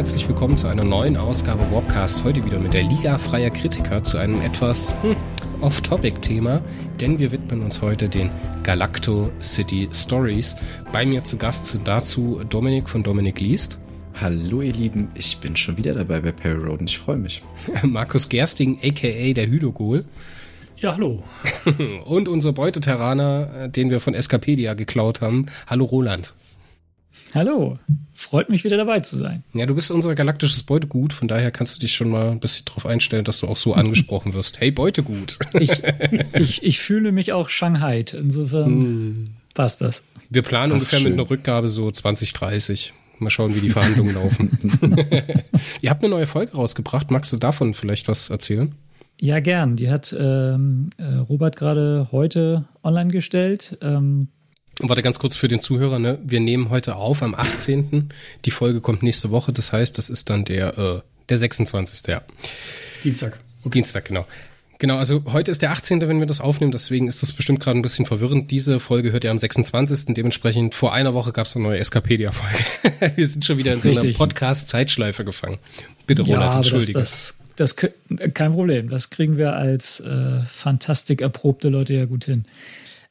Herzlich willkommen zu einer neuen Ausgabe Warpcast. Heute wieder mit der Liga freier Kritiker zu einem etwas hm, Off-Topic-Thema, denn wir widmen uns heute den Galacto City Stories. Bei mir zu Gast sind dazu Dominik von Dominik Liest. Hallo ihr Lieben, ich bin schon wieder dabei bei Perry Road und ich freue mich. Markus Gersting, aka der Hydogol. Ja, hallo. und unser Beuteterraner, den wir von Escapedia geklaut haben. Hallo Roland. Hallo, freut mich wieder dabei zu sein. Ja, du bist unser galaktisches Beutegut, von daher kannst du dich schon mal ein bisschen darauf einstellen, dass du auch so angesprochen wirst. Hey, Beutegut. ich, ich, ich fühle mich auch Shanghai, insofern mm. passt das. Wir planen Ach, ungefähr schön. mit einer Rückgabe so 2030. Mal schauen, wie die Verhandlungen laufen. Ihr habt eine neue Folge rausgebracht. Magst du davon vielleicht was erzählen? Ja, gern. Die hat ähm, äh, Robert gerade heute online gestellt. Ähm, Warte ganz kurz für den Zuhörer, ne? Wir nehmen heute auf am 18. Die Folge kommt nächste Woche, das heißt, das ist dann der, äh, der 26. Ja. Dienstag. Okay. Dienstag, genau. Genau, also heute ist der 18., wenn wir das aufnehmen, deswegen ist das bestimmt gerade ein bisschen verwirrend. Diese Folge hört ihr am 26. Dementsprechend vor einer Woche gab es eine neue Escapedia-Folge. wir sind schon wieder in so einer Podcast-Zeitschleife gefangen. Bitte, Roland, ja, entschuldige. Das, das, das, kein Problem. Das kriegen wir als äh, fantastik erprobte Leute ja gut hin.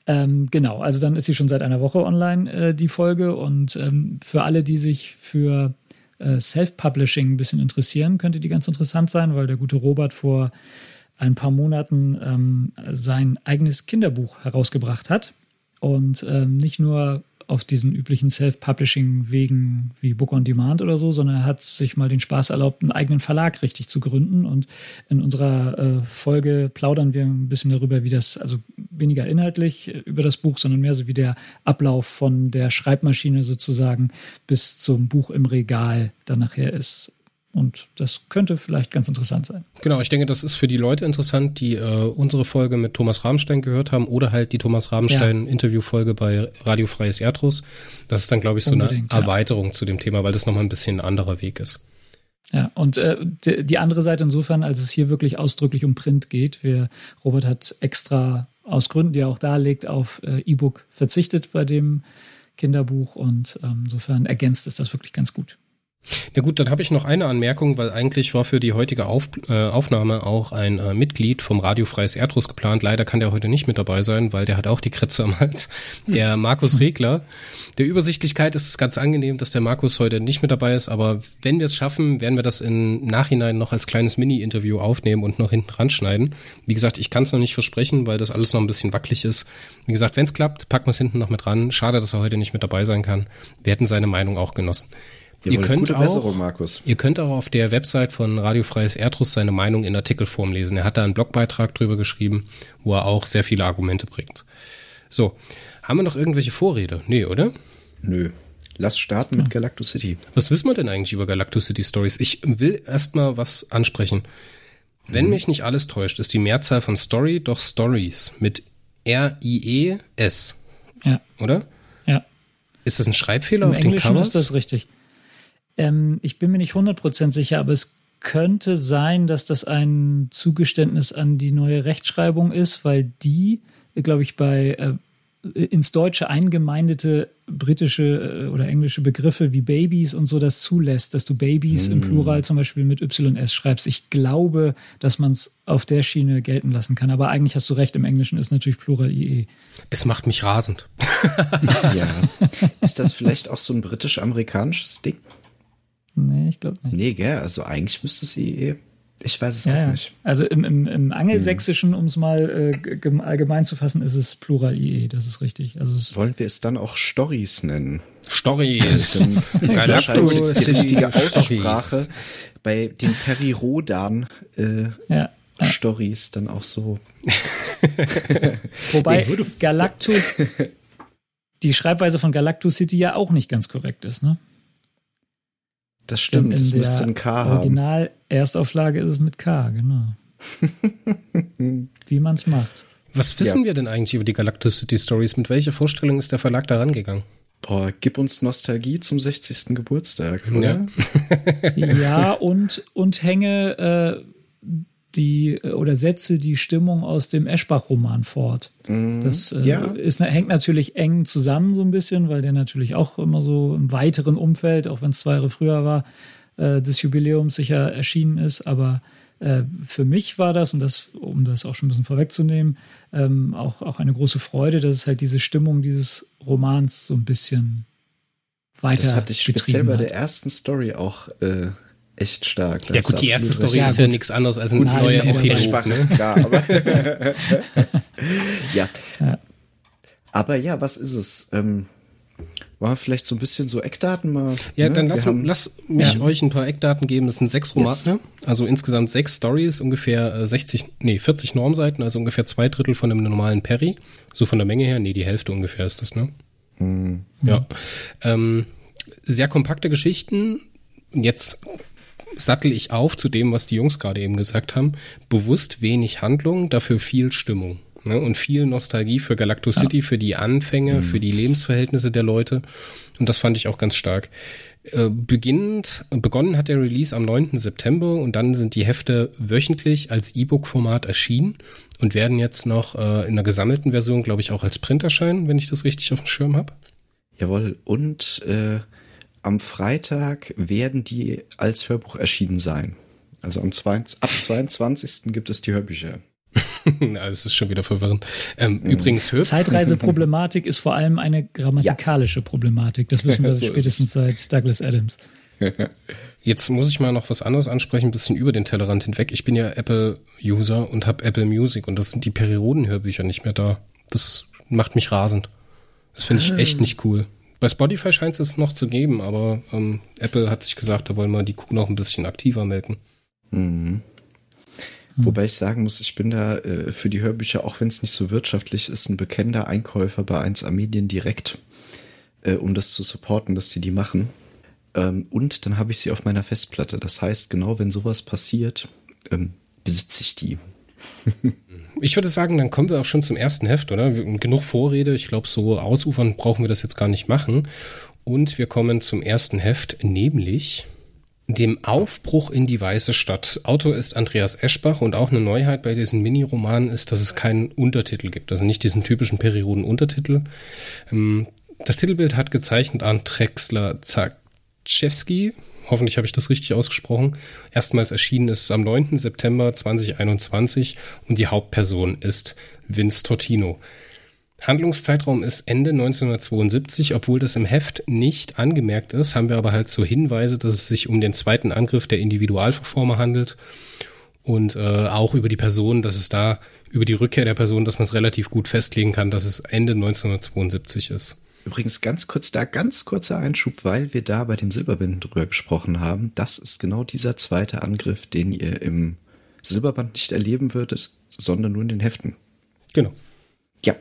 Ähm, genau, also dann ist sie schon seit einer Woche online, äh, die Folge. Und ähm, für alle, die sich für äh, Self-Publishing ein bisschen interessieren, könnte die ganz interessant sein, weil der gute Robert vor ein paar Monaten ähm, sein eigenes Kinderbuch herausgebracht hat. Und ähm, nicht nur auf diesen üblichen Self-Publishing-Wegen wie Book on Demand oder so, sondern er hat sich mal den Spaß erlaubt, einen eigenen Verlag richtig zu gründen. Und in unserer äh, Folge plaudern wir ein bisschen darüber, wie das, also weniger inhaltlich über das Buch, sondern mehr so wie der Ablauf von der Schreibmaschine sozusagen bis zum Buch im Regal dann nachher ist. Und das könnte vielleicht ganz interessant sein. Genau, ich denke, das ist für die Leute interessant, die äh, unsere Folge mit Thomas Rabenstein gehört haben oder halt die Thomas Rabenstein-Interviewfolge bei Radio Freies Erdros. Das ist dann, glaube ich, so Unbedingt, eine Erweiterung ja. zu dem Thema, weil das nochmal ein bisschen ein anderer Weg ist. Ja, und äh, die andere Seite insofern, als es hier wirklich ausdrücklich um Print geht. Wir, Robert hat extra aus Gründen, die er auch darlegt, auf äh, E-Book verzichtet bei dem Kinderbuch und ähm, insofern ergänzt es das wirklich ganz gut. Ja gut, dann habe ich noch eine Anmerkung, weil eigentlich war für die heutige Auf, äh, Aufnahme auch ein äh, Mitglied vom Radio Freies Erdruss geplant. Leider kann der heute nicht mit dabei sein, weil der hat auch die Kritze am Hals. Der Markus Regler. Der Übersichtlichkeit ist es ganz angenehm, dass der Markus heute nicht mit dabei ist, aber wenn wir es schaffen, werden wir das im Nachhinein noch als kleines Mini-Interview aufnehmen und noch hinten ranschneiden. Wie gesagt, ich kann es noch nicht versprechen, weil das alles noch ein bisschen wackelig ist. Wie gesagt, wenn es klappt, packen wir es hinten noch mit ran. Schade, dass er heute nicht mit dabei sein kann. Wir hätten seine Meinung auch genossen. Ihr könnt, gute auch, Besserung, Markus. ihr könnt auch auf der Website von Radio Freies Erdruss seine Meinung in Artikelform lesen. Er hat da einen Blogbeitrag drüber geschrieben, wo er auch sehr viele Argumente bringt. So, haben wir noch irgendwelche Vorrede? Nee, oder? Nö. Lass starten mit Galacto City. Was wissen wir denn eigentlich über Galacto City Stories? Ich will erstmal was ansprechen. Wenn mhm. mich nicht alles täuscht, ist die Mehrzahl von Story doch Stories mit R-I-E-S. Ja. Oder? Ja. Ist das ein Schreibfehler Im auf Englischen den Covers? ist das richtig. Ähm, ich bin mir nicht 100% sicher, aber es könnte sein, dass das ein Zugeständnis an die neue Rechtschreibung ist, weil die, glaube ich, bei äh, ins Deutsche eingemeindete britische äh, oder englische Begriffe wie Babys und so das zulässt, dass du Babys mm. im Plural zum Beispiel mit YS schreibst. Ich glaube, dass man es auf der Schiene gelten lassen kann. Aber eigentlich hast du recht, im Englischen ist natürlich Plural IE. Es macht mich rasend. ja. Ist das vielleicht auch so ein britisch-amerikanisches Ding? Nee, ich glaube nicht. Nee, gell? Also eigentlich müsste sie eh. Ich weiß es ja, auch nicht. Also im, im, im Angelsächsischen, um es mal äh, allgemein zu fassen, ist es Plural IE, das ist richtig. Also es Wollen wir es dann auch Stories nennen? Stories. ist das halt die richtige Aussprache bei den Peri-Rodan äh, ja. Stories dann auch so. Wobei Galactus, die Schreibweise von Galactus City ja auch nicht ganz korrekt ist, ne? Das stimmt, das müsste ein K haben. Original-Erstauflage ist es mit K, genau. Wie man es macht. Was wissen ja. wir denn eigentlich über die Galactus City Stories? Mit welcher Vorstellung ist der Verlag da rangegangen? Boah, gib uns Nostalgie zum 60. Geburtstag, oder? Ja, ja und, und hänge äh, die äh, oder setze die Stimmung aus dem Eschbach-Roman fort. Mhm. Das äh, ja. ist, hängt natürlich eng zusammen so ein bisschen, weil der natürlich auch immer so im weiteren Umfeld, auch wenn es zwei Jahre früher war, äh, des Jubiläums sicher erschienen ist. Aber äh, für mich war das, und das, um das auch schon ein bisschen vorwegzunehmen, ähm, auch, auch eine große Freude, dass es halt diese Stimmung dieses Romans so ein bisschen weiter. Das hatte ich speziell bei der ersten Story auch äh, echt stark. Das ja gut, die erste Story ist ja nichts anderes als ein neuer Epilog. Ne? Ist klar, aber ja. ja. Aber ja, was ist es? Ähm, war vielleicht so ein bisschen so Eckdaten mal. Ja, ne? dann lass, haben, lass mich ja. euch ein paar Eckdaten geben. Das sind sechs Romane, yes. also insgesamt sechs Stories, ungefähr 60, äh, nee, 40 Normseiten, also ungefähr zwei Drittel von einem normalen Perry. So von der Menge her, nee, die Hälfte ungefähr ist das, ne? Mhm. Ja. Ähm, sehr kompakte Geschichten. Jetzt sattel ich auf zu dem, was die Jungs gerade eben gesagt haben. Bewusst wenig Handlung, dafür viel Stimmung. Ne? Und viel Nostalgie für Galactus ja. City, für die Anfänge, mhm. für die Lebensverhältnisse der Leute. Und das fand ich auch ganz stark. Äh, beginnend, begonnen hat der Release am 9. September und dann sind die Hefte wöchentlich als E-Book-Format erschienen und werden jetzt noch äh, in einer gesammelten Version, glaube ich, auch als Print erscheinen, wenn ich das richtig auf dem Schirm habe. Jawohl, und äh, am Freitag werden die als Hörbuch erschienen sein. Also am 22, ab 22. gibt es die Hörbücher. Es ist schon wieder verwirrend. Ähm, mhm. Übrigens, Hör Zeitreiseproblematik ist vor allem eine grammatikalische ja. Problematik. Das wissen wir so spätestens seit Douglas Adams. Jetzt muss ich mal noch was anderes ansprechen, ein bisschen über den Tellerrand hinweg. Ich bin ja Apple-User und habe Apple Music und das sind die Perioden-Hörbücher nicht mehr da. Das macht mich rasend. Das finde ich echt ah. nicht cool. Bei Spotify scheint es noch zu geben, aber ähm, Apple hat sich gesagt, da wollen wir die Kuh noch ein bisschen aktiver melken. Mhm. Wobei ich sagen muss, ich bin da äh, für die Hörbücher, auch wenn es nicht so wirtschaftlich ist, ein bekennender Einkäufer bei 1A Medien direkt, äh, um das zu supporten, dass die die machen. Ähm, und dann habe ich sie auf meiner Festplatte. Das heißt, genau wenn sowas passiert, ähm, besitze ich die. Ich würde sagen, dann kommen wir auch schon zum ersten Heft, oder? Genug Vorrede. Ich glaube, so ausufern brauchen wir das jetzt gar nicht machen. Und wir kommen zum ersten Heft, nämlich dem Aufbruch in die weiße Stadt. Autor ist Andreas Eschbach und auch eine Neuheit bei diesen Mini-Romanen ist, dass es keinen Untertitel gibt. Also nicht diesen typischen Perioden-Untertitel. Ähm, das Titelbild hat gezeichnet an Drexler Zakczewski, Hoffentlich habe ich das richtig ausgesprochen. Erstmals erschienen ist es am 9. September 2021 und die Hauptperson ist Vince Tortino. Handlungszeitraum ist Ende 1972, obwohl das im Heft nicht angemerkt ist, haben wir aber halt so Hinweise, dass es sich um den zweiten Angriff der Individualverformer handelt und äh, auch über die Person, dass es da über die Rückkehr der Person, dass man es relativ gut festlegen kann, dass es Ende 1972 ist. Übrigens ganz kurz da, ganz kurzer Einschub, weil wir da bei den Silberbänden drüber gesprochen haben. Das ist genau dieser zweite Angriff, den ihr im Silberband nicht erleben würdet, sondern nur in den Heften. Genau. Ja.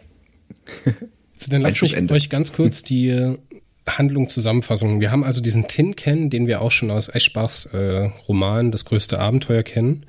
so, dann lasst mich Ende. euch ganz kurz die äh, Handlung zusammenfassen. Wir haben also diesen Tin Can, den wir auch schon aus Eschbachs äh, Roman Das größte Abenteuer kennen.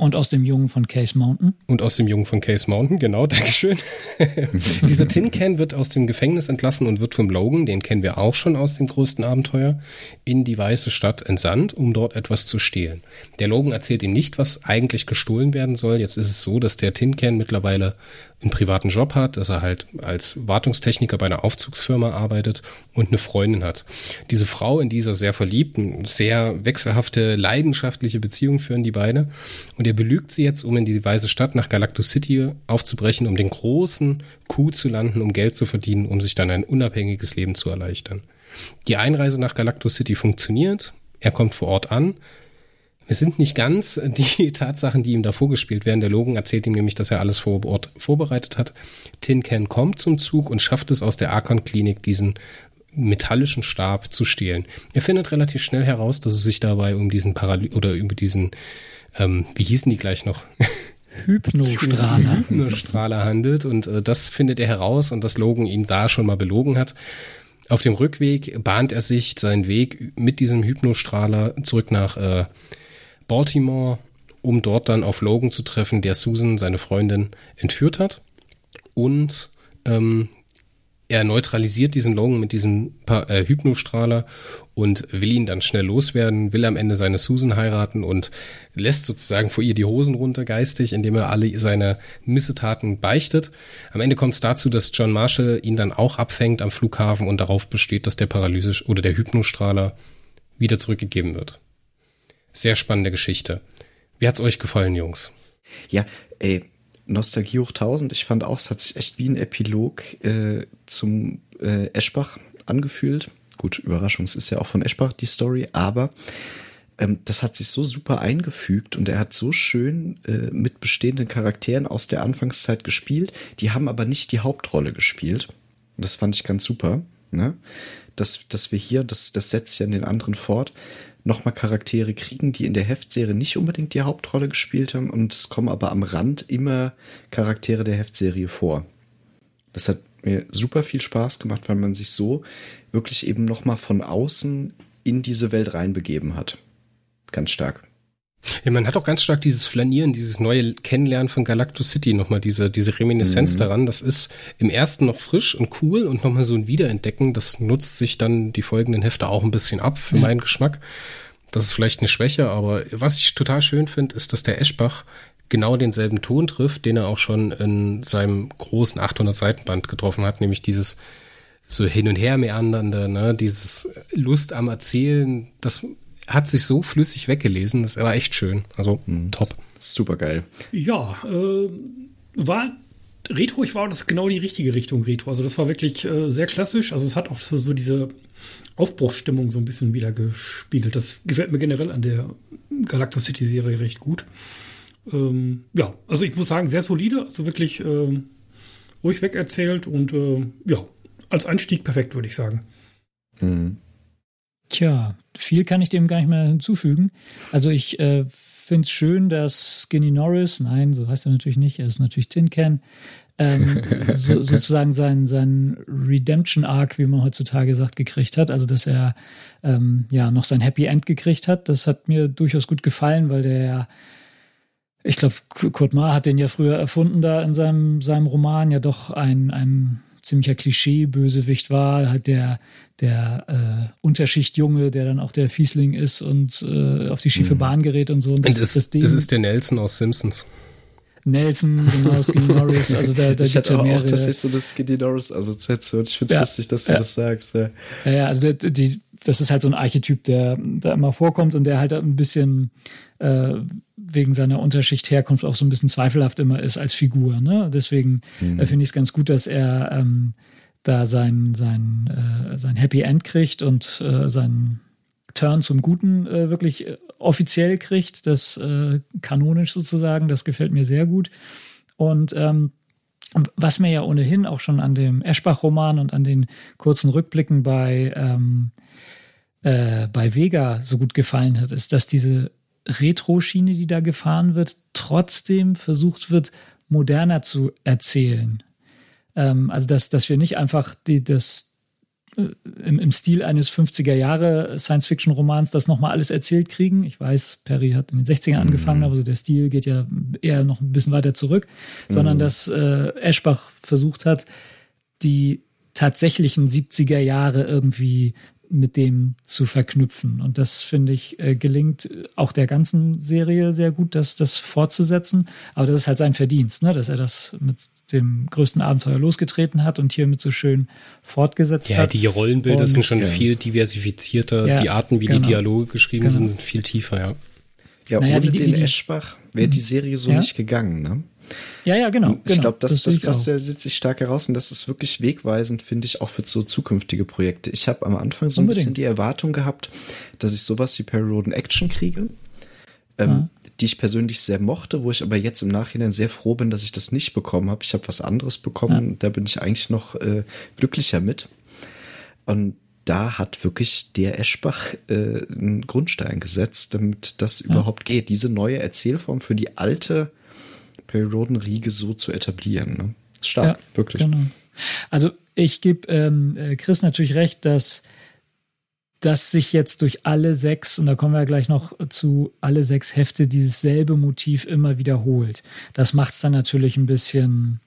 Und aus dem Jungen von Case Mountain. Und aus dem Jungen von Case Mountain, genau, Dankeschön. Dieser Tin Can wird aus dem Gefängnis entlassen und wird vom Logan, den kennen wir auch schon aus dem größten Abenteuer, in die weiße Stadt entsandt, um dort etwas zu stehlen. Der Logan erzählt ihm nicht, was eigentlich gestohlen werden soll. Jetzt ist es so, dass der Tin Can mittlerweile einen privaten Job hat, dass er halt als Wartungstechniker bei einer Aufzugsfirma arbeitet und eine Freundin hat. Diese Frau, in dieser sehr verliebten, sehr wechselhafte, leidenschaftliche Beziehung führen die beide. Und er belügt sie jetzt, um in die weiße Stadt nach Galactus City aufzubrechen, um den großen Coup zu landen, um Geld zu verdienen, um sich dann ein unabhängiges Leben zu erleichtern. Die Einreise nach Galactus City funktioniert. Er kommt vor Ort an, es sind nicht ganz die Tatsachen, die ihm da vorgespielt werden. Der Logan erzählt ihm nämlich, dass er alles vor Ort vorbereitet hat. Tin Can kommt zum Zug und schafft es aus der Archon-Klinik, diesen metallischen Stab zu stehlen. Er findet relativ schnell heraus, dass es sich dabei um diesen Paraly oder über diesen, ähm, wie hießen die gleich noch? Hypnostrahler. Hypnostrahler handelt und äh, das findet er heraus und dass Logan ihn da schon mal belogen hat. Auf dem Rückweg bahnt er sich seinen Weg mit diesem Hypnostrahler zurück nach äh, Baltimore, um dort dann auf Logan zu treffen, der Susan, seine Freundin, entführt hat. Und ähm, er neutralisiert diesen Logan mit diesem äh, Hypnostrahler und will ihn dann schnell loswerden, will am Ende seine Susan heiraten und lässt sozusagen vor ihr die Hosen runter geistig, indem er alle seine Missetaten beichtet. Am Ende kommt es dazu, dass John Marshall ihn dann auch abfängt am Flughafen und darauf besteht, dass der Paralyse oder der Hypnostrahler wieder zurückgegeben wird. Sehr spannende Geschichte. Wie hat's euch gefallen, Jungs? Ja, ey, Nostalgie hoch 1000. Ich fand auch, es hat sich echt wie ein Epilog äh, zum äh, Eschbach angefühlt. Gut, Überraschung, es ist ja auch von Eschbach die Story, aber ähm, das hat sich so super eingefügt und er hat so schön äh, mit bestehenden Charakteren aus der Anfangszeit gespielt. Die haben aber nicht die Hauptrolle gespielt. Und das fand ich ganz super. Ne? Dass, dass wir hier, das, das setzt ja in den anderen fort, nochmal Charaktere kriegen, die in der Heftserie nicht unbedingt die Hauptrolle gespielt haben und es kommen aber am Rand immer Charaktere der Heftserie vor. Das hat mir super viel Spaß gemacht, weil man sich so wirklich eben nochmal von außen in diese Welt reinbegeben hat. Ganz stark. Ja, man hat auch ganz stark dieses Flanieren, dieses neue Kennenlernen von Galactus City, nochmal diese, diese Reminiszenz mhm. daran. Das ist im ersten noch frisch und cool und nochmal so ein Wiederentdecken. Das nutzt sich dann die folgenden Hefte auch ein bisschen ab für mhm. meinen Geschmack. Das ist vielleicht eine Schwäche, aber was ich total schön finde, ist, dass der Eschbach genau denselben Ton trifft, den er auch schon in seinem großen 800 Seitenband getroffen hat, nämlich dieses so hin und her meandernde, ne, dieses Lust am Erzählen, das hat sich so flüssig weggelesen, das war echt schön. Also mhm. top. Super geil. Ja, äh, war Retro, ich war das genau die richtige Richtung Retro. Also das war wirklich äh, sehr klassisch. Also es hat auch so, so diese Aufbruchsstimmung so ein bisschen wieder gespiegelt. Das gefällt mir generell an der Galactus City Serie recht gut. Ähm, ja, also ich muss sagen, sehr solide, also wirklich äh, ruhig weg erzählt und äh, ja, als Einstieg perfekt, würde ich sagen. Mhm. Tja, viel kann ich dem gar nicht mehr hinzufügen. Also ich äh, finde es schön, dass Skinny Norris, nein, so heißt er natürlich nicht, er ist natürlich Tin Can, ähm, so, sozusagen seinen sein Redemption-Arc, wie man heutzutage sagt, gekriegt hat. Also dass er ähm, ja noch sein Happy End gekriegt hat. Das hat mir durchaus gut gefallen, weil der ja ich glaube, Kurt Ma hat den ja früher erfunden da in seinem, seinem Roman, ja doch ein, ein ziemlicher Klischee-Bösewicht war, halt der, der äh, Unterschichtjunge, der dann auch der Fiesling ist und äh, auf die schiefe mhm. Bahn gerät und so. Und das, es, ist, das Ding. es ist der Nelson aus Simpsons. Nelson, genau, Skinny Norris, also da, da ich hatte ja mehrere. auch das ist so das Skinny Norris Assoziation. Ich finde es ja, lustig, dass du ja. das sagst. Ja, ja also die, die, das ist halt so ein Archetyp, der da immer vorkommt und der halt ein bisschen äh, wegen seiner Unterschicht Herkunft auch so ein bisschen zweifelhaft immer ist als Figur. Ne? Deswegen mhm. äh, finde ich es ganz gut, dass er ähm, da sein, sein, äh, sein Happy End kriegt und äh, seinen Turn zum Guten äh, wirklich äh, offiziell kriegt, das äh, kanonisch sozusagen, das gefällt mir sehr gut. Und ähm, was mir ja ohnehin auch schon an dem Eschbach-Roman und an den kurzen Rückblicken bei, ähm, äh, bei Vega so gut gefallen hat, ist, dass diese Retro-Schiene, die da gefahren wird, trotzdem versucht wird, moderner zu erzählen. Ähm, also, dass, dass wir nicht einfach die, das äh, im, im Stil eines 50er Jahre Science-Fiction-Romans das nochmal alles erzählt kriegen. Ich weiß, Perry hat in den 60ern mhm. angefangen, aber so der Stil geht ja eher noch ein bisschen weiter zurück, mhm. sondern dass äh, Eschbach versucht hat, die tatsächlichen 70er Jahre irgendwie mit dem zu verknüpfen. Und das, finde ich, äh, gelingt auch der ganzen Serie sehr gut, das, das fortzusetzen. Aber das ist halt sein Verdienst, ne? dass er das mit dem größten Abenteuer losgetreten hat und hiermit so schön fortgesetzt ja, hat. Ja, die Rollenbilder und, sind schon ja. viel diversifizierter. Ja, die Arten, wie genau. die Dialoge geschrieben genau. sind, sind viel tiefer, ja. Ja, naja, ohne wie, den wie Eschbach wäre die Serie so ja? nicht gegangen, ne? Ja, ja, genau. Ich genau, glaube, das, das, das Krasse sitzt sich stark heraus und das ist wirklich wegweisend, finde ich, auch für so zukünftige Projekte. Ich habe am Anfang so ein Unbedingt. bisschen die Erwartung gehabt, dass ich sowas wie Perry Roden Action kriege, ähm, ja. die ich persönlich sehr mochte, wo ich aber jetzt im Nachhinein sehr froh bin, dass ich das nicht bekommen habe. Ich habe was anderes bekommen, ja. da bin ich eigentlich noch äh, glücklicher mit. Und da hat wirklich der Eschbach äh, einen Grundstein gesetzt, damit das ja. überhaupt geht. Diese neue Erzählform für die alte Periodenriege so zu etablieren. Ne? Stark, ja, wirklich. Genau. Also ich gebe ähm, äh, Chris natürlich recht, dass das sich jetzt durch alle sechs, und da kommen wir gleich noch zu, alle sechs Hefte dieses selbe Motiv immer wiederholt. Das macht es dann natürlich ein bisschen,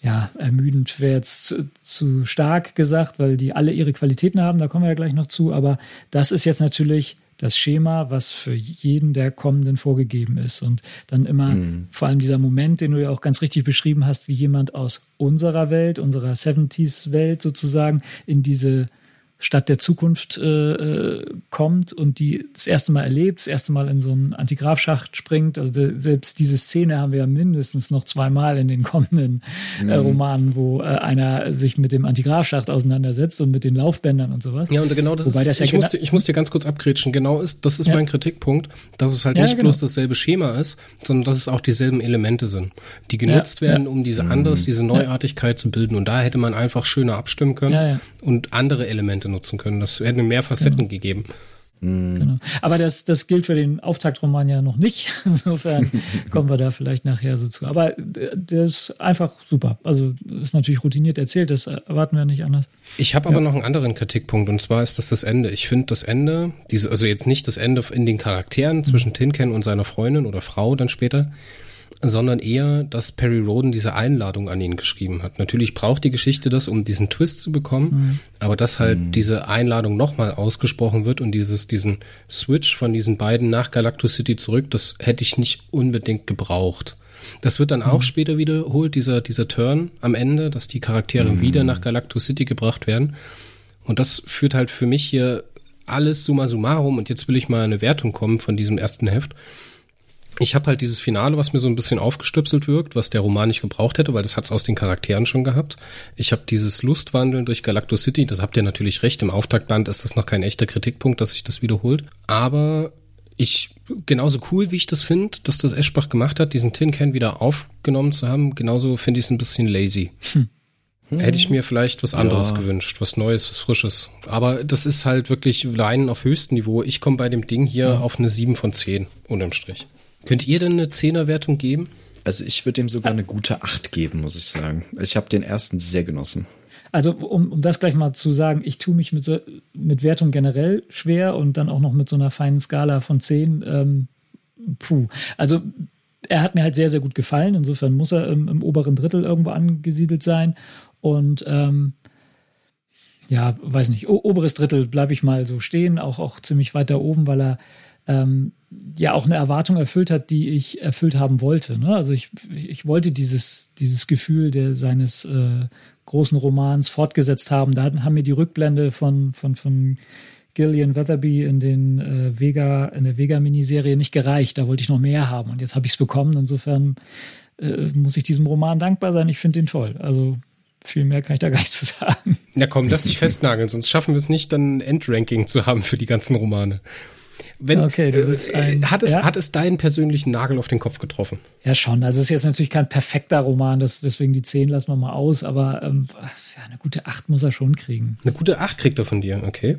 ja, ermüdend wäre jetzt zu, zu, stark gesagt, weil die alle ihre Qualitäten haben, da kommen wir ja gleich noch zu, aber das ist jetzt natürlich das Schema, was für jeden der kommenden vorgegeben ist. Und dann immer mhm. vor allem dieser Moment, den du ja auch ganz richtig beschrieben hast, wie jemand aus unserer Welt, unserer 70s-Welt sozusagen, in diese Stadt der Zukunft äh, äh, kommt und die das erste Mal erlebt, das erste Mal in so einen Antigrafschacht springt. Also de, selbst diese Szene haben wir ja mindestens noch zweimal in den kommenden äh, mhm. Romanen, wo äh, einer sich mit dem Antigrafschacht auseinandersetzt und mit den Laufbändern und sowas. Ja, und genau das Wobei ist, das ja ich, musste, ich muss dir ganz kurz abgrätschen, genau ist, das ist ja. mein Kritikpunkt, dass es halt ja, nicht genau. bloß dasselbe Schema ist, sondern dass es auch dieselben Elemente sind, die genutzt ja, werden, um diese mhm. anderes, diese Neuartigkeit zu bilden. Und da hätte man einfach schöner abstimmen können und andere Elemente nutzen können. Das hätte mehr Facetten genau. gegeben. Mhm. Genau. Aber das, das gilt für den Auftaktroman ja noch nicht. Insofern kommen wir da vielleicht nachher so zu. Aber der ist einfach super. Also ist natürlich routiniert erzählt, das erwarten wir nicht anders. Ich habe ja. aber noch einen anderen Kritikpunkt und zwar ist das das Ende. Ich finde das Ende, diese, also jetzt nicht das Ende in den Charakteren zwischen mhm. Tinken und seiner Freundin oder Frau dann später, sondern eher, dass Perry Roden diese Einladung an ihn geschrieben hat. Natürlich braucht die Geschichte das, um diesen Twist zu bekommen, mhm. aber dass halt mhm. diese Einladung nochmal ausgesprochen wird und dieses, diesen Switch von diesen beiden nach Galactus City zurück, das hätte ich nicht unbedingt gebraucht. Das wird dann mhm. auch später wiederholt, dieser, dieser Turn am Ende, dass die Charaktere mhm. wieder nach Galactus City gebracht werden. Und das führt halt für mich hier alles summa summarum, und jetzt will ich mal eine Wertung kommen von diesem ersten Heft ich habe halt dieses Finale, was mir so ein bisschen aufgestöpselt wirkt, was der Roman nicht gebraucht hätte, weil das hat's aus den Charakteren schon gehabt. Ich habe dieses Lustwandeln durch Galacto City, das habt ihr natürlich recht, im Auftaktband ist das noch kein echter Kritikpunkt, dass sich das wiederholt. Aber ich, genauso cool, wie ich das finde, dass das Eschbach gemacht hat, diesen Tin Can wieder aufgenommen zu haben, genauso finde ich es ein bisschen lazy. Hm. Hätte ich mir vielleicht was anderes ja. gewünscht, was Neues, was Frisches. Aber das ist halt wirklich Leinen auf höchstem Niveau. Ich komme bei dem Ding hier ja. auf eine 7 von 10, unterm Strich. Könnt ihr denn eine Zehnerwertung geben? Also ich würde dem sogar eine gute Acht geben, muss ich sagen. Ich habe den ersten sehr genossen. Also um, um das gleich mal zu sagen, ich tue mich mit, so, mit Wertung generell schwer und dann auch noch mit so einer feinen Skala von 10. Ähm, puh. Also er hat mir halt sehr, sehr gut gefallen. Insofern muss er im, im oberen Drittel irgendwo angesiedelt sein. Und ähm, ja, weiß nicht, oberes Drittel bleibe ich mal so stehen, auch, auch ziemlich weit da oben, weil er ähm, ja auch eine Erwartung erfüllt hat, die ich erfüllt haben wollte. Ne? Also ich, ich wollte dieses, dieses Gefühl der, seines äh, großen Romans fortgesetzt haben. Da haben mir die Rückblende von, von, von Gillian Weatherby in den äh, Vega, in der Vega-Miniserie nicht gereicht. Da wollte ich noch mehr haben und jetzt habe ich es bekommen. Insofern äh, muss ich diesem Roman dankbar sein. Ich finde den toll. Also viel mehr kann ich da gar nicht zu sagen. Ja komm, lass dich festnageln, sonst schaffen wir es nicht, dann ein Endranking zu haben für die ganzen Romane. Wenn, okay, du bist ein, äh, hat, es, ja? hat es deinen persönlichen Nagel auf den Kopf getroffen? Ja, schon. Also es ist jetzt natürlich kein perfekter Roman, das, deswegen die 10 lassen wir mal aus, aber ähm, ja, eine gute 8 muss er schon kriegen. Eine gute 8 kriegt er von dir, okay.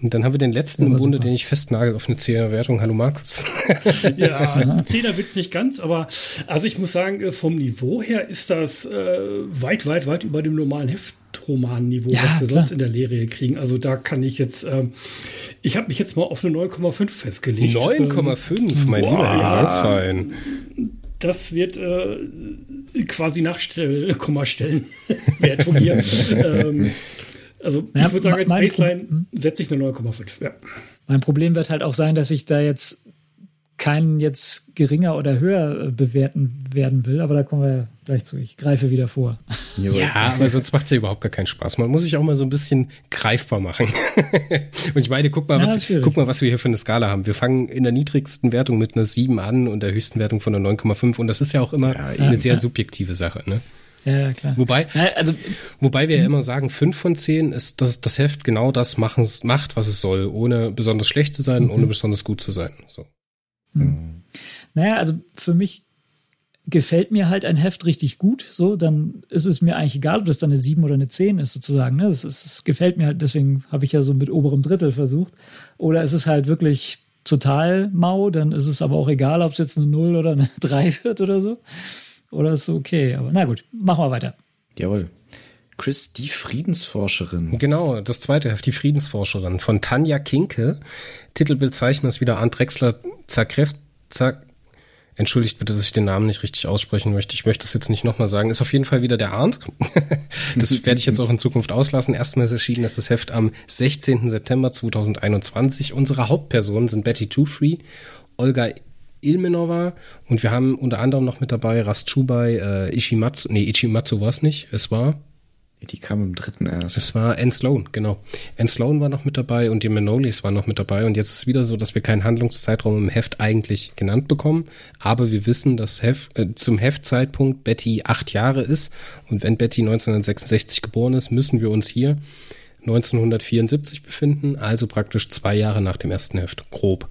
Und dann haben wir den letzten im Bunde, den ich festnagel auf eine 10er Wertung. Hallo Markus. ja, 10er wird es nicht ganz, aber also ich muss sagen, äh, vom Niveau her ist das äh, weit, weit, weit über dem normalen Heftroman-Niveau, ja, was wir klar. sonst in der Lehre kriegen. Also da kann ich jetzt, äh, ich habe mich jetzt mal auf eine 9,5 festgelegt. 9,5, ähm, mein wow. lieber Gesangsverein. Das wird äh, quasi Nachstell, Kommastellen Wert von mir. ähm, also ja, ich würde sagen, als Baseline hm? setze ich eine 9,5. Ja. Mein Problem wird halt auch sein, dass ich da jetzt keinen jetzt geringer oder höher äh, bewerten werden will, aber da kommen wir gleich zu. Ich greife wieder vor. Ja, aber sonst macht es ja überhaupt gar keinen Spaß. Man muss sich auch mal so ein bisschen greifbar machen. und ich meine, guck mal, ja, was, guck mal, was wir hier für eine Skala haben. Wir fangen in der niedrigsten Wertung mit einer 7 an und der höchsten Wertung von einer 9,5 und das ist ja auch immer ja, eine sehr subjektive Sache, ne? Ja, klar. Wobei, also, wobei wir ja immer sagen, fünf von zehn ist, dass das Heft genau das machen, macht, was es soll, ohne besonders schlecht zu sein, mhm. ohne besonders gut zu sein. So. Mhm. Naja, also für mich gefällt mir halt ein Heft richtig gut, so, dann ist es mir eigentlich egal, ob das dann eine 7 oder eine 10 ist, sozusagen. Ne? Das, ist, das gefällt mir halt, deswegen habe ich ja so mit oberem Drittel versucht. Oder ist es halt wirklich total mau, dann ist es aber auch egal, ob es jetzt eine 0 oder eine 3 wird oder so. Oder ist so okay. Aber na gut, machen wir weiter. Jawohl. Chris, die Friedensforscherin. Genau, das zweite Heft, die Friedensforscherin von Tanja Kinke. Titelbezeichner ist wieder Arndt Drexler zerkräft, zer, Entschuldigt bitte, dass ich den Namen nicht richtig aussprechen möchte. Ich möchte das jetzt nicht nochmal sagen. Ist auf jeden Fall wieder der Arndt. das werde ich jetzt auch in Zukunft auslassen. Erstmals erschienen ist das Heft am 16. September 2021. Unsere Hauptpersonen sind Betty Two-Free, Olga Ilmenova und wir haben unter anderem noch mit dabei Rastschubai, äh, Ishimatsu, nee, Ichimatsu war es nicht, es war die kam im dritten erst. Es war Anne Sloan, genau. Anne Sloan war noch mit dabei und die Manolis waren noch mit dabei. Und jetzt ist es wieder so, dass wir keinen Handlungszeitraum im Heft eigentlich genannt bekommen. Aber wir wissen, dass Heft, äh, zum Heftzeitpunkt Betty acht Jahre ist. Und wenn Betty 1966 geboren ist, müssen wir uns hier 1974 befinden. Also praktisch zwei Jahre nach dem ersten Heft. Grob.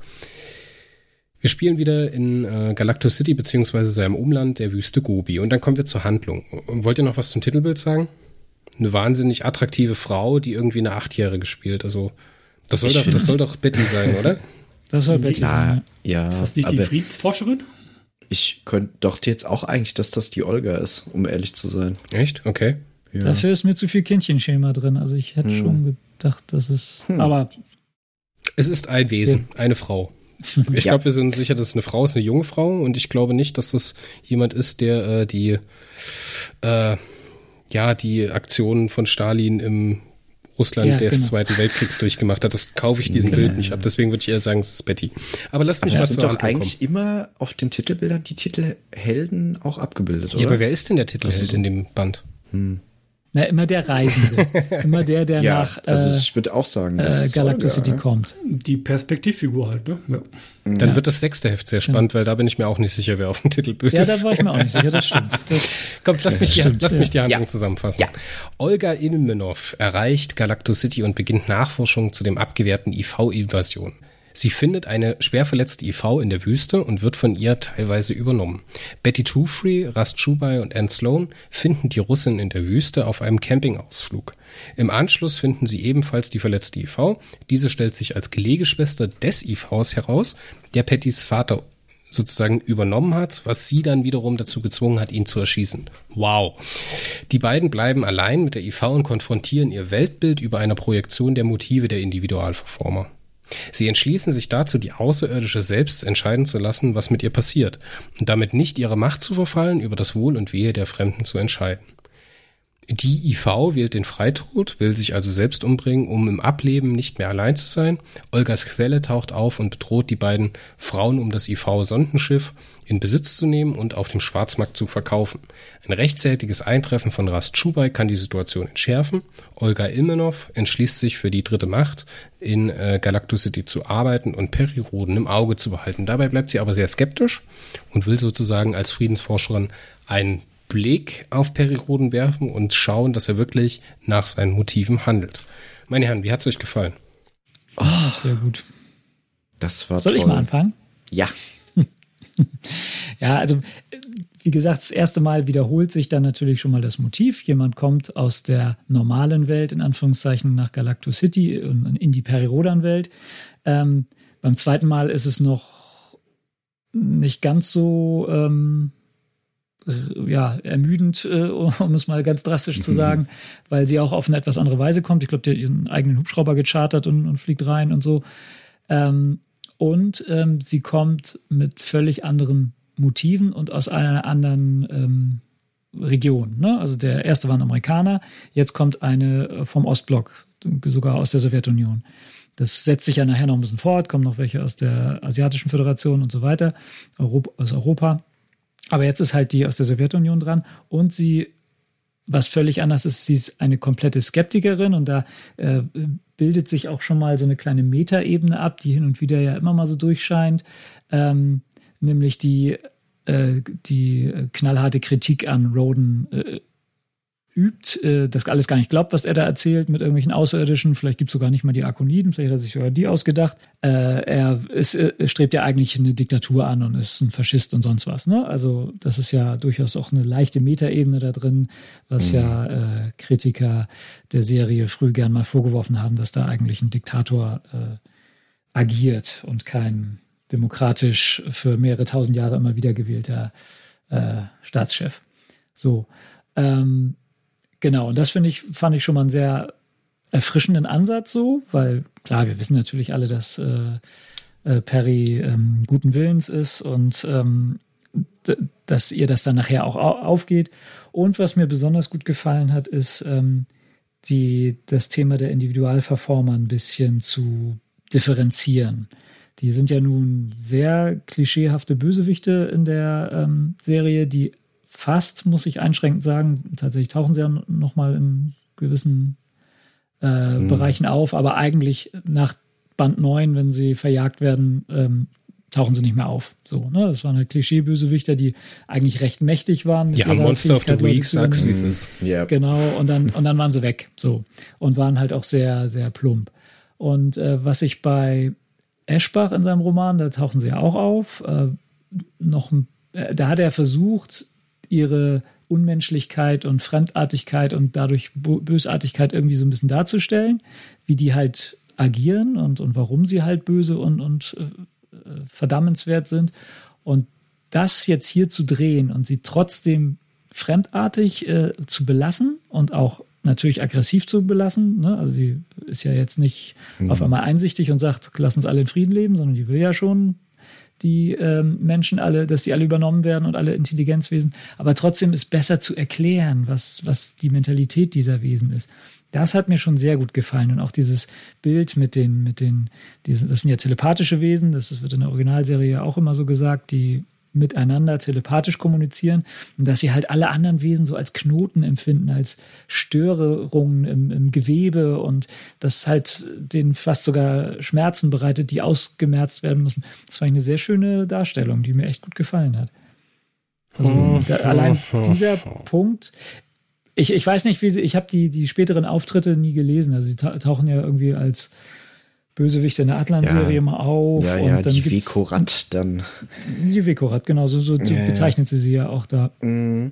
Wir spielen wieder in äh, Galactus City beziehungsweise seinem Umland, der Wüste Gobi. Und dann kommen wir zur Handlung. Wollt ihr noch was zum Titelbild sagen? Eine wahnsinnig attraktive Frau, die irgendwie eine Achtjährige spielt. Also das soll, doch, das soll doch Betty sein, oder? Das soll Betty ja, sein. Ja, ist das nicht die Friedensforscherin? Ich könnte doch jetzt auch eigentlich, dass das die Olga ist, um ehrlich zu sein. Echt? Okay. Ja. Dafür ist mir zu viel Kindchenschema drin. Also ich hätte hm. schon gedacht, dass es. Hm. Aber. Es ist ein Wesen, ja. eine Frau. Ich ja. glaube, wir sind sicher, dass es eine Frau ist, eine junge Frau. Und ich glaube nicht, dass das jemand ist, der äh, die äh, ja, die Aktionen von Stalin im Russland ja, des genau. Zweiten Weltkriegs durchgemacht hat. Das kaufe ich diesem genau. Bild nicht ab. Deswegen würde ich eher sagen, es ist Betty. Aber lasst mich aber mal sind doch eigentlich kommen. immer auf den Titelbildern die Titelhelden auch abgebildet, oder? Ja, aber wer ist denn der Titelheld in dem Band? Hm. Na, immer der Reisende. immer der, der ja, nach also äh, ich würde auch sagen, äh, Galacticity kommt. Die Perspektivfigur halt, ne? Ja. Dann ja. wird das sechste Heft sehr spannend, ja. weil da bin ich mir auch nicht sicher, wer auf dem Titelbild ist. Ja, da war ich mir auch nicht sicher, das stimmt. Das Kommt, lass mich, die, lass mich die Handlung zusammenfassen. Olga Ilmenov erreicht Galacticity und beginnt Nachforschung zu dem abgewehrten IV-Invasion. Sie findet eine schwer verletzte IV in der Wüste und wird von ihr teilweise übernommen. Betty Twofree, Rast Chubai und Anne Sloan finden die Russin in der Wüste auf einem Campingausflug. Im Anschluss finden sie ebenfalls die verletzte IV. Diese stellt sich als Gelegeschwester des IVs heraus, der Pettys Vater sozusagen übernommen hat, was sie dann wiederum dazu gezwungen hat, ihn zu erschießen. Wow. Die beiden bleiben allein mit der IV und konfrontieren ihr Weltbild über einer Projektion der Motive der Individualverformer. Sie entschließen sich dazu, die Außerirdische selbst entscheiden zu lassen, was mit ihr passiert, und damit nicht ihre Macht zu verfallen, über das Wohl und Wehe der Fremden zu entscheiden. Die IV wählt den Freitod, will sich also selbst umbringen, um im Ableben nicht mehr allein zu sein. Olgas Quelle taucht auf und bedroht die beiden Frauen, um das IV-Sondenschiff in Besitz zu nehmen und auf dem Schwarzmarkt zu verkaufen. Ein rechtzeitiges Eintreffen von Rast Schubai kann die Situation entschärfen. Olga Ilmenov entschließt sich für die dritte Macht in äh, Galacticity zu arbeiten und Periroden im Auge zu behalten. Dabei bleibt sie aber sehr skeptisch und will sozusagen als Friedensforscherin einen Blick auf Periroden werfen und schauen, dass er wirklich nach seinen Motiven handelt. Meine Herren, wie hat es euch gefallen? Oh, sehr gut. Das war Soll toll. ich mal anfangen? Ja. Ja, also wie gesagt, das erste Mal wiederholt sich dann natürlich schon mal das Motiv. Jemand kommt aus der normalen Welt, in Anführungszeichen, nach Galactus City in die Perirodan-Welt. Ähm, beim zweiten Mal ist es noch nicht ganz so ähm, ja, ermüdend, äh, um es mal ganz drastisch zu sagen, weil sie auch auf eine etwas andere Weise kommt. Ich glaube, die hat ihren eigenen Hubschrauber gechartert und, und fliegt rein und so. Ähm, und ähm, sie kommt mit völlig anderen Motiven und aus einer anderen ähm, Region. Ne? Also der erste war ein Amerikaner, jetzt kommt eine äh, vom Ostblock, sogar aus der Sowjetunion. Das setzt sich ja nachher noch ein bisschen fort, kommen noch welche aus der Asiatischen Föderation und so weiter, Europa, aus Europa. Aber jetzt ist halt die aus der Sowjetunion dran und sie, was völlig anders ist, sie ist eine komplette Skeptikerin und da äh, bildet sich auch schon mal so eine kleine Metaebene ab, die hin und wieder ja immer mal so durchscheint, ähm, nämlich die, äh, die knallharte Kritik an Roden äh, übt, äh, das alles gar nicht glaubt, was er da erzählt mit irgendwelchen Außerirdischen. Vielleicht gibt es sogar nicht mal die Akoniden, vielleicht hat er sich sogar die ausgedacht. Äh, er, ist, äh, strebt ja eigentlich eine Diktatur an und ist ein Faschist und sonst was. Ne? Also das ist ja durchaus auch eine leichte Metaebene da drin, was mhm. ja äh, Kritiker der Serie früh gern mal vorgeworfen haben, dass da eigentlich ein Diktator äh, agiert und kein demokratisch für mehrere tausend Jahre immer wieder gewählter äh, Staatschef. So. Ähm, Genau, und das finde ich, fand ich schon mal einen sehr erfrischenden Ansatz so, weil klar, wir wissen natürlich alle, dass äh, äh, Perry ähm, guten Willens ist und ähm, dass ihr das dann nachher auch aufgeht. Und was mir besonders gut gefallen hat, ist ähm, die, das Thema der Individualverformer ein bisschen zu differenzieren. Die sind ja nun sehr klischeehafte Bösewichte in der ähm, Serie, die fast, muss ich einschränkend sagen, tatsächlich tauchen sie ja nochmal in gewissen äh, mhm. Bereichen auf, aber eigentlich nach Band 9, wenn sie verjagt werden, ähm, tauchen sie nicht mehr auf. So, ne? Das waren halt Klischeebösewichter, die eigentlich recht mächtig waren. Ja, Monster of the Week, sagst du, wie es ist. Yeah. Genau, und dann, und dann waren sie weg. So. Und waren halt auch sehr, sehr plump. Und äh, was ich bei Eschbach in seinem Roman, da tauchen sie ja auch auf, äh, noch, äh, da hat er versucht, ihre Unmenschlichkeit und Fremdartigkeit und dadurch Bösartigkeit irgendwie so ein bisschen darzustellen, wie die halt agieren und, und warum sie halt böse und, und äh, verdammenswert sind. Und das jetzt hier zu drehen und sie trotzdem fremdartig äh, zu belassen und auch natürlich aggressiv zu belassen. Ne? Also sie ist ja jetzt nicht mhm. auf einmal einsichtig und sagt, lass uns alle in Frieden leben, sondern die will ja schon die ähm, Menschen alle, dass die alle übernommen werden und alle Intelligenzwesen. Aber trotzdem ist besser zu erklären, was, was die Mentalität dieser Wesen ist. Das hat mir schon sehr gut gefallen. Und auch dieses Bild mit den, mit den, diesen, das sind ja telepathische Wesen, das wird in der Originalserie auch immer so gesagt, die miteinander telepathisch kommunizieren und dass sie halt alle anderen Wesen so als Knoten empfinden, als Störungen im, im Gewebe und das halt denen fast sogar Schmerzen bereitet, die ausgemerzt werden müssen. Das war eine sehr schöne Darstellung, die mir echt gut gefallen hat. Also, da, allein dieser Punkt, ich, ich weiß nicht, wie sie, ich habe die, die späteren Auftritte nie gelesen. Also sie tauchen ja irgendwie als Bösewichte in der Atlan-Serie ja. mal auf. Ja, ja, und dann die Vekorat dann. Die Vekorat, genau, so, so ja, bezeichnet sie sie ja auch da. Mhm.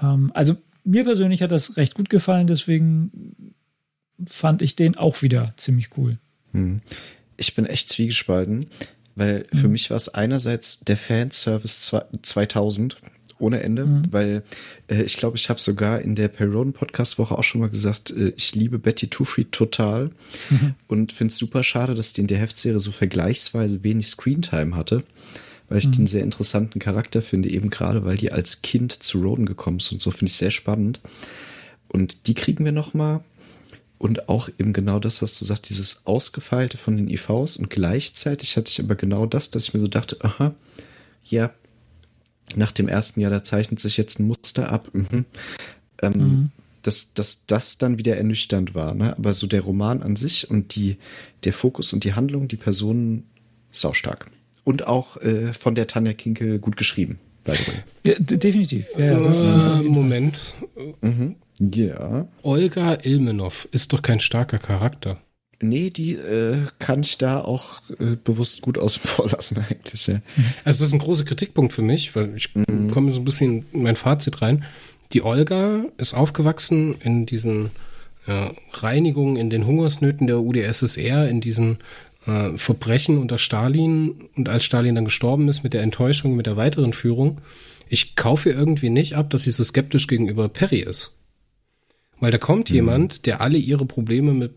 Ähm, also mir persönlich hat das recht gut gefallen, deswegen fand ich den auch wieder ziemlich cool. Mhm. Ich bin echt zwiegespalten, weil für mhm. mich war es einerseits der Fanservice 2000 ohne Ende, mhm. weil äh, ich glaube, ich habe sogar in der Perron Podcast Woche auch schon mal gesagt, äh, ich liebe Betty Two total mhm. und finde es super schade, dass die in der Heftserie so vergleichsweise wenig Screentime hatte, weil ich mhm. den sehr interessanten Charakter finde, eben gerade weil die als Kind zu Roden gekommen ist und so finde ich sehr spannend. Und die kriegen wir noch mal und auch eben genau das, was du sagst, dieses Ausgefeilte von den IVs und gleichzeitig hatte ich aber genau das, dass ich mir so dachte, aha, ja, nach dem ersten Jahr, da zeichnet sich jetzt ein Muster ab. Mhm. Ähm, mhm. Dass, dass das dann wieder ernüchternd war. Ne? Aber so der Roman an sich und die, der Fokus und die Handlung, die Personen, saustark. Und auch äh, von der Tanja Kinke gut geschrieben, by the way. Ja, definitiv. Ja, das, das äh, Moment. Mhm. Ja. Olga Ilmenov ist doch kein starker Charakter. Nee, die äh, kann ich da auch äh, bewusst gut außen vor lassen eigentlich. Ja. Also das ist ein großer Kritikpunkt für mich, weil ich mhm. komme so ein bisschen in mein Fazit rein. Die Olga ist aufgewachsen in diesen äh, Reinigungen, in den Hungersnöten der UdSSR, in diesen äh, Verbrechen unter Stalin und als Stalin dann gestorben ist mit der Enttäuschung, mit der weiteren Führung. Ich kaufe irgendwie nicht ab, dass sie so skeptisch gegenüber Perry ist. Weil da kommt mhm. jemand, der alle ihre Probleme mit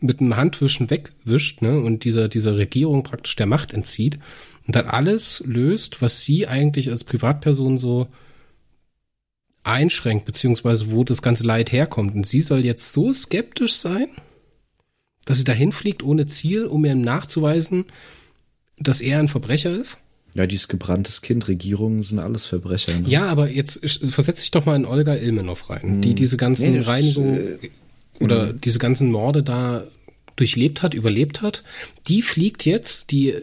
mit einem Handwischen wegwischt ne, und dieser, dieser Regierung praktisch der Macht entzieht und dann alles löst, was sie eigentlich als Privatperson so einschränkt, beziehungsweise wo das ganze Leid herkommt. Und sie soll jetzt so skeptisch sein, dass sie dahin fliegt ohne Ziel, um ihm nachzuweisen, dass er ein Verbrecher ist? Ja, dieses gebranntes Kind, Regierungen sind alles Verbrecher. Ne? Ja, aber jetzt versetz dich doch mal in Olga Ilmenov rein, hm. die diese ganzen nee, Reinigungen, äh, oder mhm. diese ganzen Morde da durchlebt hat, überlebt hat, die fliegt jetzt, die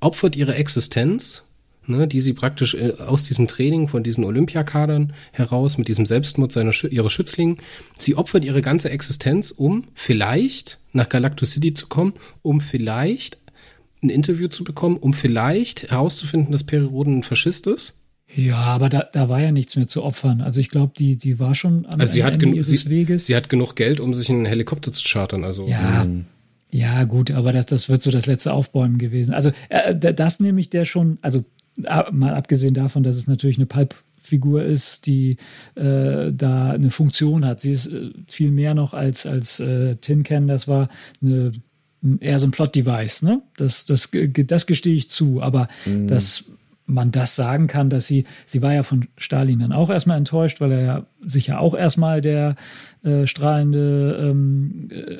opfert ihre Existenz, ne, die sie praktisch äh, aus diesem Training von diesen Olympiakadern heraus mit diesem Selbstmord seiner ihrer Schützlinge, sie opfert ihre ganze Existenz, um vielleicht nach Galacto City zu kommen, um vielleicht ein Interview zu bekommen, um vielleicht herauszufinden, dass Peri Roden ein Faschist ist. Ja, aber da, da war ja nichts mehr zu opfern. Also ich glaube, die, die war schon am also sie Ende hat ihres sie, Weges. Sie hat genug Geld, um sich einen Helikopter zu chartern. Also ja, mh. ja gut, aber das, das wird so das letzte Aufbäumen gewesen. Also äh, das nehme ich der schon, also mal abgesehen davon, dass es natürlich eine Pulp-Figur ist, die äh, da eine Funktion hat. Sie ist äh, viel mehr noch als, als äh, Tin Can. Das war eine eher so ein Plot-Device, ne? Das, das, das gestehe ich zu, aber mhm. das man das sagen kann, dass sie, sie war ja von Stalin dann auch erstmal enttäuscht, weil er ja sicher auch erstmal der äh, strahlende ähm, äh,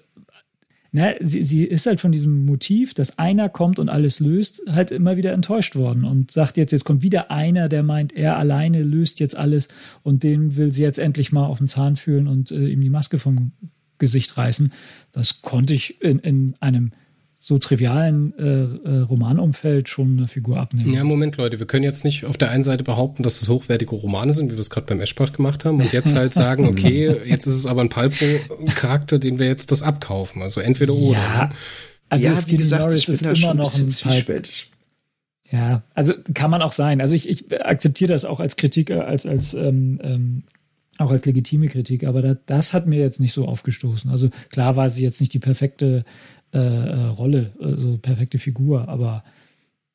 na, sie, sie ist halt von diesem Motiv, dass einer kommt und alles löst, halt immer wieder enttäuscht worden und sagt jetzt, jetzt kommt wieder einer, der meint, er alleine löst jetzt alles und den will sie jetzt endlich mal auf den Zahn fühlen und äh, ihm die Maske vom Gesicht reißen. Das konnte ich in, in einem so trivialen äh, äh, Romanumfeld schon eine Figur abnehmen. Ja, Moment, Leute, wir können jetzt nicht auf der einen Seite behaupten, dass das hochwertige Romane sind, wie wir es gerade beim Eschbach gemacht haben, und jetzt halt sagen, okay, jetzt ist es aber ein Palpo-Charakter, den wir jetzt das abkaufen. Also entweder oder. Ja, ne? also ja, wie gesagt, Norris ich bin ist da immer schon ein noch bisschen ein zwiespältig. Ja, also kann man auch sein. Also ich, ich akzeptiere das auch als Kritik, äh, als, als ähm, ähm, auch als legitime Kritik, aber da, das hat mir jetzt nicht so aufgestoßen. Also klar war sie jetzt nicht die perfekte äh, äh, Rolle, also perfekte Figur, aber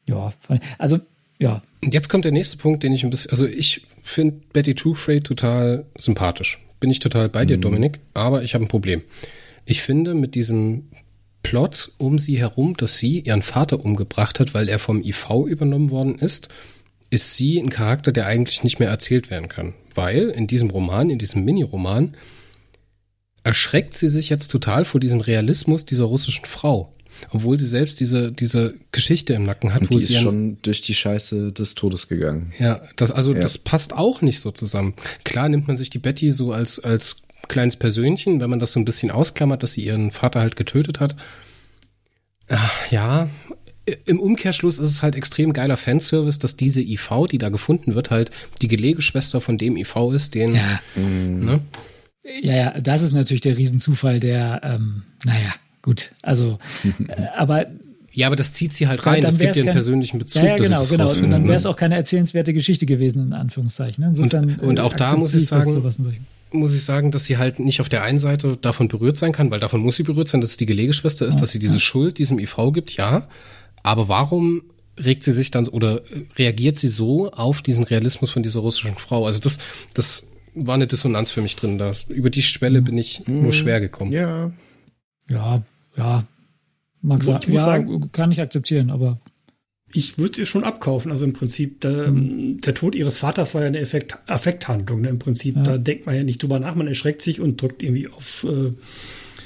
ja, also ja. Jetzt kommt der nächste Punkt, den ich ein bisschen, also ich finde Betty Two-Fray total sympathisch. Bin ich total bei dir, mhm. Dominik, aber ich habe ein Problem. Ich finde mit diesem Plot um sie herum, dass sie ihren Vater umgebracht hat, weil er vom IV übernommen worden ist, ist sie ein Charakter, der eigentlich nicht mehr erzählt werden kann. Weil in diesem Roman, in diesem Mini-Roman, erschreckt sie sich jetzt total vor diesem Realismus dieser russischen Frau. Obwohl sie selbst diese, diese Geschichte im Nacken hat, Und wo die sie ist schon durch die Scheiße des Todes gegangen. Ja, das, also, Ja. das passt auch nicht so zusammen. Klar nimmt man sich die Betty so als, als kleines Persönchen, wenn man das so ein bisschen ausklammert, dass sie ihren Vater halt getötet hat. Ach, ja, im Umkehrschluss ist es halt extrem geiler Fanservice, dass diese IV, die da gefunden wird, halt die Gelegeschwester von dem IV ist, den, Ja, ne? Ja, ja, das ist natürlich der Riesenzufall, der, ähm, naja, gut, also, äh, aber Ja, aber das zieht sie halt Dann- rein, dann das gibt wär's ihr einen kein- persönlichen Bezug, ja, ja, dass genau, sie das genau. Und rausfinden, dann ne? wäre es auch keine erzählenswerte Geschichte gewesen, in Anführungszeichen. ne? Insofern, und äh, auch da muss ich sagen, muss ich sagen, dass sie halt nicht auf der einen Seite davon berührt sein kann, weil davon muss sie berührt sein, dass es die Gelegeschwester ist, dass sie diese Schuld diesem IV gibt, ja. Aber warum regt sie sich dann oder reagiert sie so auf diesen Realismus von dieser russischen Frau? Also das, das war eine Dissonanz für mich drin. Das, über die Schwelle bin ich nur schwer gekommen. Ja, Ja, ja. Mag Ich sein. muss Ja, sagen- kann ich akzeptieren, aber Ich würde es ihr schon abkaufen. Also im Prinzip, der, der Tod ihres Vaters war ja eine Effekt, Affekthandlung. Ne? Im Prinzip, Ja. da denkt man ja nicht drüber nach, man erschreckt sich und drückt irgendwie auf, äh,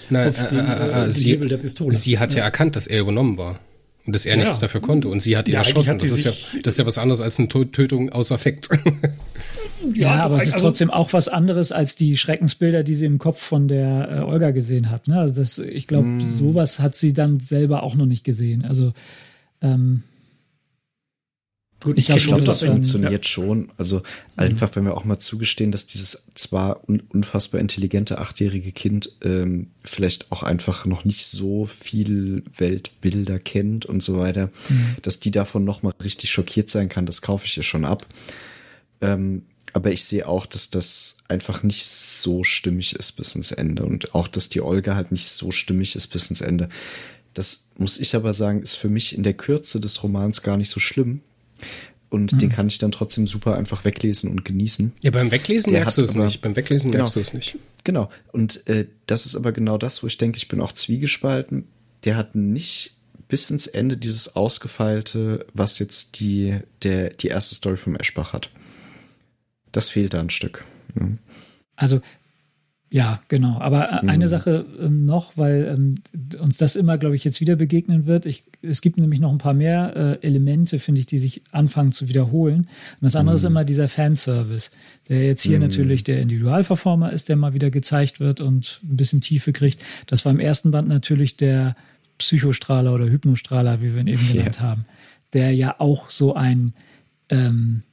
Nein, auf äh, den, äh, äh, äh, den sie, Hebel der Pistole. sie hat ja. erkannt, dass er übernommen war. Und dass er Ja. nichts dafür konnte. Und sie hat ihn Ja, erschossen. hat Das ist, ja, das ist ja was anderes als eine Tö- Tötung aus Affekt. ja, doch, aber es ist also- trotzdem auch was anderes als die Schreckensbilder, die sie im Kopf von der äh, Olga gesehen hat. Ne? Also das, ich glaube, Mm. sowas hat sie dann selber auch noch nicht gesehen. Also ähm, Gut, ich ich glaube, das dann- funktioniert schon. Also einfach, wenn wir auch mal zugestehen, dass dieses zwar un unfassbar intelligente achtjährige Kind ähm, vielleicht auch einfach noch nicht so viel Weltbilder kennt und so weiter, dass die davon noch mal richtig schockiert sein kann, das kaufe ich ihr schon ab. Ähm, aber ich sehe auch, dass das einfach nicht so stimmig ist bis ins Ende und auch, dass die Olga halt nicht so stimmig ist bis ins Ende. Das muss ich aber sagen, ist für mich in der Kürze des Romans gar nicht so schlimm. Und den kann ich dann trotzdem super einfach weglesen und genießen. ja, beim Weglesen Der merkst du es nicht. Beim Weglesen Genau. merkst du es nicht. Genau. Und äh, das ist aber genau das, wo ich denke, ich bin auch zwiegespalten. Der hat nicht bis ins Ende dieses Ausgefeilte, was jetzt die, der, die erste Story vom Eschbach hat. Das fehlt da ein Stück. Ja. Also, ja, genau. Aber eine Sache ähm, noch, weil ähm, uns das immer, glaube ich, jetzt wieder begegnen wird. Ich, es gibt nämlich noch ein paar mehr äh, Elemente, finde ich, die sich anfangen zu wiederholen. Und das andere ist immer dieser Fanservice, der jetzt hier natürlich der Individualverformer ist, der mal wieder gezeigt wird und ein bisschen Tiefe kriegt. Das war im ersten Band natürlich der Psychostrahler oder Hypnostrahler, wie wir ihn eben genannt haben, der ja auch so ein ähm,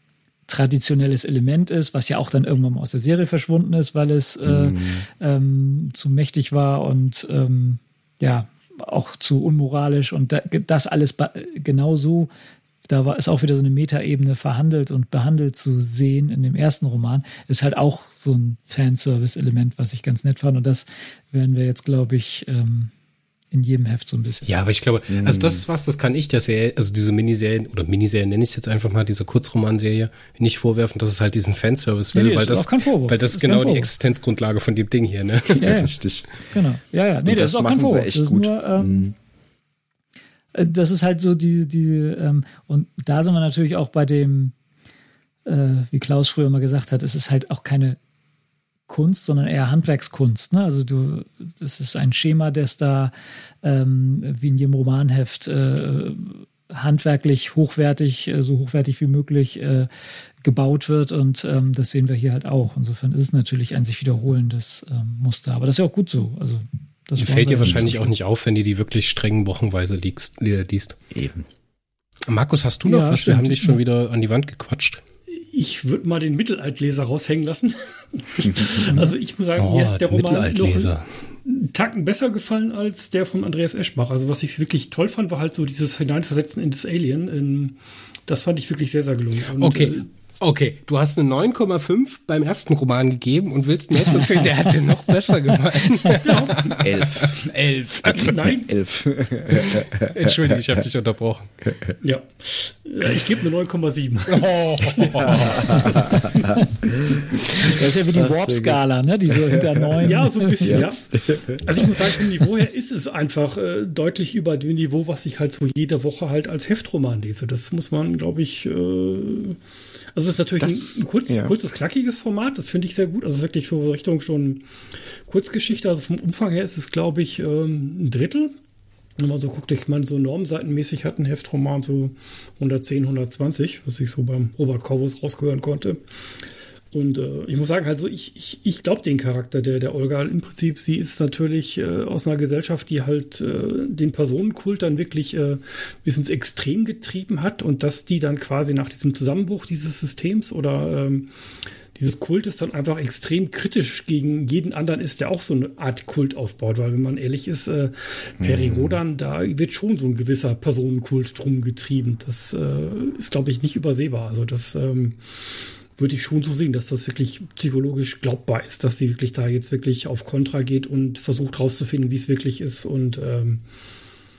traditionelles Element ist, was ja auch dann irgendwann mal aus der Serie verschwunden ist, weil es äh, ähm, zu mächtig war und ähm, ja auch zu unmoralisch und da, das alles genau so. Da war ist auch wieder so eine Metaebene verhandelt und behandelt zu sehen in dem ersten Roman. Ist halt auch so ein Fanservice-Element, was ich ganz nett fand. Und das werden wir jetzt, glaube ich, ähm, in jedem Heft so ein bisschen. Ja, aber ich glaube, also das ist was, das kann ich der Serie, also diese Miniserien oder Miniserien nenne ich es jetzt einfach mal, diese Kurzromanserie, nicht vorwerfen, dass es halt diesen Fanservice will, Nee, weil das, auch kein Vorwurf. weil das ist genau die. Existenzgrundlage von dem Ding hier, ne? Ja, ja. Richtig. Genau. Ja, ja. Nee, Und das, ist auch kein Vorwurf. echt das ist gut. nur, ähm, Mhm. äh, das ist halt so die, die, ähm, und da sind wir natürlich auch bei dem, äh, wie Klaus früher mal gesagt hat, es ist halt auch keine Kunst, sondern eher Handwerkskunst. Ne? Also du, das ist ein Schema, das da ähm, wie in jedem Romanheft äh, handwerklich hochwertig, äh, so hochwertig wie möglich äh, gebaut wird und ähm, das sehen wir hier halt auch. Insofern ist es natürlich ein sich wiederholendes ähm, Muster, aber das ist ja auch gut so. Also das fällt dir wahrscheinlich auch nicht auf, wenn du die wirklich strengen wochenweise liest. liest. Eben. Markus, hast du noch ja, was? Stimmt. Wir haben dich schon wieder an die Wand gequatscht. Ich würde mal den Mittelaltleser raushängen lassen. also ich muss sagen, oh, mir hat der, der Roman noch einen Tacken besser gefallen als der von Andreas Eschbach. Also was ich wirklich toll fand, war halt so dieses Hineinversetzen in das Alien. In, das fand ich wirklich sehr, sehr gelungen. Und, okay, äh, Okay, du hast eine 9,5 beim ersten Roman gegeben und willst mir jetzt erzählen, der hat dir noch besser gefallen. Elf. Elf. Nein. Elf. Entschuldige, ich habe dich unterbrochen. Ja. Ich gebe eine 9,7. Oh. das ist ja wie die Warp-Skala, ne? Die so hinter 9. Ja, so ein bisschen, yes. ja. Also ich muss sagen, vom Niveau her ist es einfach äh, deutlich über dem Niveau, was ich halt so jede Woche halt als Heftroman lese. Das muss man, glaube ich, äh, also es ist natürlich das, ein, ein kurz, ja. kurzes, knackiges Format, das finde ich sehr gut. Also wirklich so Richtung schon Kurzgeschichte. Also vom Umfang her ist es, glaube ich, ähm, ein Drittel. Wenn man so guckt, ich meine, so normseitenmäßig hat ein Heftroman so 110, 120, was ich so beim Robert Corvus rausgehören konnte. Und äh, ich muss sagen, also ich, ich, ich glaube den Charakter der, der Olga. Im Prinzip, sie ist natürlich äh, aus einer Gesellschaft, die halt äh, den Personenkult dann wirklich äh, bis ins Extrem getrieben hat und dass die dann quasi nach diesem Zusammenbruch dieses Systems oder ähm, dieses Kultes dann einfach extrem kritisch gegen jeden anderen ist, der auch so eine Art Kult aufbaut. Weil wenn man ehrlich ist, äh, Perigodan, mhm. da wird schon so ein gewisser Personenkult drum getrieben. Das äh, ist, glaube ich, nicht übersehbar. Also das ähm, würde ich schon so sehen, dass das wirklich psychologisch glaubbar ist, dass sie wirklich da jetzt wirklich auf Kontra geht und versucht rauszufinden, wie es wirklich ist und ähm,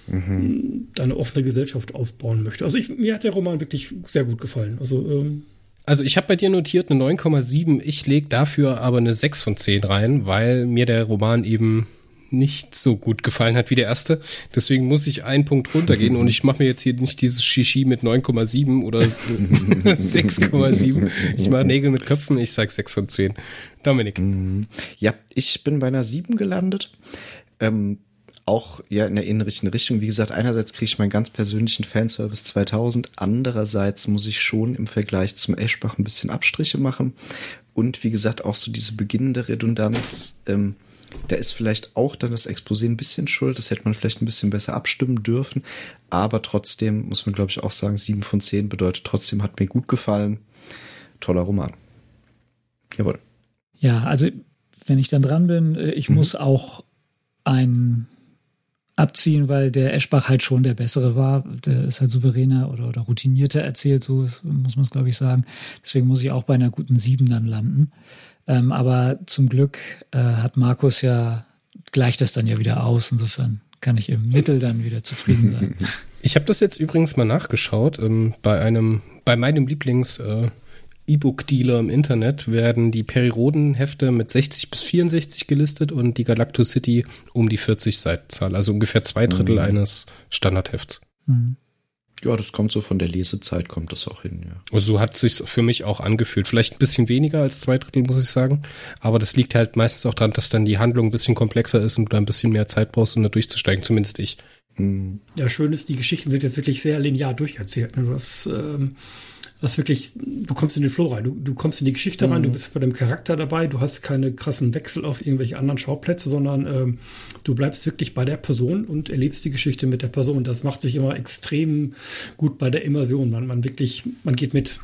mhm. da eine offene Gesellschaft aufbauen möchte. Also ich, mir hat der Roman wirklich sehr gut gefallen. Also ähm, also ich habe bei dir notiert eine 9,7. Ich lege dafür aber eine 6 von 10 rein, weil mir der Roman eben nicht so gut gefallen hat wie der erste. Deswegen muss ich einen Punkt runtergehen und ich mache mir jetzt hier nicht dieses Shishi mit 9,7 oder 6,7. Ich mache Nägel mit Köpfen, ich sag 6 von 10. Dominik. Mhm. Ja, ich bin bei einer 7 gelandet. Ähm, auch ja in der ähnlichen Richtung. Wie gesagt, einerseits kriege ich meinen ganz persönlichen Fanservice 2000, andererseits muss ich schon im Vergleich zum Eschbach ein bisschen Abstriche machen. Und wie gesagt, auch so diese beginnende Redundanz. Ähm, da ist vielleicht auch dann das Exposé ein bisschen schuld. Das hätte man vielleicht ein bisschen besser abstimmen dürfen. Aber trotzdem muss man, glaube ich, auch sagen, 7 von 10 bedeutet trotzdem, hat mir gut gefallen. Toller Roman. Jawohl. Ja, also wenn ich dann dran bin, äh, ich mhm. muss auch ein abziehen, weil der Eschbach halt schon der bessere war. Der ist halt souveräner oder, oder routinierter erzählt, so muss man es, glaube ich, sagen. Deswegen muss ich auch bei einer guten 7 dann landen. Ähm, aber zum Glück äh, hat Markus ja gleicht das dann ja wieder aus. Insofern kann ich im Mittel dann wieder zufrieden sein. Ich habe das jetzt übrigens mal nachgeschaut. Ähm, bei einem, bei meinem Lieblings äh, E-Book-Dealer im Internet werden die Periroden-Hefte mit 60 bis 64 gelistet und die Galacto City um die 40 Seitenzahl, also ungefähr zwei Drittel mhm. eines Standardhefts. Mhm. Ja, das kommt so von der Lesezeit, kommt das auch hin, ja. Also so hat es sich für mich auch angefühlt. Vielleicht ein bisschen weniger als zwei Drittel, muss ich sagen. Aber das liegt halt meistens auch daran, dass dann die Handlung ein bisschen komplexer ist und du da ein bisschen mehr Zeit brauchst, um da durchzusteigen, zumindest ich. Ja, schön ist, die Geschichten sind jetzt wirklich sehr linear durcherzählt. Ne? Du hast ähm, was wirklich, du kommst in den Flow rein, du, du kommst in die Geschichte mhm. rein, du mhm. bist bei dem Charakter dabei, du hast keine krassen Wechsel auf irgendwelche anderen Schauplätze, sondern ähm, du bleibst wirklich bei der Person und erlebst die Geschichte mit der Person. Das macht sich immer extrem gut bei der Immersion. Man, man wirklich, man geht mit.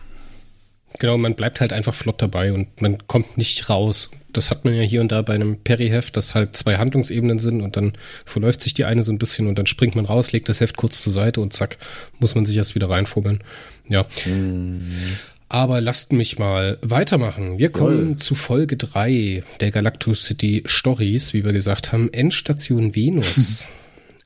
Genau, man bleibt halt einfach flott dabei und man kommt nicht raus. Das hat man ja hier und da bei einem Perry-Heft, dass halt zwei Handlungsebenen sind und dann verläuft sich die eine so ein bisschen und dann springt man raus, legt das Heft kurz zur Seite und zack, muss man sich erst wieder reinfummeln. Ja. Mhm. Aber lasst mich mal weitermachen. Wir kommen Toll. zu Folge 3 der Galactus City Stories, wie wir gesagt haben, Endstation Venus.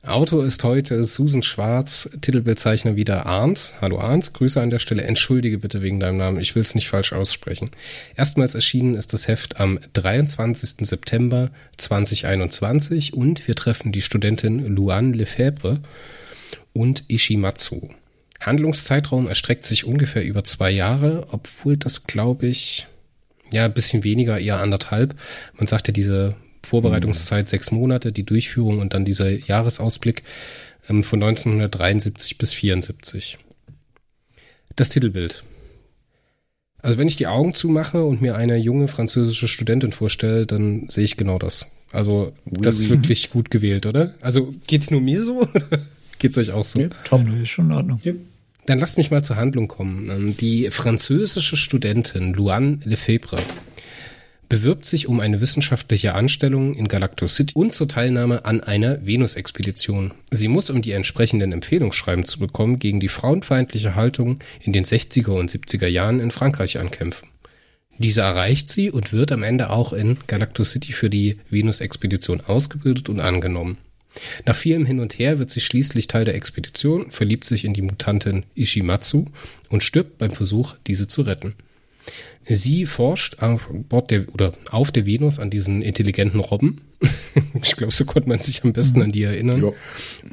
Autor ist heute Susan Schwarz, Titelbildzeichner wieder Arndt. Hallo Arndt, Grüße an der Stelle. Entschuldige bitte wegen deinem Namen, ich will es nicht falsch aussprechen. Erstmals erschienen ist das Heft am 23. September 2021 und wir treffen die Studentin Luan Lefebvre und Ishimatsu. Handlungszeitraum erstreckt sich ungefähr über zwei Jahre, obwohl das, glaube ich, ja, ein bisschen weniger, eher anderthalb. Man sagt ja, diese Vorbereitungszeit mhm. sechs Monate, die Durchführung und dann dieser Jahresausblick ähm, von 1973 bis 74. Das Titelbild. Also wenn ich die Augen zumache und mir eine junge französische Studentin vorstelle, dann sehe ich genau das. Also oui, das ist wirklich gut gewählt, oder? Also geht's nur mir so? Geht's euch auch so? Ja, top. Ist schon in Ordnung. Ja. Dann lasst mich mal zur Handlung kommen. Ähm, die französische Studentin Luan Lefebvre bewirbt sich um eine wissenschaftliche Anstellung in Galactus City und zur Teilnahme an einer Venus-Expedition. Sie muss, um die entsprechenden Empfehlungsschreiben zu bekommen, gegen die frauenfeindliche Haltung in den 60er und 70er Jahren in Frankreich ankämpfen. Diese erreicht sie und wird am Ende auch in Galactus City für die Venus-Expedition ausgebildet und angenommen. Nach vielem Hin und Her wird sie schließlich Teil der Expedition, verliebt sich in die Mutantin Ishimatsu und stirbt beim Versuch, diese zu retten. Sie forscht auf Bord der oder auf der Venus an diesen intelligenten Robben. ich glaube, so konnte man sich am besten an die erinnern. Ja.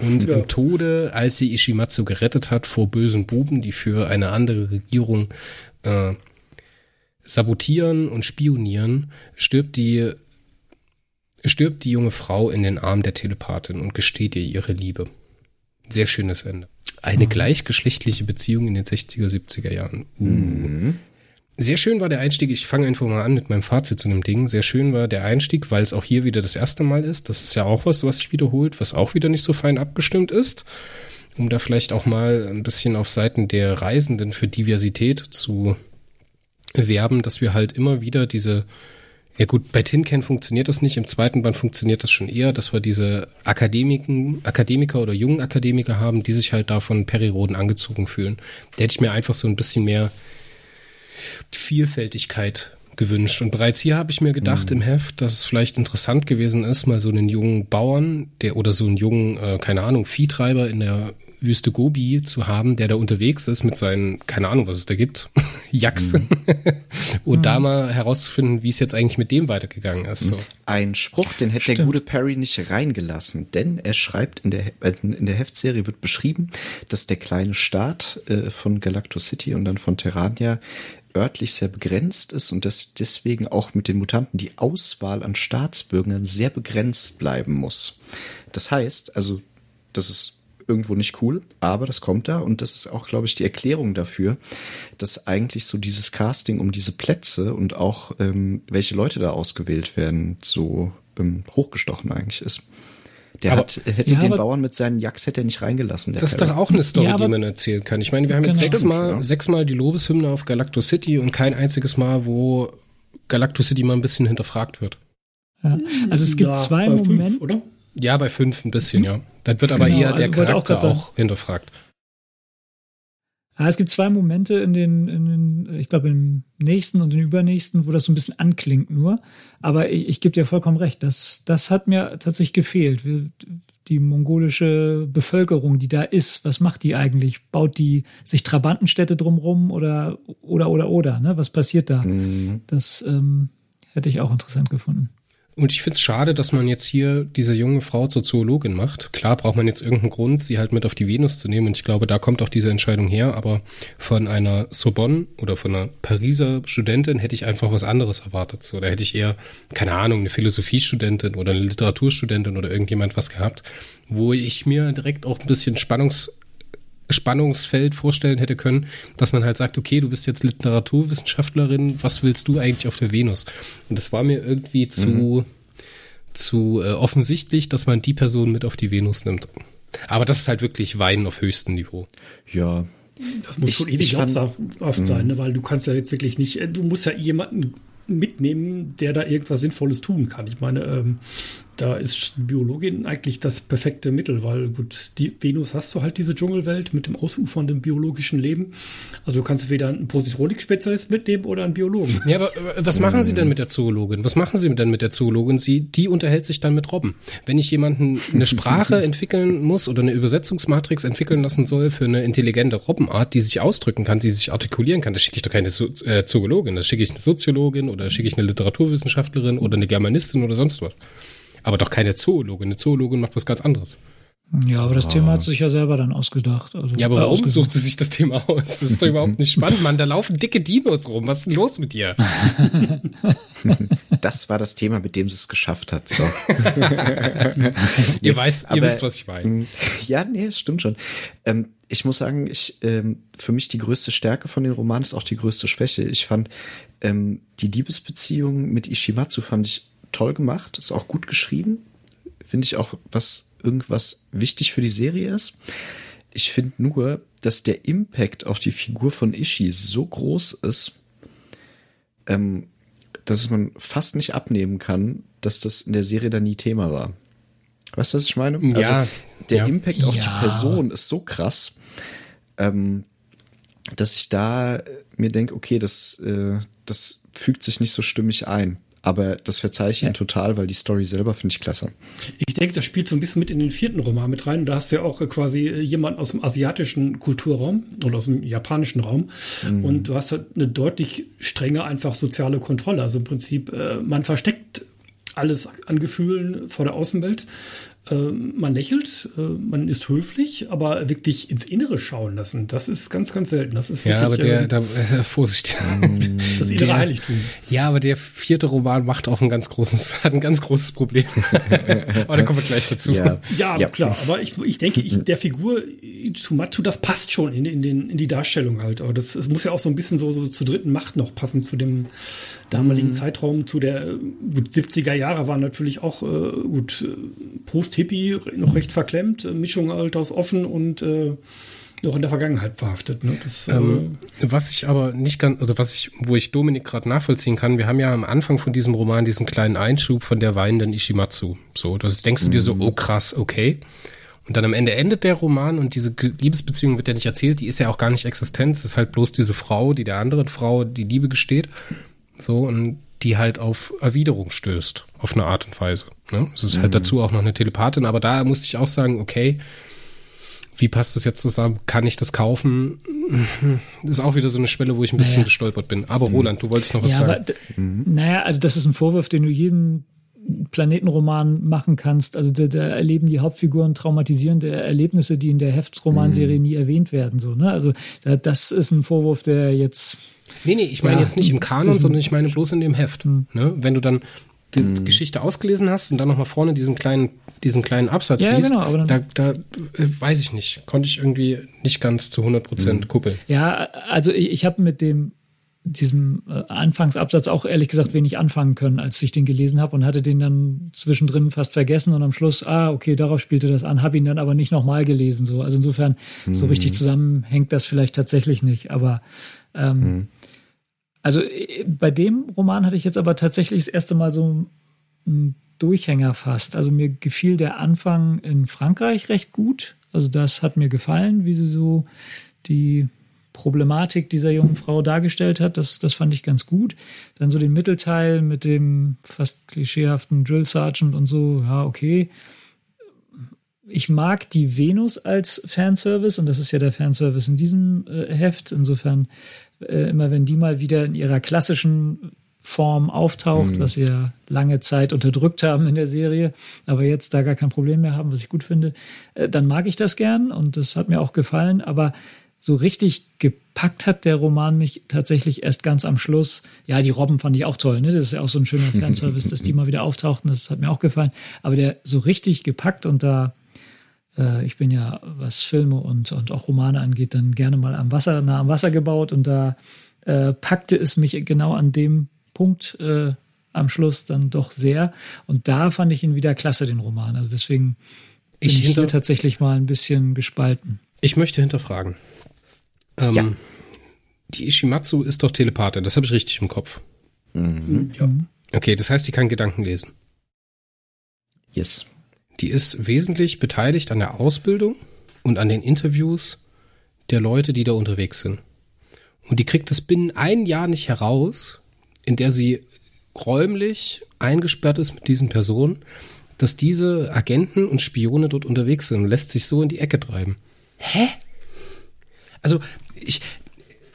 Und ja. im Tode, als sie Ishimatsu gerettet hat vor bösen Buben, die für eine andere Regierung äh, sabotieren und spionieren, stirbt die stirbt die junge Frau in den Arm der Telepathin und gesteht ihr ihre Liebe. Sehr schönes Ende. Eine mhm. gleichgeschlechtliche Beziehung in den 60er, 70er Jahren. Uh. Mhm. Sehr schön war der Einstieg, ich fange einfach mal an mit meinem Fazit zu dem Ding. Sehr schön war der Einstieg, weil es auch hier wieder das erste Mal ist. Das ist ja auch was, was sich wiederholt, was auch wieder nicht so fein abgestimmt ist. Um da vielleicht auch mal ein bisschen auf Seiten der Reisenden für Diversität zu werben, dass wir halt immer wieder diese ja gut, bei Tinken funktioniert das nicht. Im zweiten Band funktioniert das schon eher, dass wir diese Akademiken, Akademiker oder jungen Akademiker haben, die sich halt davon Periroden angezogen fühlen. Da hätte ich mir einfach so ein bisschen mehr Vielfältigkeit gewünscht. Und bereits hier habe ich mir gedacht mhm. im Heft, dass es vielleicht interessant gewesen ist, mal so einen jungen Bauern, der oder so einen jungen, äh, keine Ahnung, Viehtreiber in der Wüste Gobi zu haben, der da unterwegs ist mit seinen, keine Ahnung, was es da gibt, Yaks. Mhm. und mhm. da mal herauszufinden, wie es jetzt eigentlich mit dem weitergegangen ist. So. Ein Spruch, den hätte Stimmt. der gute Perry nicht reingelassen, denn er schreibt in der, äh, in der Heftserie wird beschrieben, dass der kleine Staat äh, von Galactus City und dann von Terrania örtlich sehr begrenzt ist und dass deswegen auch mit den Mutanten die Auswahl an Staatsbürgern sehr begrenzt bleiben muss. Das heißt, also, das ist irgendwo nicht cool, aber das kommt da und das ist auch, glaube ich, die Erklärung dafür, dass eigentlich so dieses Casting um diese Plätze und auch ähm, welche Leute da ausgewählt werden, so ähm, hochgestochen eigentlich ist. Der aber, hat, hätte ja, den Bauern mit seinen Jacks hätte er nicht reingelassen. das ist doch auch eine Story, ja, die man erzählen kann. Ich meine, wir haben genau. jetzt sechsmal, ja. sechsmal die Lobeshymne auf Galactus City und kein einziges Mal, wo Galactus City mal ein bisschen hinterfragt wird. Ja. Also es gibt zwei Momente, oder? Ja, bei fünf ein bisschen, mhm. ja. Dann wird aber genau, eher der also Charakter auch, auch hinterfragt. Ja, es gibt zwei Momente in den, in den ich glaube, im nächsten und im übernächsten, wo das so ein bisschen anklingt nur. Aber ich, ich gebe dir vollkommen recht, das, das hat mir tatsächlich gefehlt. Die mongolische Bevölkerung, die da ist, was macht die eigentlich? Baut die sich Trabantenstädte drumrum oder, oder, oder, oder, ne? Was passiert da? Mhm. Das ähm, hätte ich auch interessant gefunden. Und ich finde es schade, dass man jetzt hier diese junge Frau zur Zoologin macht. Klar braucht man jetzt irgendeinen Grund, sie halt mit auf die Venus zu nehmen. Und ich glaube, da kommt auch diese Entscheidung her. Aber von einer Sorbonne oder von einer Pariser Studentin hätte ich einfach was anderes erwartet. So, da hätte ich eher, keine Ahnung, eine Philosophiestudentin oder eine Literaturstudentin oder irgendjemand was gehabt, wo ich mir direkt auch ein bisschen Spannungs Spannungsfeld vorstellen hätte können, dass man halt sagt, okay, du bist jetzt Literaturwissenschaftlerin, was willst du eigentlich auf der Venus? Und das war mir irgendwie zu, mhm. zu äh, offensichtlich, dass man die Person mit auf die Venus nimmt. Aber das ist halt wirklich Weinen auf höchstem Niveau. Ja. Das muss ich, schon ewig oft sein, mhm. ne? weil du kannst ja jetzt wirklich nicht, äh, du musst ja jemanden mitnehmen, der da irgendwas Sinnvolles tun kann. Ich meine, ähm, da ist Biologin eigentlich das perfekte Mittel, weil gut, die Venus hast du halt diese Dschungelwelt mit dem ausufernden biologischen Leben. Also du kannst weder einen Positronik-Spezialist mitnehmen oder einen Biologen. Ja, aber äh, was machen Sie denn mit der Zoologin? Was machen Sie denn mit der Zoologin? Sie, die unterhält sich dann mit Robben. Wenn ich jemanden eine Sprache entwickeln muss oder eine Übersetzungsmatrix entwickeln lassen soll für eine intelligente Robbenart, die sich ausdrücken kann, die sich artikulieren kann, das schicke ich doch keine so äh, Zoologin, das schicke ich eine Soziologin oder schicke ich eine Literaturwissenschaftlerin oder eine Germanistin oder sonst was aber doch keine Zoologin. Eine Zoologin macht was ganz anderes. Ja, aber das oh. Thema hat sich ja selber dann ausgedacht. Also, ja, aber warum ausgesucht. sucht sie sich das Thema aus? Das ist doch überhaupt nicht spannend, Mann. Da laufen dicke Dinos rum. Was ist denn los mit dir? Das war das Thema, mit dem sie es geschafft hat. So. ihr, weißt, aber, ihr wisst, was ich meine. Ja, nee, es stimmt schon. Ähm, ich muss sagen, ich, ähm, für mich die größte Stärke von den Romanen ist auch die größte Schwäche. Ich fand ähm, die Liebesbeziehung mit Ishimatsu fand ich toll gemacht, ist auch gut geschrieben. Finde ich auch, was irgendwas wichtig für die Serie ist. Ich finde nur, dass der Impact auf die Figur von Ishi so groß ist, ähm, dass man fast nicht abnehmen kann, dass das in der Serie dann nie Thema war. Weißt du, was ich meine? Ja. Also der ja. Impact auf ja. die Person ist so krass, ähm, dass ich da mir denke, okay, das, äh, das fügt sich nicht so stimmig ein. Aber das verzeihe ich ja. Ihnen total, weil die Story selber finde ich klasse. Ich denke, das spielt so ein bisschen mit in den vierten Roman mit rein. Da hast du ja auch quasi jemanden aus dem asiatischen Kulturraum oder aus dem japanischen Raum. Mhm. Und du hast halt eine deutlich strenge einfach soziale Kontrolle. Also im Prinzip, äh, man versteckt alles an Gefühlen vor der Außenwelt. Äh, man lächelt, äh, man ist höflich, aber wirklich ins Innere schauen lassen, das ist ganz, ganz selten. Das ist ja, wirklich, aber der, äh, da, äh, Vorsicht. Das innere der, Heiligtum. Ja, aber der vierte Roman macht auch ein ganz großes, hat ein ganz großes Problem. aber da kommen wir gleich dazu. Ja, ja, ja. klar. Aber ich, ich denke, ich, der Figur Tsumatsu, das passt schon in, in, den, in die Darstellung halt. Aber das, das muss ja auch so ein bisschen so, so zur dritten Macht noch passen, zu dem damaligen mhm. Zeitraum, zu der gut, 70er Jahre waren natürlich auch äh, gut Post-Hippie, noch recht verklemmt, Mischung halt aus offen und äh, noch in der Vergangenheit verhaftet. Ne? Das, ähm, äh, was ich aber nicht ganz, also was ich, wo ich Dominik gerade nachvollziehen kann, wir haben ja am Anfang von diesem Roman diesen kleinen Einschub von der weinenden Ishimatsu. So, das denkst du dir so, mhm. oh krass, okay. Und dann am Ende endet der Roman und diese Liebesbeziehung wird ja nicht erzählt, die ist ja auch gar nicht existent. Es ist halt bloß diese Frau, die der anderen Frau die Liebe gesteht. So, und die halt auf Erwiderung stößt, auf eine Art und Weise. Ne? Es ist halt mhm. halt dazu auch noch eine Telepathin, aber da musste ich auch sagen, okay, wie passt das jetzt zusammen? Kann ich das kaufen? Das ist auch wieder so eine Schwelle, wo ich ein bisschen naja. gestolpert bin. Aber mhm. Roland, du wolltest noch was ja, sagen. Aber, mhm. Naja, also das ist ein Vorwurf, den du jedem Planetenroman machen kannst. Also da, da, erleben die Hauptfiguren traumatisierende Erlebnisse, die in der Heftromanserie mhm. nie erwähnt werden. So, ne? Also da, das ist ein Vorwurf, der jetzt. Nee, nee, ich meine ja, jetzt nicht im Kanon, sondern ich meine bloß in dem Heft. Mhm. Ne? Wenn du dann die mhm. Geschichte ausgelesen hast und dann nochmal vorne diesen kleinen, diesen kleinen Absatz ja, liest, genau, da, da äh, weiß ich nicht, konnte ich irgendwie nicht ganz zu 100 Prozent mhm. kuppeln. Ja, also ich, ich habe mit dem diesem äh, Anfangsabsatz auch ehrlich gesagt wenig anfangen können, als ich den gelesen habe und hatte den dann zwischendrin fast vergessen und am Schluss, ah, okay, darauf spielte das an, habe ihn dann aber nicht nochmal gelesen. So. Also insofern, mhm. so richtig zusammenhängt das vielleicht tatsächlich nicht. Aber ähm, mhm. also äh, bei dem Roman hatte ich jetzt aber tatsächlich das erste Mal so einen Durchhänger fast. Also mir gefiel der Anfang in Frankreich recht gut. Also das hat mir gefallen, wie sie so die Problematik dieser jungen Frau dargestellt hat. Das, das fand ich ganz gut. Dann so den Mittelteil mit dem fast klischeehaften Drill Sergeant und so, ja, okay. Ich mag die Venus als Fanservice und das ist ja der Fanservice in diesem äh, Heft. Insofern, äh, immer wenn die mal wieder in ihrer klassischen Form auftaucht, mhm. was sie ja lange Zeit unterdrückt haben in der Serie, aber jetzt da gar kein Problem mehr haben, was ich gut finde, äh, dann mag ich das gern und das hat mir auch gefallen. Aber so richtig gepackt hat der Roman mich tatsächlich erst ganz am Schluss. Ja, die Robben fand ich auch toll. Ne? Das ist ja auch so ein schöner Fanservice, dass die mal wieder auftauchten. Das hat mir auch gefallen. Aber der so richtig gepackt und da, äh, ich bin ja, was Filme und, und auch Romane angeht, dann gerne mal am Wasser, nah am Wasser gebaut und da äh, packte es mich genau an dem Punkt äh, am Schluss dann doch sehr. Und da fand ich ihn wieder klasse, den Roman. Also deswegen bin ich, ich hier tatsächlich mal ein bisschen gespalten. Ich möchte hinterfragen. Ähm, ja. Die Ishimatsu ist doch Telepathin, das habe ich richtig im Kopf. Mhm. Ja. Okay, das heißt, die kann Gedanken lesen. Yes. Die ist wesentlich beteiligt an der Ausbildung und an den Interviews der Leute, die da unterwegs sind. Und die kriegt es binnen ein Jahr nicht heraus, in der sie räumlich eingesperrt ist mit diesen Personen, dass diese Agenten und Spione dort unterwegs sind und lässt sich so in die Ecke treiben. Hä? Also, ich,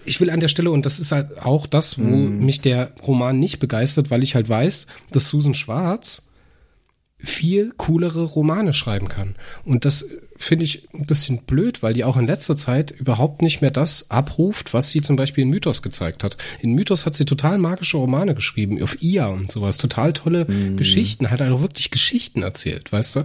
ich will an der Stelle, und das ist halt auch das, wo mm. mich der Roman nicht begeistert, weil ich halt weiß, dass Susan Schwarz viel coolere Romane schreiben kann. Und das finde ich ein bisschen blöd, weil die auch in letzter Zeit überhaupt nicht mehr das abruft, was sie zum Beispiel in Mythos gezeigt hat. In Mythos hat sie total magische Romane geschrieben, auf IA und sowas, total tolle mm. Geschichten, hat also wirklich Geschichten erzählt, weißt du?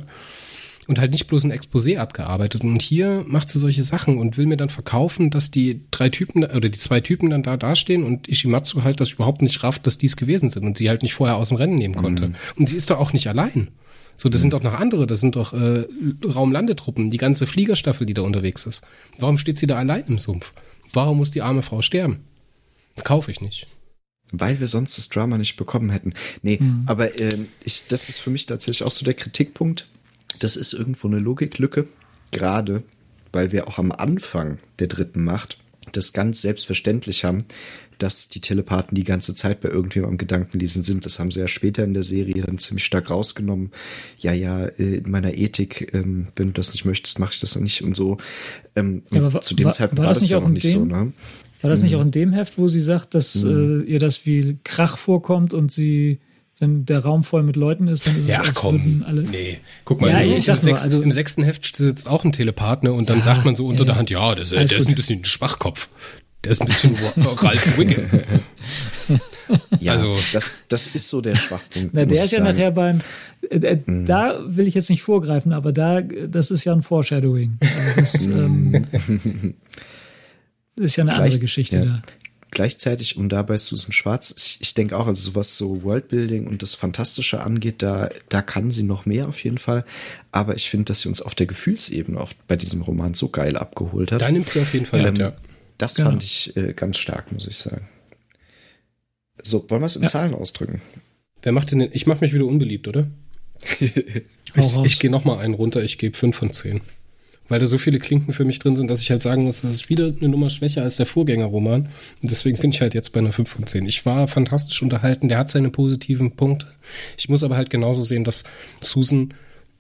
Und halt nicht bloß ein Exposé abgearbeitet. Und hier macht sie solche Sachen und will mir dann verkaufen, dass die drei Typen oder die zwei Typen dann da dastehen und Ishimatsu halt das überhaupt nicht rafft, dass dies gewesen sind und sie halt nicht vorher aus dem Rennen nehmen konnte. Mm. Und sie ist doch auch nicht allein. So, das mhm. sind doch noch andere, das sind doch äh, Raumlandetruppen, die ganze Fliegerstaffel, die da unterwegs ist. Warum steht sie da allein im Sumpf? Warum muss die arme Frau sterben? Das kaufe ich nicht. Weil wir sonst das Drama nicht bekommen hätten. Nee, mhm. aber äh, ich, das ist für mich tatsächlich auch so der Kritikpunkt. Das ist irgendwo eine Logiklücke, gerade weil wir auch am Anfang der dritten Macht das ganz selbstverständlich haben, dass die Telepathen die ganze Zeit bei irgendwem am Gedankenlesen sind. Das haben sie ja später in der Serie dann ziemlich stark rausgenommen. Ja, ja, äh, in meiner Ethik, ähm, wenn du das nicht möchtest, mache ich das nicht und so. Ähm, ja, aber zu dem war, Zeitpunkt war, war das, ja noch nicht dem, so. Ne? War das nicht mhm. auch in dem Heft, wo sie sagt, dass mhm. äh, ihr das wie Krach vorkommt und sie wenn der Raum voll mit Leuten ist, dann ist ja, es, als komm, alle. Nee, guck mal, ja, im, sechs, nur, also, im, sechsten Heft sitzt auch ein Telepath, ne? Und dann ja, sagt man so unter ja, der Hand, ja, das, der ist ein bisschen ein Schwachkopf. Der ist ein bisschen Ralf Wicke. ja, also das, das ist so der Schwachpunkt. Na, der ist ja sagen. nachher beim. Äh, äh, mhm. Da will ich jetzt nicht vorgreifen, aber da, das ist ja ein Foreshadowing. Also das ähm, ist ja eine Gleich, andere Geschichte ja. da. Gleichzeitig, um dabei Susan Schwarz, ich, ich denke auch, also was so Worldbuilding und das Fantastische angeht, da, da kann sie noch mehr auf jeden Fall. Aber ich finde, dass sie uns auf der Gefühlsebene oft bei diesem Roman so geil abgeholt hat. Da nimmt sie auf jeden Fall ähm, mit, ja das genau. fand ich äh, ganz stark, muss ich sagen. So, wollen wir es in ja. Zahlen ausdrücken? Wer macht denn, ich mache mich wieder unbeliebt, oder? ich ich gehe nochmal einen runter, ich gebe fünf von zehn. Weil da so viele Klinken für mich drin sind, dass ich halt sagen muss, das ist wieder eine Nummer schwächer als der Vorgängerroman. Und deswegen bin ich halt jetzt bei einer 5 von 10. Ich war fantastisch unterhalten, der hat seine positiven Punkte. Ich muss aber halt genauso sehen, dass Susan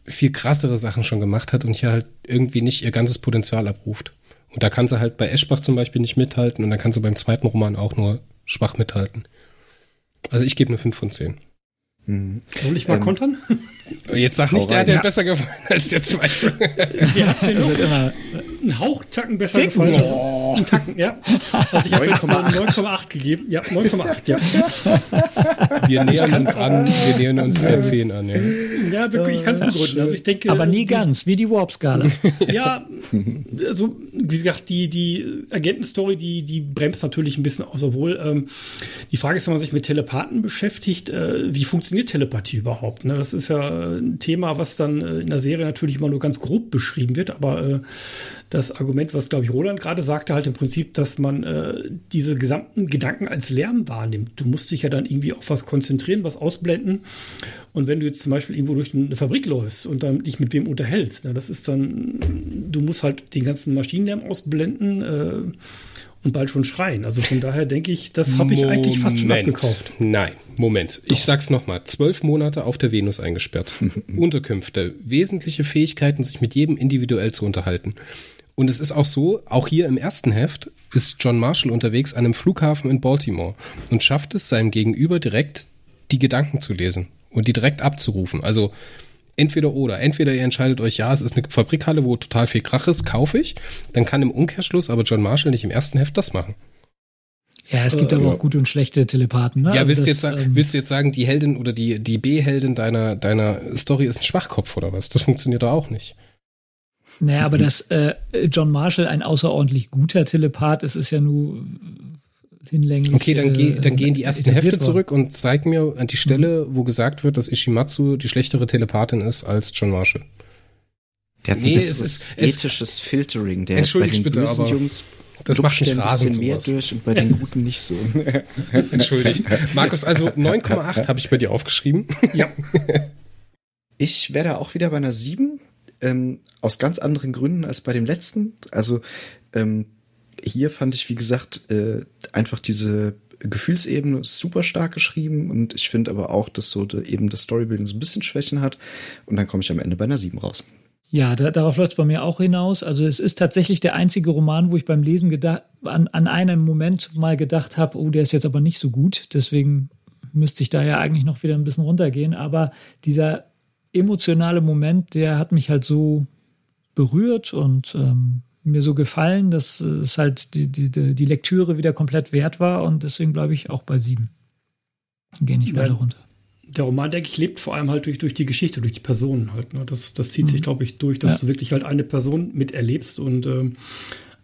viel krassere Sachen schon gemacht hat und hier halt irgendwie nicht ihr ganzes Potenzial abruft. Und da kann sie halt bei Eschbach zum Beispiel nicht mithalten und dann kann sie beim zweiten Roman auch nur schwach mithalten. Also ich gebe eine 5 von 10. Mhm. Soll ich mal ähm, kontern? Jetzt sag nicht, der hat dir ja. besser gefallen als der zweite. ja, genau. immer ein Hauchtacken besser Ticken. gefallen. Oh. Ein Tacken, ja. Also ich habe 9,8 gegeben. Ja, 9,8, ja. Wir nähern uns an, wir nähern uns der 10 an. Ja, ja wirklich, ich kann es begründen. Also ich denke, Aber nie ganz, wie die Warp-Skala. ja, also wie gesagt, die, die Agentenstory, die, die bremst natürlich ein bisschen aus, obwohl ähm, die Frage ist, wenn man sich mit Telepathen beschäftigt, äh, wie funktioniert Telepathie überhaupt? Ne? Das ist ja ein Thema, was dann äh, in der Serie natürlich immer nur ganz grob beschrieben wird, aber äh, das Argument, was glaube ich Roland gerade sagte, halt im Prinzip, dass man äh, diese gesamten Gedanken als Lärm wahrnimmt. Du musst dich ja dann irgendwie auf was konzentrieren, was ausblenden. Und wenn du jetzt zum Beispiel irgendwo durch eine Fabrik läufst und dann dich mit wem unterhältst, na, das ist dann, du musst halt den ganzen Maschinenlärm ausblenden. Äh, und bald schon schreien. Also von daher denke ich, das habe ich eigentlich fast schon abgekauft. Nein, Moment. Doch. Ich sag's nochmal. Zwölf Monate auf der Venus eingesperrt. Unterkünfte. Wesentliche Fähigkeiten, sich mit jedem individuell zu unterhalten. Und es ist auch so, auch hier im ersten Heft ist John Marshall unterwegs an einem Flughafen in Baltimore und schafft es seinem Gegenüber direkt die Gedanken zu lesen und die direkt abzurufen. Also entweder oder. Entweder ihr entscheidet euch, ja, es ist eine Fabrikhalle, wo total viel Krach ist, kaufe ich. Dann kann im Umkehrschluss aber John Marshall nicht im ersten Heft das machen. Ja, es gibt äh, aber auch gute und schlechte Telepathen. Ne? Ja, also willst, das, du jetzt sagen, ähm, willst du jetzt sagen, die Heldin oder die, die B-Heldin deiner, deiner Story ist ein Schwachkopf oder was? Das funktioniert doch auch nicht. Naja, aber dass äh, John Marshall ein außerordentlich guter Telepath ist, ist ja nur hinlänglich. Okay, dann, geh, dann gehen die ersten Hefte war. zurück und zeig mir an die Stelle, wo gesagt wird, dass Ishimatsu die schlechtere Telepathin ist als John Marshall. Der hat nee, ein es ist, ethisches Filtering. Der Entschuldigt bitte, aber Jungs das macht mich rasend mehr durch und bei den Guten nicht so. Entschuldigt. Markus, also 9,8 habe ich bei dir aufgeschrieben. Ja. Ich wäre da auch wieder bei einer 7, ähm, aus ganz anderen Gründen als bei dem letzten. Also ähm, hier fand ich, wie gesagt, äh, einfach diese Gefühlsebene super stark geschrieben und ich finde aber auch, dass so de, eben das Storybuilding so ein bisschen Schwächen hat und dann komme ich am Ende bei einer 7 raus. Ja, da, darauf läuft es bei mir auch hinaus. Also es ist tatsächlich der einzige Roman, wo ich beim Lesen an, an einen Moment mal gedacht habe, oh, der ist jetzt aber nicht so gut. Deswegen müsste ich da ja eigentlich noch wieder ein bisschen runtergehen. Aber dieser emotionale Moment, der hat mich halt so berührt und ähm, mir so gefallen, dass es halt die, die, die Lektüre wieder komplett wert war und deswegen bleibe ich auch bei sieben. Gehe nicht weiter runter. Der Roman, denke ich, lebt vor allem halt durch, durch die Geschichte, durch die Personen halt. Ne? Das, das zieht mhm. sich, glaube ich, durch, dass ja. du wirklich halt eine Person miterlebst und ähm,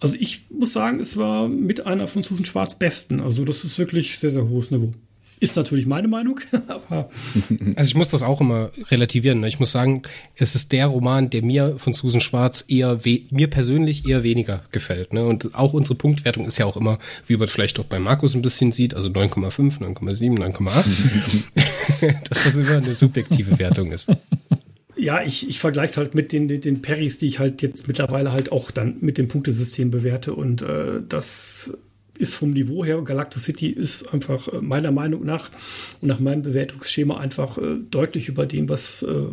also ich muss sagen, es war mit einer von Susan Schwarz besten. Also das ist wirklich sehr, sehr hohes Niveau. Ist natürlich meine Meinung. also ich muss das auch immer relativieren. Ne? Ich muss sagen, es ist der Roman, der mir von Susan Schwarz eher mir persönlich eher weniger gefällt. Ne? Und auch unsere Punktwertung ist ja auch immer, wie man vielleicht auch bei Markus ein bisschen sieht, also 9,5, 9,7, 9,8. Dass das immer eine subjektive Wertung ist. Ja, ich, ich vergleiche es halt mit den, den, den Perrys, die ich halt jetzt mittlerweile halt auch dann mit dem Punktesystem bewerte. Und äh, das ist vom Niveau her, Galactus City ist einfach äh, meiner Meinung nach und nach meinem Bewertungsschema einfach äh, deutlich über dem, was äh,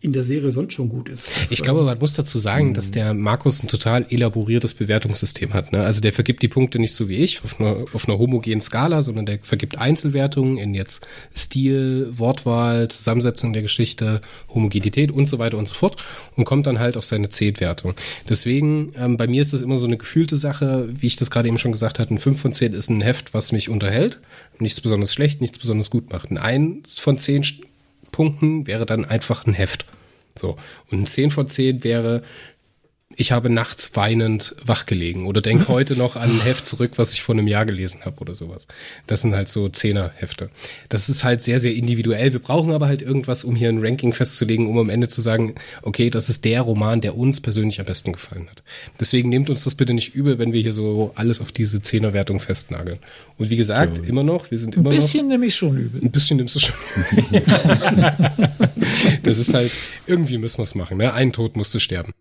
in der Serie sonst schon gut ist. Das, ich glaube, man muss dazu sagen, dass der Markus ein total elaboriertes Bewertungssystem hat. Ne? Also der vergibt die Punkte nicht so wie ich auf einer, auf einer homogenen Skala, sondern der vergibt Einzelwertungen in jetzt Stil, Wortwahl, Zusammensetzung der Geschichte, Homogenität und so weiter und so fort und kommt dann halt auf seine Zehn-Wertung. Deswegen, ähm, bei mir ist das immer so eine gefühlte Sache, wie ich das gerade eben schon gesagt hatte, ein 5 von 10 ist ein Heft, was mich unterhält, nichts besonders schlecht, nichts besonders gut macht. Ein 1 von 10 Punkten wäre dann einfach ein Heft. So. Und ein 10 von 10 wäre ich habe nachts weinend wachgelegen oder denk heute noch an ein Heft zurück, was ich vor einem Jahr gelesen habe oder sowas. Das sind halt so Zehner-Hefte. Das ist halt sehr, sehr individuell. Wir brauchen aber halt irgendwas, um hier ein Ranking festzulegen, um am Ende zu sagen, okay, das ist der Roman, der uns persönlich am besten gefallen hat. Deswegen nehmt uns das bitte nicht übel, wenn wir hier so alles auf diese Zehner-Wertung festnageln. Und wie gesagt, ja. immer noch, wir sind immer noch. Ein bisschen nehme ich schon übel. Ein bisschen nimmst du schon. das ist halt, irgendwie müssen wir es machen. Ne? Ein Tod musste sterben.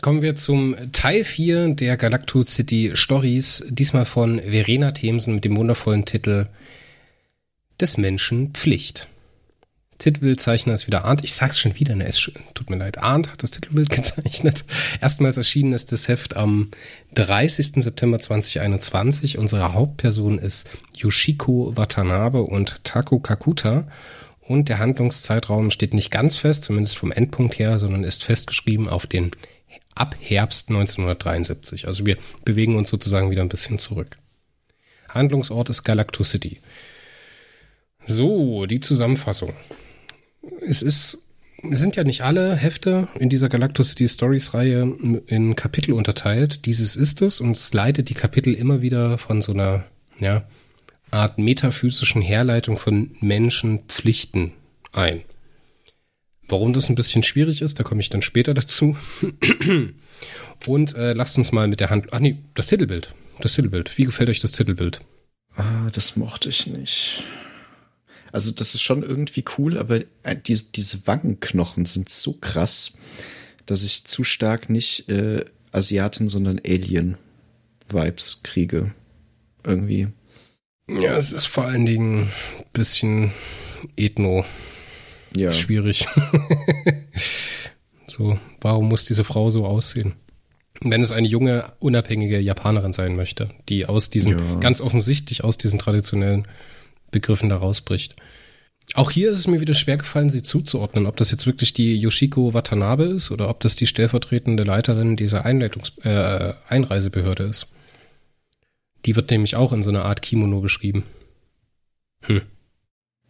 Kommen wir zum Teil 4 der Galactus City Stories, diesmal von Verena Themsen mit dem wundervollen Titel Des Menschen Pflicht. Titelbildzeichner ist wieder Arndt. Ich sag's schon wieder, ne, es tut mir leid. Arndt hat das Titelbild gezeichnet. Erstmals erschienen ist das Heft am 30. September 2021. Unsere Hauptperson ist Yoshiko Watanabe und Tako Kakuta. Und der Handlungszeitraum steht nicht ganz fest, zumindest vom Endpunkt her, sondern ist festgeschrieben auf den ab Herbst 1973. Also wir bewegen uns sozusagen wieder ein bisschen zurück. Handlungsort ist Galactus City. So, die Zusammenfassung. Es ist, sind ja nicht alle Hefte in dieser Galactus City Stories Reihe in Kapitel unterteilt. Dieses ist es und es leitet die Kapitel immer wieder von so einer, ja, Art metaphysischen Herleitung von Menschenpflichten ein. Warum das ein bisschen schwierig ist, da komme ich dann später dazu. Und äh, lasst uns mal mit der Hand. Ach nee, das Titelbild. Das Titelbild. Wie gefällt euch das Titelbild? Ah, das mochte ich nicht. Also, das ist schon irgendwie cool, aber äh, diese, diese Wangenknochen sind so krass, dass ich zu stark nicht äh, Asiaten, sondern Alien-Vibes kriege. Irgendwie. Ja, es ist vor allen Dingen ein bisschen ethno ja. schwierig. so, warum muss diese Frau so aussehen? Wenn es eine junge, unabhängige Japanerin sein möchte, die aus diesen, ja. ganz offensichtlich aus diesen traditionellen Begriffen da rausbricht. Auch hier ist es mir wieder schwer gefallen, sie zuzuordnen, ob das jetzt wirklich die Yoshiko Watanabe ist oder ob das die stellvertretende Leiterin dieser Einleitungs äh, Einreisebehörde ist. Die wird nämlich auch in so einer Art Kimono beschrieben. Hm.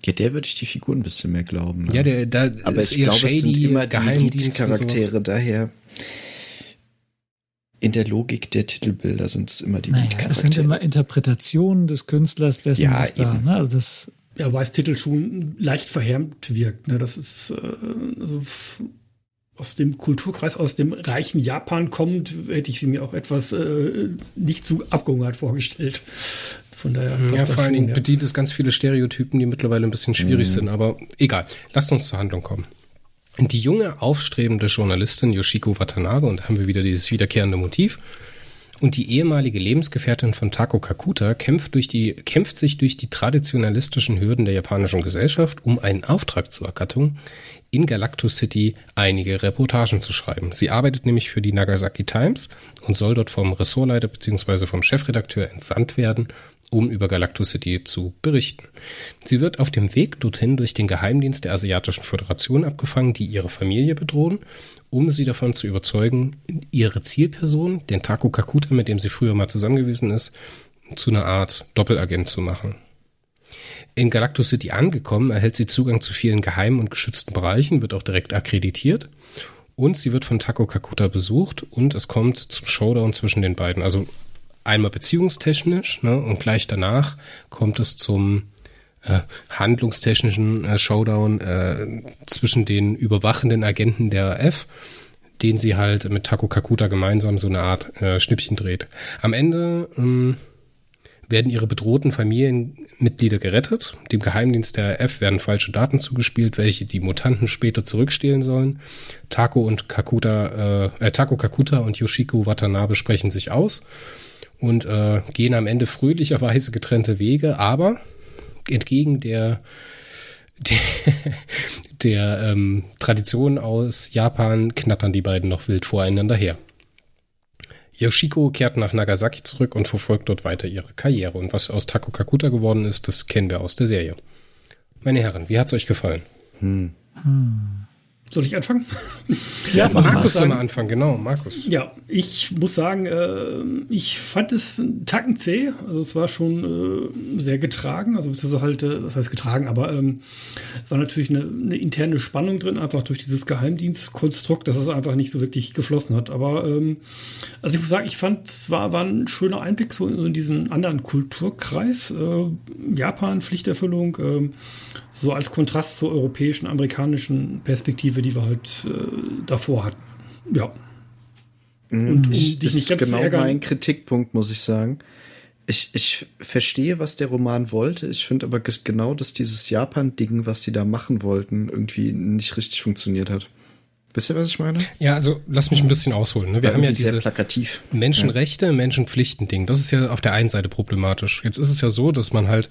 Ja, der würde ich die Figur ein bisschen mehr glauben. Ne? Ja, der, da aber ich glaube, shady, es sind immer die Lead-Charaktere, daher in der Logik der Titelbilder sind es immer die naja, Lead-Charaktere. Es sind immer Interpretationen des Künstlers, dessen ja, was da, ne? Also das ja, weil das Titel schon leicht verhärmt wirkt. Ne? Das ist äh, also aus dem Kulturkreis, aus dem reichen Japan kommt, hätte ich sie mir auch etwas äh, nicht zu abgehungert vorgestellt. Von daher ja, vor allen Dingen ja. bedient es ganz viele Stereotypen, die mittlerweile ein bisschen schwierig mhm. sind, aber egal. Lasst uns zur Handlung kommen. Die junge, aufstrebende Journalistin Yoshiko Watanabe, und da haben wir wieder dieses wiederkehrende Motiv, und die ehemalige Lebensgefährtin von Tako Kakuta kämpft, durch die, kämpft sich durch die traditionalistischen Hürden der japanischen Gesellschaft, um einen Auftrag zu ergattern, in Galactus City einige Reportagen zu schreiben. Sie arbeitet nämlich für die Nagasaki Times und soll dort vom Ressortleiter bzw. vom Chefredakteur entsandt werden, um über Galactus City zu berichten. Sie wird auf dem Weg dorthin durch den Geheimdienst der Asiatischen Föderation abgefangen, die ihre Familie bedrohen, um sie davon zu überzeugen, ihre Zielperson, den Taku Kakuta, mit dem sie früher mal zusammen gewesen ist, zu einer Art Doppelagent zu machen. In Galactus City angekommen, erhält sie Zugang zu vielen geheimen und geschützten Bereichen, wird auch direkt akkreditiert und sie wird von Taku Kakuta besucht und es kommt zum Showdown zwischen den beiden. Also einmal beziehungstechnisch ne, und gleich danach kommt es zum äh, handlungstechnischen äh, Showdown äh, zwischen den überwachenden Agenten der F, den sie halt mit Taku Kakuta gemeinsam so eine Art äh, Schnippchen dreht. Am Ende ähm, werden ihre bedrohten Familienmitglieder gerettet. Dem Geheimdienst der F werden falsche Daten zugespielt, welche die Mutanten später zurückstehlen sollen. Taco und Kakuta, äh, äh, Taco Kakuta und Yoshiko Watanabe sprechen sich aus und äh, gehen am Ende fröhlicherweise getrennte Wege, aber entgegen der der, der ähm, Tradition aus Japan knattern die beiden noch wild voreinander her. Yoshiko kehrt nach Nagasaki zurück und verfolgt dort weiter ihre Karriere. Und was aus Taku Kakuta geworden ist, das kennen wir aus der Serie. Meine Herren, wie hat's euch gefallen? Hm. Hm. Soll ich anfangen? Ja, Markus soll mal anfangen, genau, Markus. Ja, ich muss sagen, äh, ich fand es einen Tacken zäh. Also es war schon äh, sehr getragen, also beziehungsweise halt, äh, was heißt getragen, aber ähm, es war natürlich eine, eine, interne Spannung drin, einfach durch dieses Geheimdienstkonstrukt, dass es einfach nicht so wirklich geflossen hat. Aber ähm, also ich muss sagen, ich fand zwar war ein schöner Einblick so in, in diesen anderen Kulturkreis, äh, Japan, Pflichterfüllung, äh, so als Kontrast zur europäischen, amerikanischen Perspektive, die wir halt äh, davor hatten. Ja. Mhm. Und um ich, dich nicht ganz genau mein Kritikpunkt, muss ich sagen. Ich, ich verstehe, was der Roman wollte. Ich finde aber genau, dass dieses Japan-Ding, was sie da machen wollten, irgendwie nicht richtig funktioniert hat. Wisst ihr, was ich meine? Ja, also lass mich ein bisschen ausholen. Ne? Wir War haben ja diese plakativ. Menschenrechte, ja. Menschenpflichten-Ding. Das ist ja auf der einen Seite problematisch. Jetzt ist es ja so, dass man halt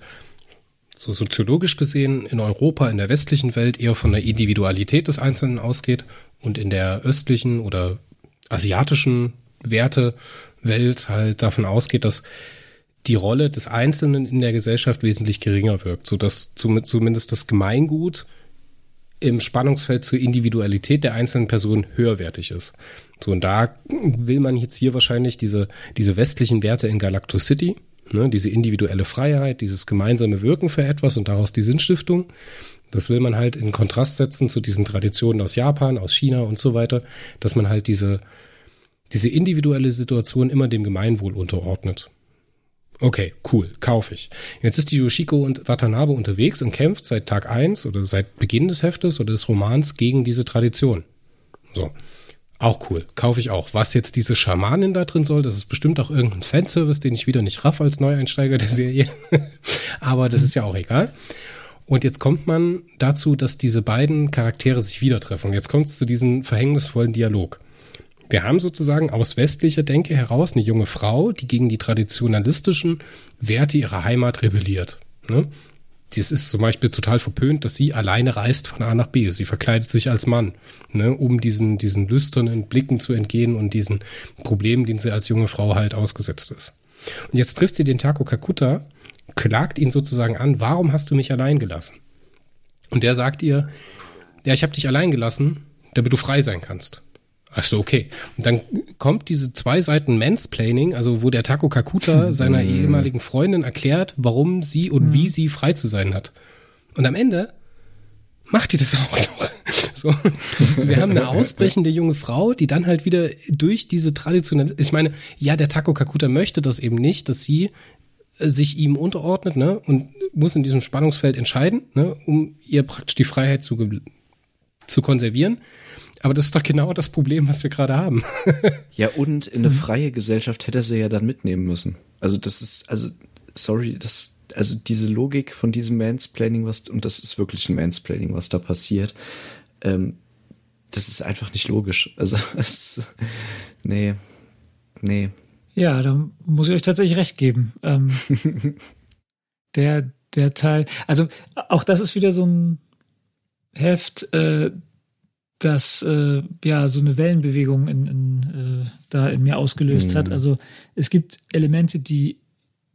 so soziologisch gesehen in Europa, in der westlichen Welt eher von der Individualität des Einzelnen ausgeht und in der östlichen oder asiatischen Wertewelt halt davon ausgeht, dass die Rolle des Einzelnen in der Gesellschaft wesentlich geringer wirkt, so dass zumindest das Gemeingut im Spannungsfeld zur Individualität der einzelnen Person höherwertig ist. So, und da will man jetzt hier wahrscheinlich diese, diese westlichen Werte in Galactus City Ne, diese individuelle Freiheit, dieses gemeinsame Wirken für etwas und daraus die Sinnstiftung. Das will man halt in Kontrast setzen zu diesen Traditionen aus Japan, aus China und so weiter, dass man halt diese, diese individuelle Situation immer dem Gemeinwohl unterordnet. Okay, cool, kaufe ich. Jetzt ist die Yoshiko und Watanabe unterwegs und kämpft seit Tag eins oder seit Beginn des Heftes oder des Romans gegen diese Tradition. So. Auch cool, kaufe ich auch. Was jetzt diese Schamanin da drin soll, das ist bestimmt auch irgendein Fanservice, den ich wieder nicht raff als Neueinsteiger der Serie. Aber das ist ja auch egal. Und jetzt kommt man dazu, dass diese beiden Charaktere sich wieder treffen. Jetzt kommt es zu diesem verhängnisvollen Dialog. Wir haben sozusagen aus westlicher Denke heraus eine junge Frau, die gegen die traditionalistischen Werte ihrer Heimat rebelliert. Ne? Das ist zum Beispiel total verpönt, dass sie alleine reist von A nach B. Sie verkleidet sich als Mann, ne, um diesen, diesen lüsternen Blicken zu entgehen und diesen Problemen, denen sie als junge Frau halt ausgesetzt ist. Und jetzt trifft sie den Taco Kakuta, klagt ihn sozusagen an, warum hast du mich allein gelassen? Und der sagt ihr, ja, ich habe dich allein gelassen, damit du frei sein kannst. Ach so, okay. Und dann kommt diese zwei Seiten Mansplaining, also wo der Taco Kakuta seiner ehemaligen Freundin erklärt, warum sie und wie sie frei zu sein hat. Und am Ende macht die das auch noch. So. Wir haben eine ausbrechende junge Frau, die dann halt wieder durch diese traditionelle, ich meine, ja, der Taco Kakuta möchte das eben nicht, dass sie äh, sich ihm unterordnet, ne, und muss in diesem Spannungsfeld entscheiden, ne, um ihr praktisch die Freiheit zu, zu konservieren. Aber das ist doch genau das Problem, was wir gerade haben. ja, und in eine hm. freie Gesellschaft hätte er sie ja dann mitnehmen müssen. Also das ist, also, sorry, das, also diese Logik von diesem Mansplaining, was, und das ist wirklich ein Mansplaining, was da passiert, ähm, das ist einfach nicht logisch. Also, es, nee, nee. Ja, da muss ich euch tatsächlich recht geben. Ähm, der, der Teil, also auch das ist wieder so ein Heft, äh, das äh, ja so eine Wellenbewegung in, in, äh, da in mir ausgelöst mhm. hat. Also es gibt Elemente, die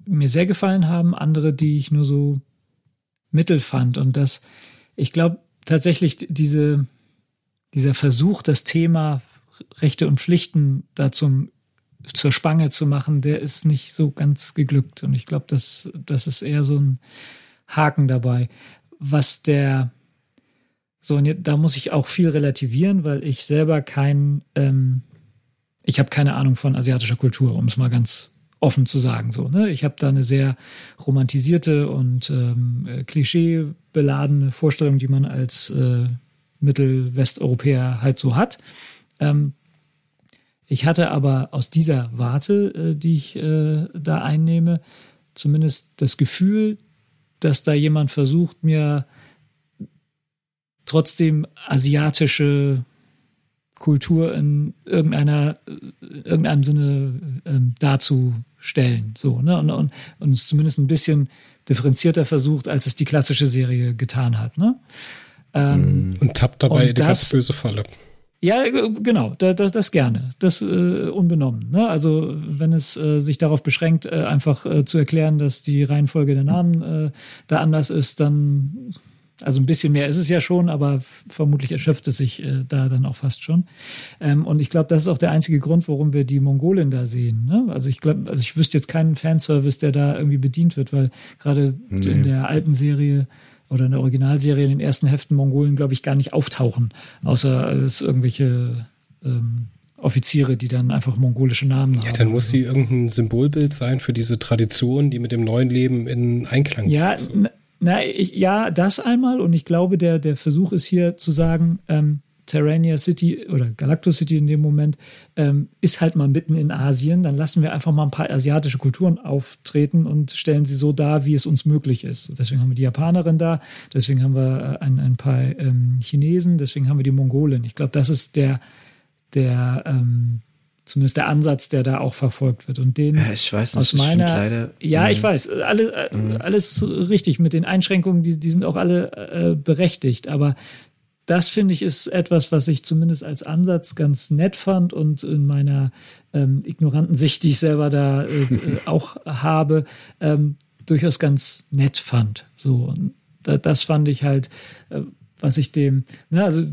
mir sehr gefallen haben, andere, die ich nur so mittel fand. Und das, ich glaube tatsächlich, diese, dieser Versuch, das Thema Rechte und Pflichten da zum, zur Spange zu machen, der ist nicht so ganz geglückt. Und ich glaube, das, das ist eher so ein Haken dabei. Was der, so, und da muss ich auch viel relativieren, weil ich selber kein, ähm, ich habe keine Ahnung von asiatischer Kultur, um es mal ganz offen zu sagen. So, ne? Ich habe da eine sehr romantisierte und ähm, äh, klischeebeladene Vorstellung, die man als äh, Mittelwesteuropäer halt so hat. Ähm, ich hatte aber aus dieser Warte, äh, die ich äh, da einnehme, zumindest das Gefühl, dass da jemand versucht, mir trotzdem asiatische Kultur in irgendeiner, irgendeinem Sinne ähm, darzustellen. So, ne? Und, und, und es zumindest ein bisschen differenzierter versucht, als es die klassische Serie getan hat. Ne? Ähm, und tappt dabei und die das, ganz böse Falle. Ja, genau, das, das gerne. Das äh, unbenommen. Ne? Also wenn es äh, sich darauf beschränkt, äh, einfach äh, zu erklären, dass die Reihenfolge der Namen äh, da anders ist, dann also ein bisschen mehr ist es ja schon, aber vermutlich erschöpft es sich äh, da dann auch fast schon. Ähm, und ich glaube, das ist auch der einzige Grund, warum wir die Mongolen da sehen. Ne? Also ich glaube, also ich wüsste jetzt keinen Fanservice, der da irgendwie bedient wird, weil gerade nee. in der alten Serie oder in der Originalserie in den ersten Heften Mongolen, glaube ich, gar nicht auftauchen, außer es irgendwelche ähm, Offiziere, die dann einfach mongolische Namen ja, haben. Ja, dann muss sie irgendein Symbolbild sein für diese Tradition, die mit dem neuen Leben in Einklang ja, geht. Ja, na, ich, ja, das einmal. Und ich glaube, der, der Versuch ist hier zu sagen, ähm, Terrania City oder Galacto City in dem Moment ähm, ist halt mal mitten in Asien. Dann lassen wir einfach mal ein paar asiatische Kulturen auftreten und stellen sie so dar, wie es uns möglich ist. Deswegen haben wir die Japanerin da, deswegen haben wir äh, ein, ein paar ähm, Chinesen, deswegen haben wir die Mongolen. Ich glaube, das ist der, der ähm, zumindest der Ansatz, der da auch verfolgt wird. Und den ja, ich weiß nicht, aus meiner, leider, ja, ich weiß, alle, äh, alles richtig mit den Einschränkungen, die, die sind auch alle äh, berechtigt. Aber das finde ich ist etwas, was ich zumindest als Ansatz ganz nett fand und in meiner ähm, ignoranten Sicht, die ich selber da äh, äh auch habe, ähm, durchaus ganz nett fand. So, und das fand ich halt, äh, was ich dem, ne, also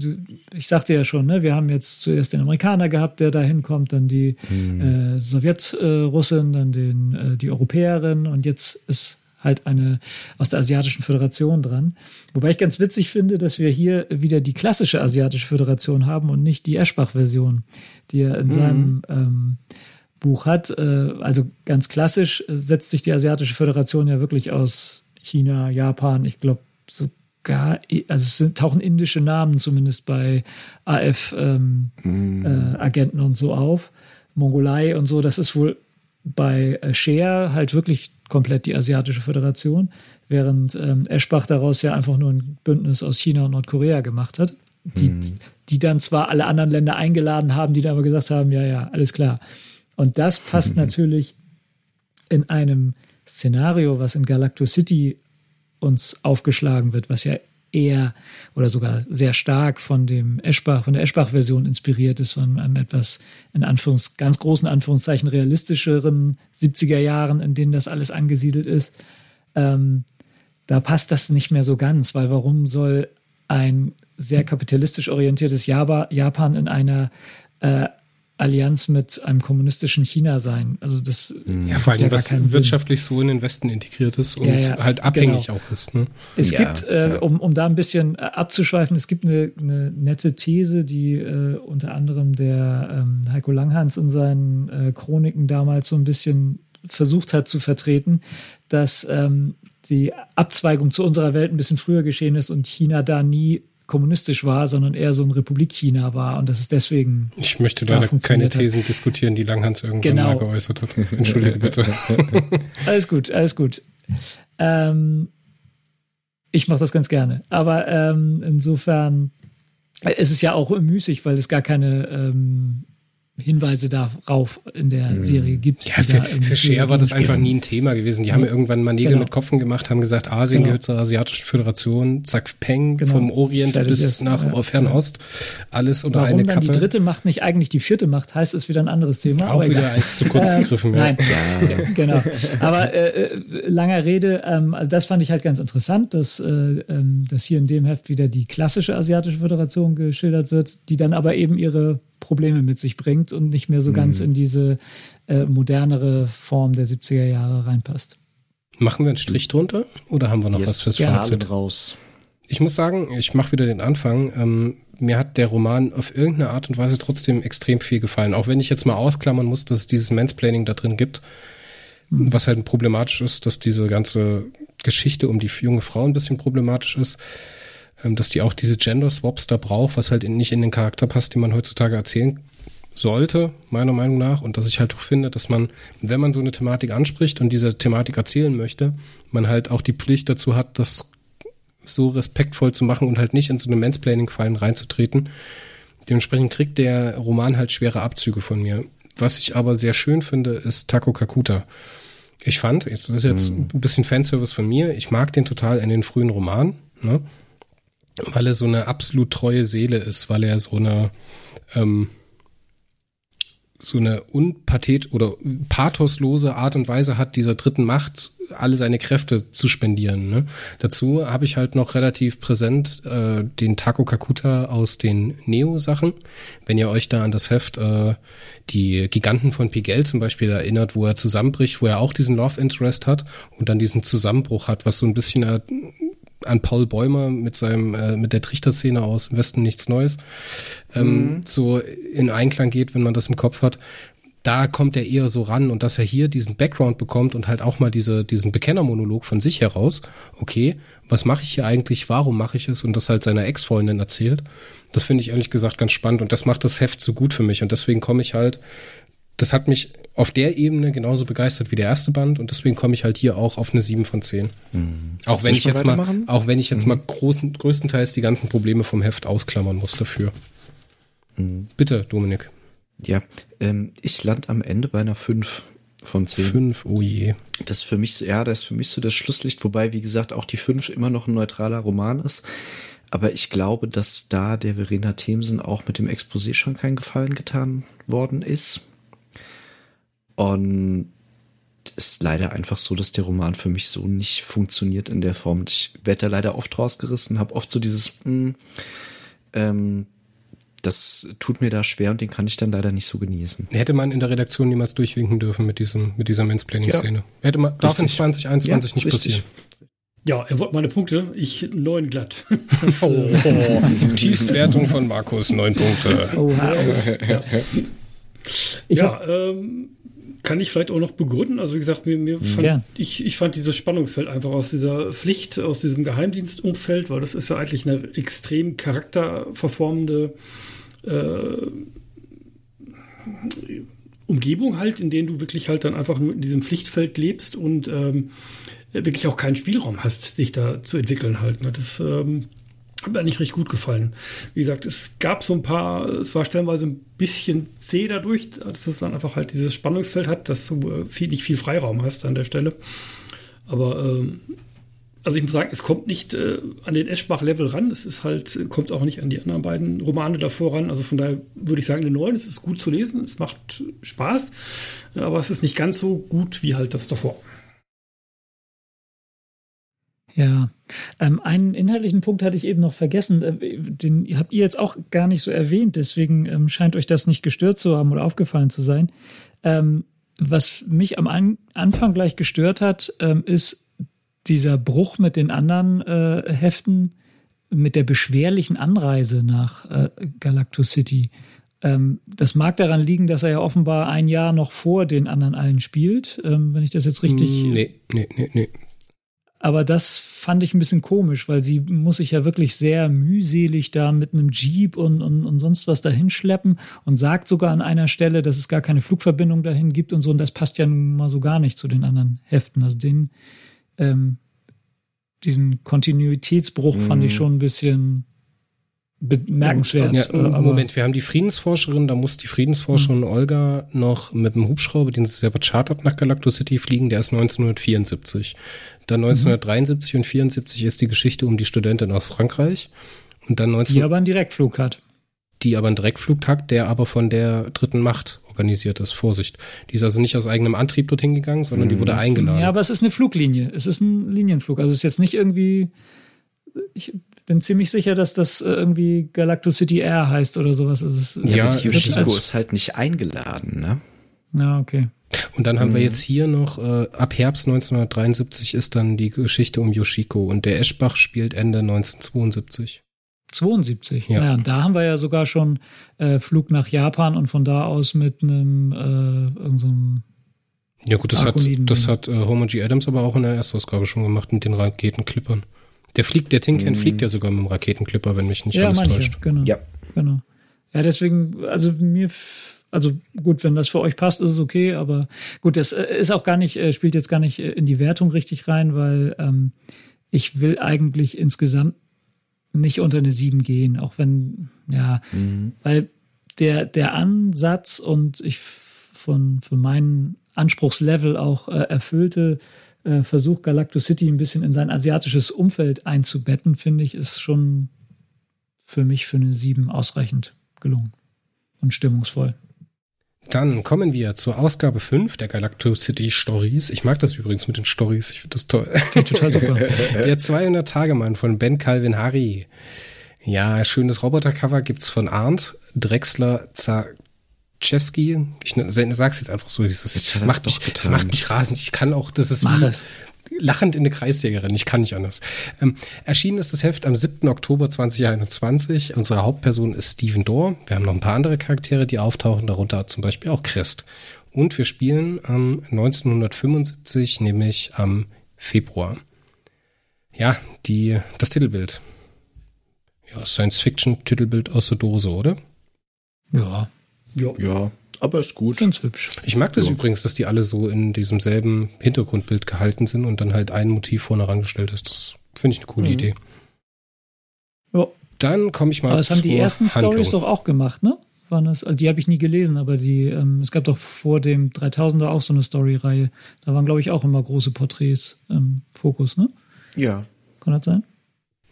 ich sagte ja schon, ne, wir haben jetzt zuerst den Amerikaner gehabt, der da hinkommt, dann die mhm. äh, Sowjetrussin, dann den, äh, die Europäerin und jetzt ist halt eine aus der Asiatischen Föderation dran. Wobei ich ganz witzig finde, dass wir hier wieder die klassische Asiatische Föderation haben und nicht die Eschbach-Version, die er in mhm. seinem ähm, Buch hat. Äh, also ganz klassisch setzt sich die Asiatische Föderation ja wirklich aus China, Japan, ich glaube so also es sind, tauchen indische Namen zumindest bei AF-Agenten ähm, mm. äh, und so auf. Mongolei und so, das ist wohl bei äh, Share halt wirklich komplett die Asiatische Föderation, während ähm, Eschbach daraus ja einfach nur ein Bündnis aus China und Nordkorea gemacht hat, die, mm. die dann zwar alle anderen Länder eingeladen haben, die dann aber gesagt haben, ja, ja, alles klar. Und das passt natürlich in einem Szenario, was in Galacto City uns aufgeschlagen wird, was ja eher oder sogar sehr stark von dem Eschbach, von der Eschbach-Version inspiriert ist, von einem etwas in Anführungs, ganz großen Anführungszeichen realistischeren 70er Jahren, in denen das alles angesiedelt ist. Ähm, da passt das nicht mehr so ganz, weil warum soll ein sehr kapitalistisch orientiertes Japan in einer äh, Allianz mit einem kommunistischen China sein. Also das mhm. ja vor allem was wirtschaftlich Sinn. so in den Westen integriert ist und ja, ja, halt abhängig genau. auch ist. Ne? Es ja, gibt, äh, um, um da ein bisschen äh, abzuschweifen, es gibt eine, eine nette These, die äh, unter anderem der ähm, Heiko Langhans in seinen äh, Chroniken damals so ein bisschen versucht hat zu vertreten, dass ähm, die Abzweigung zu unserer Welt ein bisschen früher geschehen ist und China da nie kommunistisch war, sondern eher so ein Republik China war und das ist deswegen. Ich möchte leider keine Thesen hat. diskutieren, die Langhans irgendwann genau. mal geäußert hat. Entschuldige bitte. alles gut, alles gut. Ähm, ich mache das ganz gerne. Aber ähm, insofern, Es ist ja auch müßig, weil es gar keine ähm, Hinweise darauf in der hm. Serie gibt. Ja, für, für Share war das einfach nie ein Thema gewesen. Die haben ja irgendwann mal Nägel genau. mit Kopfen gemacht, haben gesagt, Asien genau. gehört zur Asiatischen Föderation, zack, Peng, genau. vom Orient Fertig bis ist. nach ja. Fernost, alles unter Warum eine Kappe. dann die dritte Macht nicht eigentlich die vierte Macht, heißt es wieder ein anderes Thema. Auch wieder eins zu kurz gegriffen. Ja. Nein, ja. genau. Aber äh, äh, langer Rede, ähm, also das fand ich halt ganz interessant, dass, äh, ähm, dass hier in dem Heft wieder die klassische Asiatische Föderation geschildert wird, die dann aber eben ihre Probleme mit sich bringt und nicht mehr so ganz mhm. in diese äh, modernere Form der 70er Jahre reinpasst. Machen wir einen Strich drunter oder haben wir noch yes, was fürs ja. Fazit raus? Ich muss sagen, ich mache wieder den Anfang. Ähm, mir hat der Roman auf irgendeine Art und Weise trotzdem extrem viel gefallen. Auch wenn ich jetzt mal ausklammern muss, dass es dieses Mansplaining da drin gibt, mhm. was halt problematisch ist, dass diese ganze Geschichte um die junge Frau ein bisschen problematisch ist. Ähm, dass die auch diese Gender-Swaps da braucht, was halt nicht in den Charakter passt, den man heutzutage erzählen sollte, meiner Meinung nach. Und dass ich halt auch finde, dass man, wenn man so eine Thematik anspricht und diese Thematik erzählen möchte, man halt auch die Pflicht dazu hat, das so respektvoll zu machen und halt nicht in so eine Mansplaining-Fallen reinzutreten. Dementsprechend kriegt der Roman halt schwere Abzüge von mir. Was ich aber sehr schön finde, ist Taco Kakuta. Ich fand, das ist jetzt mm. ein bisschen Fanservice von mir, ich mag den total in den frühen Romanen. Ne? Weil er so eine absolut treue Seele ist, weil er so eine ähm, so eine unpathet oder pathoslose Art und Weise hat, dieser dritten Macht alle seine Kräfte zu spendieren. Ne? Dazu habe ich halt noch relativ präsent äh, den Taco Kakuta aus den Neo-Sachen. Wenn ihr euch da an das Heft äh, die Giganten von Pigel zum Beispiel erinnert, wo er zusammenbricht, wo er auch diesen Love Interest hat und dann diesen Zusammenbruch hat, was so ein bisschen äh, an Paul Bäumer mit seinem äh, mit der Trichterszene aus im Westen nichts Neues ähm, mhm. so in Einklang geht, wenn man das im Kopf hat. Da kommt er eher so ran und dass er hier diesen Background bekommt und halt auch mal diese diesen Bekennermonolog von sich heraus. Okay, was mache ich hier eigentlich? Warum mache ich es? Und das halt seiner Ex-Freundin erzählt. Das finde ich ehrlich gesagt ganz spannend und das macht das Heft so gut für mich und deswegen komme ich halt das hat mich auf der Ebene genauso begeistert wie der erste Band und deswegen komme ich halt hier auch auf eine 7 von 10. Mhm. Auch, wenn ich jetzt mal, auch wenn ich jetzt mhm. mal großen, größtenteils die ganzen Probleme vom Heft ausklammern muss dafür. Mhm. Bitte, Dominik. Ja, ähm, ich lande am Ende bei einer 5 von 10. 5, oh je. Das ist für mich so, ja, das ist für mich so das Schlusslicht, wobei, wie gesagt, auch die 5 immer noch ein neutraler Roman ist. Aber ich glaube, dass da der Verena Themsen auch mit dem Exposé schon keinen Gefallen getan worden ist. Und ist leider einfach so, dass der Roman für mich so nicht funktioniert in der Form. Ich werde da leider oft rausgerissen, habe oft so dieses, mh, hm, ähm, das tut mir da schwer und den kann ich dann leider nicht so genießen. Hätte man in der Redaktion niemals durchwinken dürfen mit diesem, mit dieser Mansplaining-Szene. Ja, Hätte man, darf in 2021 ja, nicht richtig. passieren. Ja, er wollte meine Punkte. Ich neun glatt. oh, oh. Tiefstwertung von Markus, neun Punkte. Oh, ja, ja ähm, kann ich vielleicht auch noch begründen. Also wie gesagt, mir, mir fand, ich, ich fand dieses Spannungsfeld einfach aus dieser Pflicht, aus diesem Geheimdienstumfeld, weil das ist ja eigentlich eine extrem charakterverformende äh, Umgebung halt, in der du wirklich halt dann einfach nur in diesem Pflichtfeld lebst und ähm, wirklich auch keinen Spielraum hast, sich da zu entwickeln halt. Ne? Das ähm, hat mir nicht recht gut gefallen. Wie gesagt, es gab so ein paar, es war stellenweise ein bisschen zäh dadurch, dass es dann einfach halt dieses Spannungsfeld hat, dass du äh, viel, nicht viel Freiraum hast an der Stelle. Aber ähm, also ich muss sagen, es kommt nicht äh, an den Eschbach-Level ran. Es ist halt, kommt auch nicht an die anderen beiden Romane davor ran. Also von daher würde ich sagen, eine 9, es ist gut zu lesen, es macht Spaß, aber es ist nicht ganz so gut wie halt das davor. Ja, ähm, einen inhaltlichen Punkt hatte ich eben noch vergessen. Äh, den habt ihr jetzt auch gar nicht so erwähnt, deswegen ähm, scheint euch das nicht gestört zu haben oder aufgefallen zu sein. Ähm, was mich am An Anfang gleich gestört hat, ähm, ist dieser Bruch mit den anderen äh, Heften, mit der beschwerlichen Anreise nach äh, Galactus City. Ähm, das mag daran liegen, dass er ja offenbar ein Jahr noch vor den anderen allen spielt, ähm, wenn ich das jetzt richtig. Nee, nee, nee, nee. Aber das fand ich ein bisschen komisch, weil sie muss sich ja wirklich sehr mühselig da mit einem Jeep und, und, und sonst was dahin schleppen und sagt sogar an einer Stelle, dass es gar keine Flugverbindung dahin gibt und so. Und das passt ja nun mal so gar nicht zu den anderen Heften. Also den, ähm, diesen Kontinuitätsbruch mhm. fand ich mhm. schon ein bisschen bemerkenswert. Ja, Moment, wir haben die Friedensforscherin, da muss die Friedensforscherin mhm. Olga noch mit dem Hubschrauber, den sie selber chartert, nach Galacto City fliegen, der ist 1974. Dann 1973 mhm. und 74 ist die Geschichte um die Studentin aus Frankreich. Und dann 19 die aber einen Direktflug hat. Die aber einen Direktflug hat, der aber von der dritten Macht organisiert ist. Vorsicht. Die ist also nicht aus eigenem Antrieb dorthin gegangen, sondern mhm. die wurde eingeladen. Ja, aber es ist eine Fluglinie. Es ist ein Linienflug. Also es ist jetzt nicht irgendwie. Ich bin ziemlich sicher, dass das äh, irgendwie Galacto City Air heißt oder sowas. Es ist, ja, ja Yoshiko ist halt nicht eingeladen, ne? Ja, okay. Und dann haben mhm. wir jetzt hier noch, äh, ab Herbst 1973 ist dann die Geschichte um Yoshiko und der Eschbach spielt Ende 1972. 72. Ja. Naja, da haben wir ja sogar schon äh, Flug nach Japan und von da aus mit einem äh, irgendeinem ja gut, das Arkoniden. hat, das hat äh, Homer G. Adams aber auch in der Erstausgabe schon gemacht mit den Raketenklippern. Der fliegt, der Tin Can mm. fliegt ja sogar mit dem Raketenclipper, wenn mich nicht ja, alles manche, täuscht. Genau. Ja. Genau. Ja, deswegen, also mir, also gut, wenn das für euch passt, ist es okay, aber gut, das äh, ist auch gar nicht, äh, spielt jetzt gar nicht äh, in die Wertung richtig rein, weil ähm, ich will eigentlich insgesamt nicht unter eine 7 gehen, auch wenn, ja, mhm. weil der, der Ansatz und ich von, von meinem Anspruchslevel auch äh, erfüllte äh, Versuch, Galacto City ein bisschen in sein asiatisches Umfeld einzubetten, finde ich, ist schon für mich für eine 7 ausreichend gelungen und stimmungsvoll. Dann kommen wir zur Ausgabe 5 der Galacto City Stories. Ich mag das übrigens mit den Stories. Ich finde das toll. Find total super. der 200-Tage-Mann von Ben Calvin Harry. Ja, schönes Robotercover gibt's von Arndt, Drexler, Czewski. Ich sag's jetzt einfach so. Das, das, macht mich, das macht mich rasend. Ich kann auch, das ist Mach es lachend in eine Kreisjägerin. Ich kann nicht anders. Ähm, erschienen ist das Heft am 7. Oktober 2021. Unsere Hauptperson ist Steven Dorr. Wir haben noch ein paar andere Charaktere, die auftauchen, darunter zum Beispiel auch Christ. Und wir spielen am 1975, nämlich am Februar. Ja, die, das Titelbild. Ja, Science-Fiction-Titelbild aus der Dose, oder? Ja. Ja. Ja. Aber ist gut. Ganz hübsch. Ich mag das ja. übrigens, dass die alle so in diesem selben Hintergrundbild gehalten sind und dann halt ein Motiv vorne rangestellt ist. Das finde ich eine coole mhm. Idee. Ja. Dann komme ich mal aber das haben die ersten Stories doch auch gemacht, ne? Waren das, also die habe ich nie gelesen, aber die, ähm, es gab doch vor dem 3000er auch so eine Story-Reihe. Da waren, glaube ich, auch immer große Porträts im Fokus, ne? Ja. Kann das sein?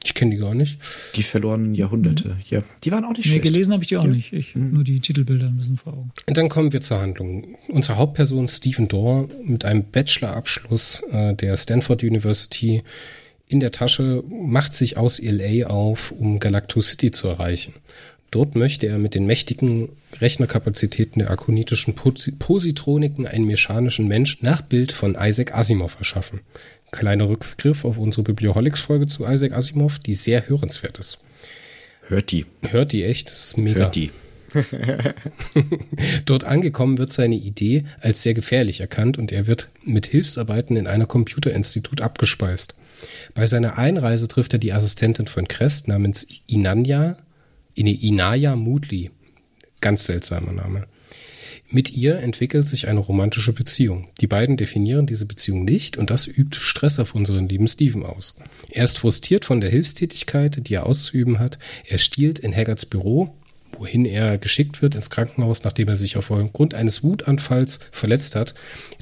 Ich kenne die gar nicht. Die verlorenen Jahrhunderte, mhm. ja. Die waren auch nicht nee, schlecht. gelesen habe ich die auch ja. nicht. Ich mhm. nur die Titelbilder ein bisschen vor Augen. Und dann kommen wir zur Handlung. Unsere Hauptperson Stephen Dorr mit einem Bachelorabschluss äh, der Stanford University in der Tasche macht sich aus LA auf, um Galacto City zu erreichen. Dort möchte er mit den mächtigen Rechnerkapazitäten der akonitischen Positroniken einen mechanischen Mensch nach Bild von Isaac Asimov erschaffen. Kleiner Rückgriff auf unsere Biblioholics-Folge zu Isaac Asimov, die sehr hörenswert ist. Hört die. Hört die echt, das ist mega. Hört die. Dort angekommen wird seine Idee als sehr gefährlich erkannt und er wird mit Hilfsarbeiten in einer Computerinstitut abgespeist. Bei seiner Einreise trifft er die Assistentin von Crest namens Inanya, Inaya Moodley. Ganz seltsamer Name. Mit ihr entwickelt sich eine romantische Beziehung. Die beiden definieren diese Beziehung nicht und das übt Stress auf unseren lieben Steven aus. Er ist frustriert von der Hilfstätigkeit, die er auszuüben hat. Er stiehlt in Haggards Büro, wohin er geschickt wird ins Krankenhaus, nachdem er sich aufgrund eines Wutanfalls verletzt hat,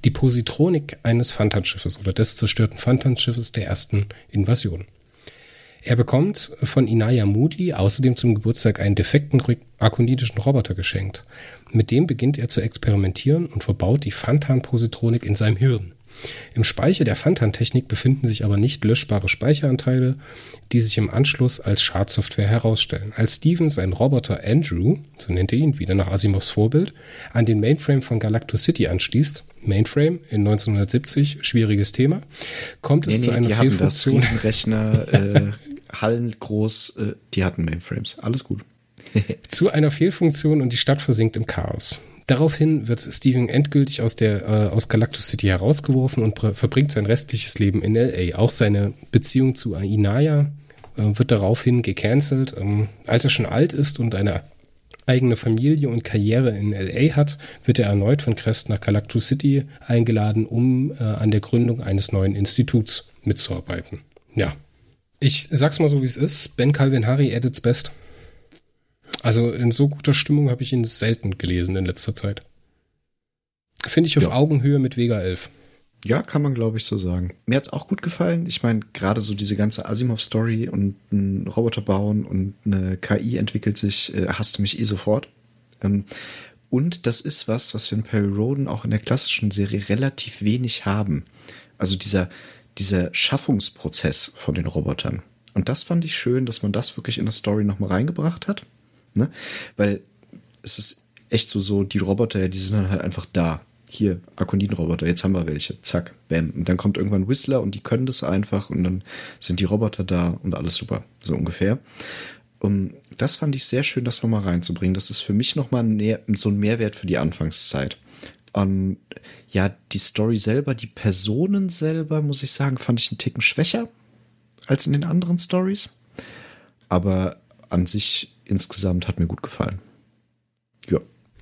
die Positronik eines Fantanschiffes oder des zerstörten Fantanschiffes der ersten Invasion. Er bekommt von Inaya Moodley außerdem zum Geburtstag einen defekten akonitischen Roboter geschenkt. Mit dem beginnt er zu experimentieren und verbaut die Fantan-Positronik in seinem Hirn. Im Speicher der Fantan-Technik befinden sich aber nicht löschbare Speicheranteile, die sich im Anschluss als Schadsoftware herausstellen. Als Steven seinen Roboter Andrew, so nennt er ihn wieder nach Asimovs Vorbild, an den Mainframe von Galacto City anschließt, Mainframe in 1970, schwieriges Thema, kommt es nee, zu nee, einer Fehlfunktion. Das Rechner, äh, Hallen groß, äh, die hatten Mainframes. Alles gut. zu einer Fehlfunktion und die Stadt versinkt im Chaos. Daraufhin wird Steven endgültig aus der äh, aus Galactus City herausgeworfen und verbringt sein restliches Leben in LA. Auch seine Beziehung zu Inaya äh, wird daraufhin gecancelt. Ähm, als er schon alt ist und eine eigene Familie und Karriere in LA hat, wird er erneut von Crest nach Galactus City eingeladen, um äh, an der Gründung eines neuen Instituts mitzuarbeiten. Ja. Ich sag's mal so, wie es ist. Ben Calvin Harry at its best. Also in so guter Stimmung habe ich ihn selten gelesen in letzter Zeit. Finde ich auf ja. Augenhöhe mit Vega 11. Ja, kann man, glaube ich, so sagen. Mir hat's auch gut gefallen. Ich meine, gerade so diese ganze Asimov-Story und ein Roboter bauen und eine KI entwickelt sich, äh, hasste mich eh sofort. Ähm, und das ist was, was wir in Perry Roden auch in der klassischen Serie relativ wenig haben. Also dieser, dieser Schaffungsprozess von den Robotern. Und das fand ich schön, dass man das wirklich in der Story nochmal reingebracht hat. Ne? Weil es ist echt so, so, die Roboter, die sind dann halt einfach da hier, Akoniden-Roboter, jetzt haben wir welche, zack, bam. Und dann kommt irgendwann Whistler und die können das einfach und dann sind die Roboter da und alles super, so ungefähr. Und das fand ich sehr schön, das nochmal reinzubringen. Das ist für mich nochmal so ein Mehrwert für die Anfangszeit. Und ja, die Story selber, die Personen selber, muss ich sagen, fand ich einen Ticken schwächer als in den anderen Stories. Aber an sich insgesamt hat mir gut gefallen. Ja.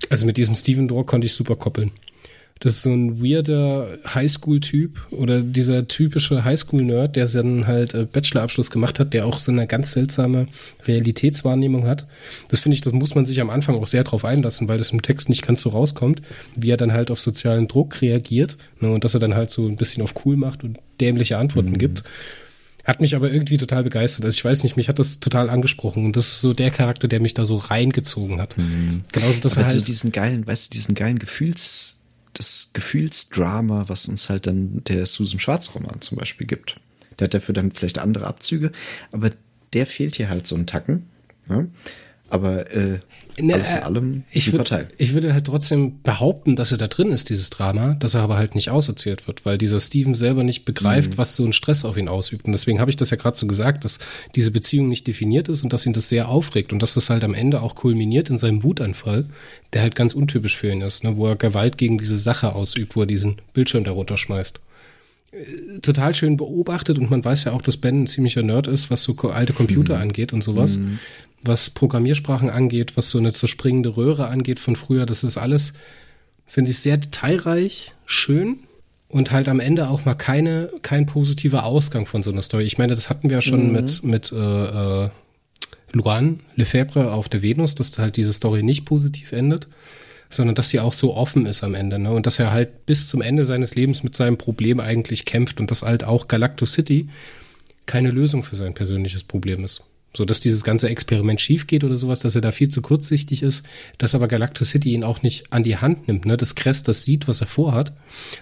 Also mit diesem Steven Dorr konnte ich super koppeln. Das ist so ein weirder Highschool-Typ oder dieser typische Highschool-Nerd, der dann halt äh, Bachelorabschluss gemacht hat, der auch so eine ganz seltsame Realitätswahrnehmung hat. Das finde ich, das muss man sich am Anfang auch sehr drauf einlassen, weil das im Text nicht ganz so rauskommt, wie er dann halt auf sozialen Druck reagiert ne, und dass er dann halt so ein bisschen auf cool macht und dämliche Antworten mhm. gibt. Hat mich aber irgendwie total begeistert. Also ich weiß nicht, mich hat das total angesprochen und das ist so der Charakter, der mich da so reingezogen hat. Mhm. Genauso, dass aber er halt so diesen geilen, weißt du, diesen geilen Gefühls das Gefühlsdrama, was uns halt dann der Susan Schwarz Roman zum Beispiel gibt. Der hat dafür dann vielleicht andere Abzüge, aber der fehlt hier halt so ein Tacken. Ja? Aber äh, ne, alles in allem ich würd, Teil. Ich würde halt trotzdem behaupten, dass er da drin ist, dieses Drama, dass er aber halt nicht auserzählt wird, weil dieser Steven selber nicht begreift, mhm. was so ein Stress auf ihn ausübt. Und deswegen habe ich das ja gerade so gesagt, dass diese Beziehung nicht definiert ist und dass ihn das sehr aufregt und dass das halt am Ende auch kulminiert in seinem Wutanfall, der halt ganz untypisch für ihn ist, ne, wo er Gewalt gegen diese Sache ausübt, wo er diesen Bildschirm darunter schmeißt äh, total schön beobachtet und man weiß ja auch, dass Ben ein ziemlicher Nerd ist, was so alte Computer mhm. angeht und sowas. Mhm was Programmiersprachen angeht, was so eine zerspringende Röhre angeht von früher. Das ist alles, finde ich, sehr detailreich, schön und halt am Ende auch mal keine, kein positiver Ausgang von so einer Story. Ich meine, das hatten wir ja schon mhm. mit, mit äh, äh, Luan Lefebvre auf der Venus, dass halt diese Story nicht positiv endet, sondern dass sie auch so offen ist am Ende, ne? Und dass er halt bis zum Ende seines Lebens mit seinem Problem eigentlich kämpft und dass halt auch Galacto City keine Lösung für sein persönliches Problem ist so dass dieses ganze Experiment schief geht oder sowas, dass er da viel zu kurzsichtig ist, dass aber Galactus City ihn auch nicht an die Hand nimmt, ne, dass Crest das sieht, was er vorhat,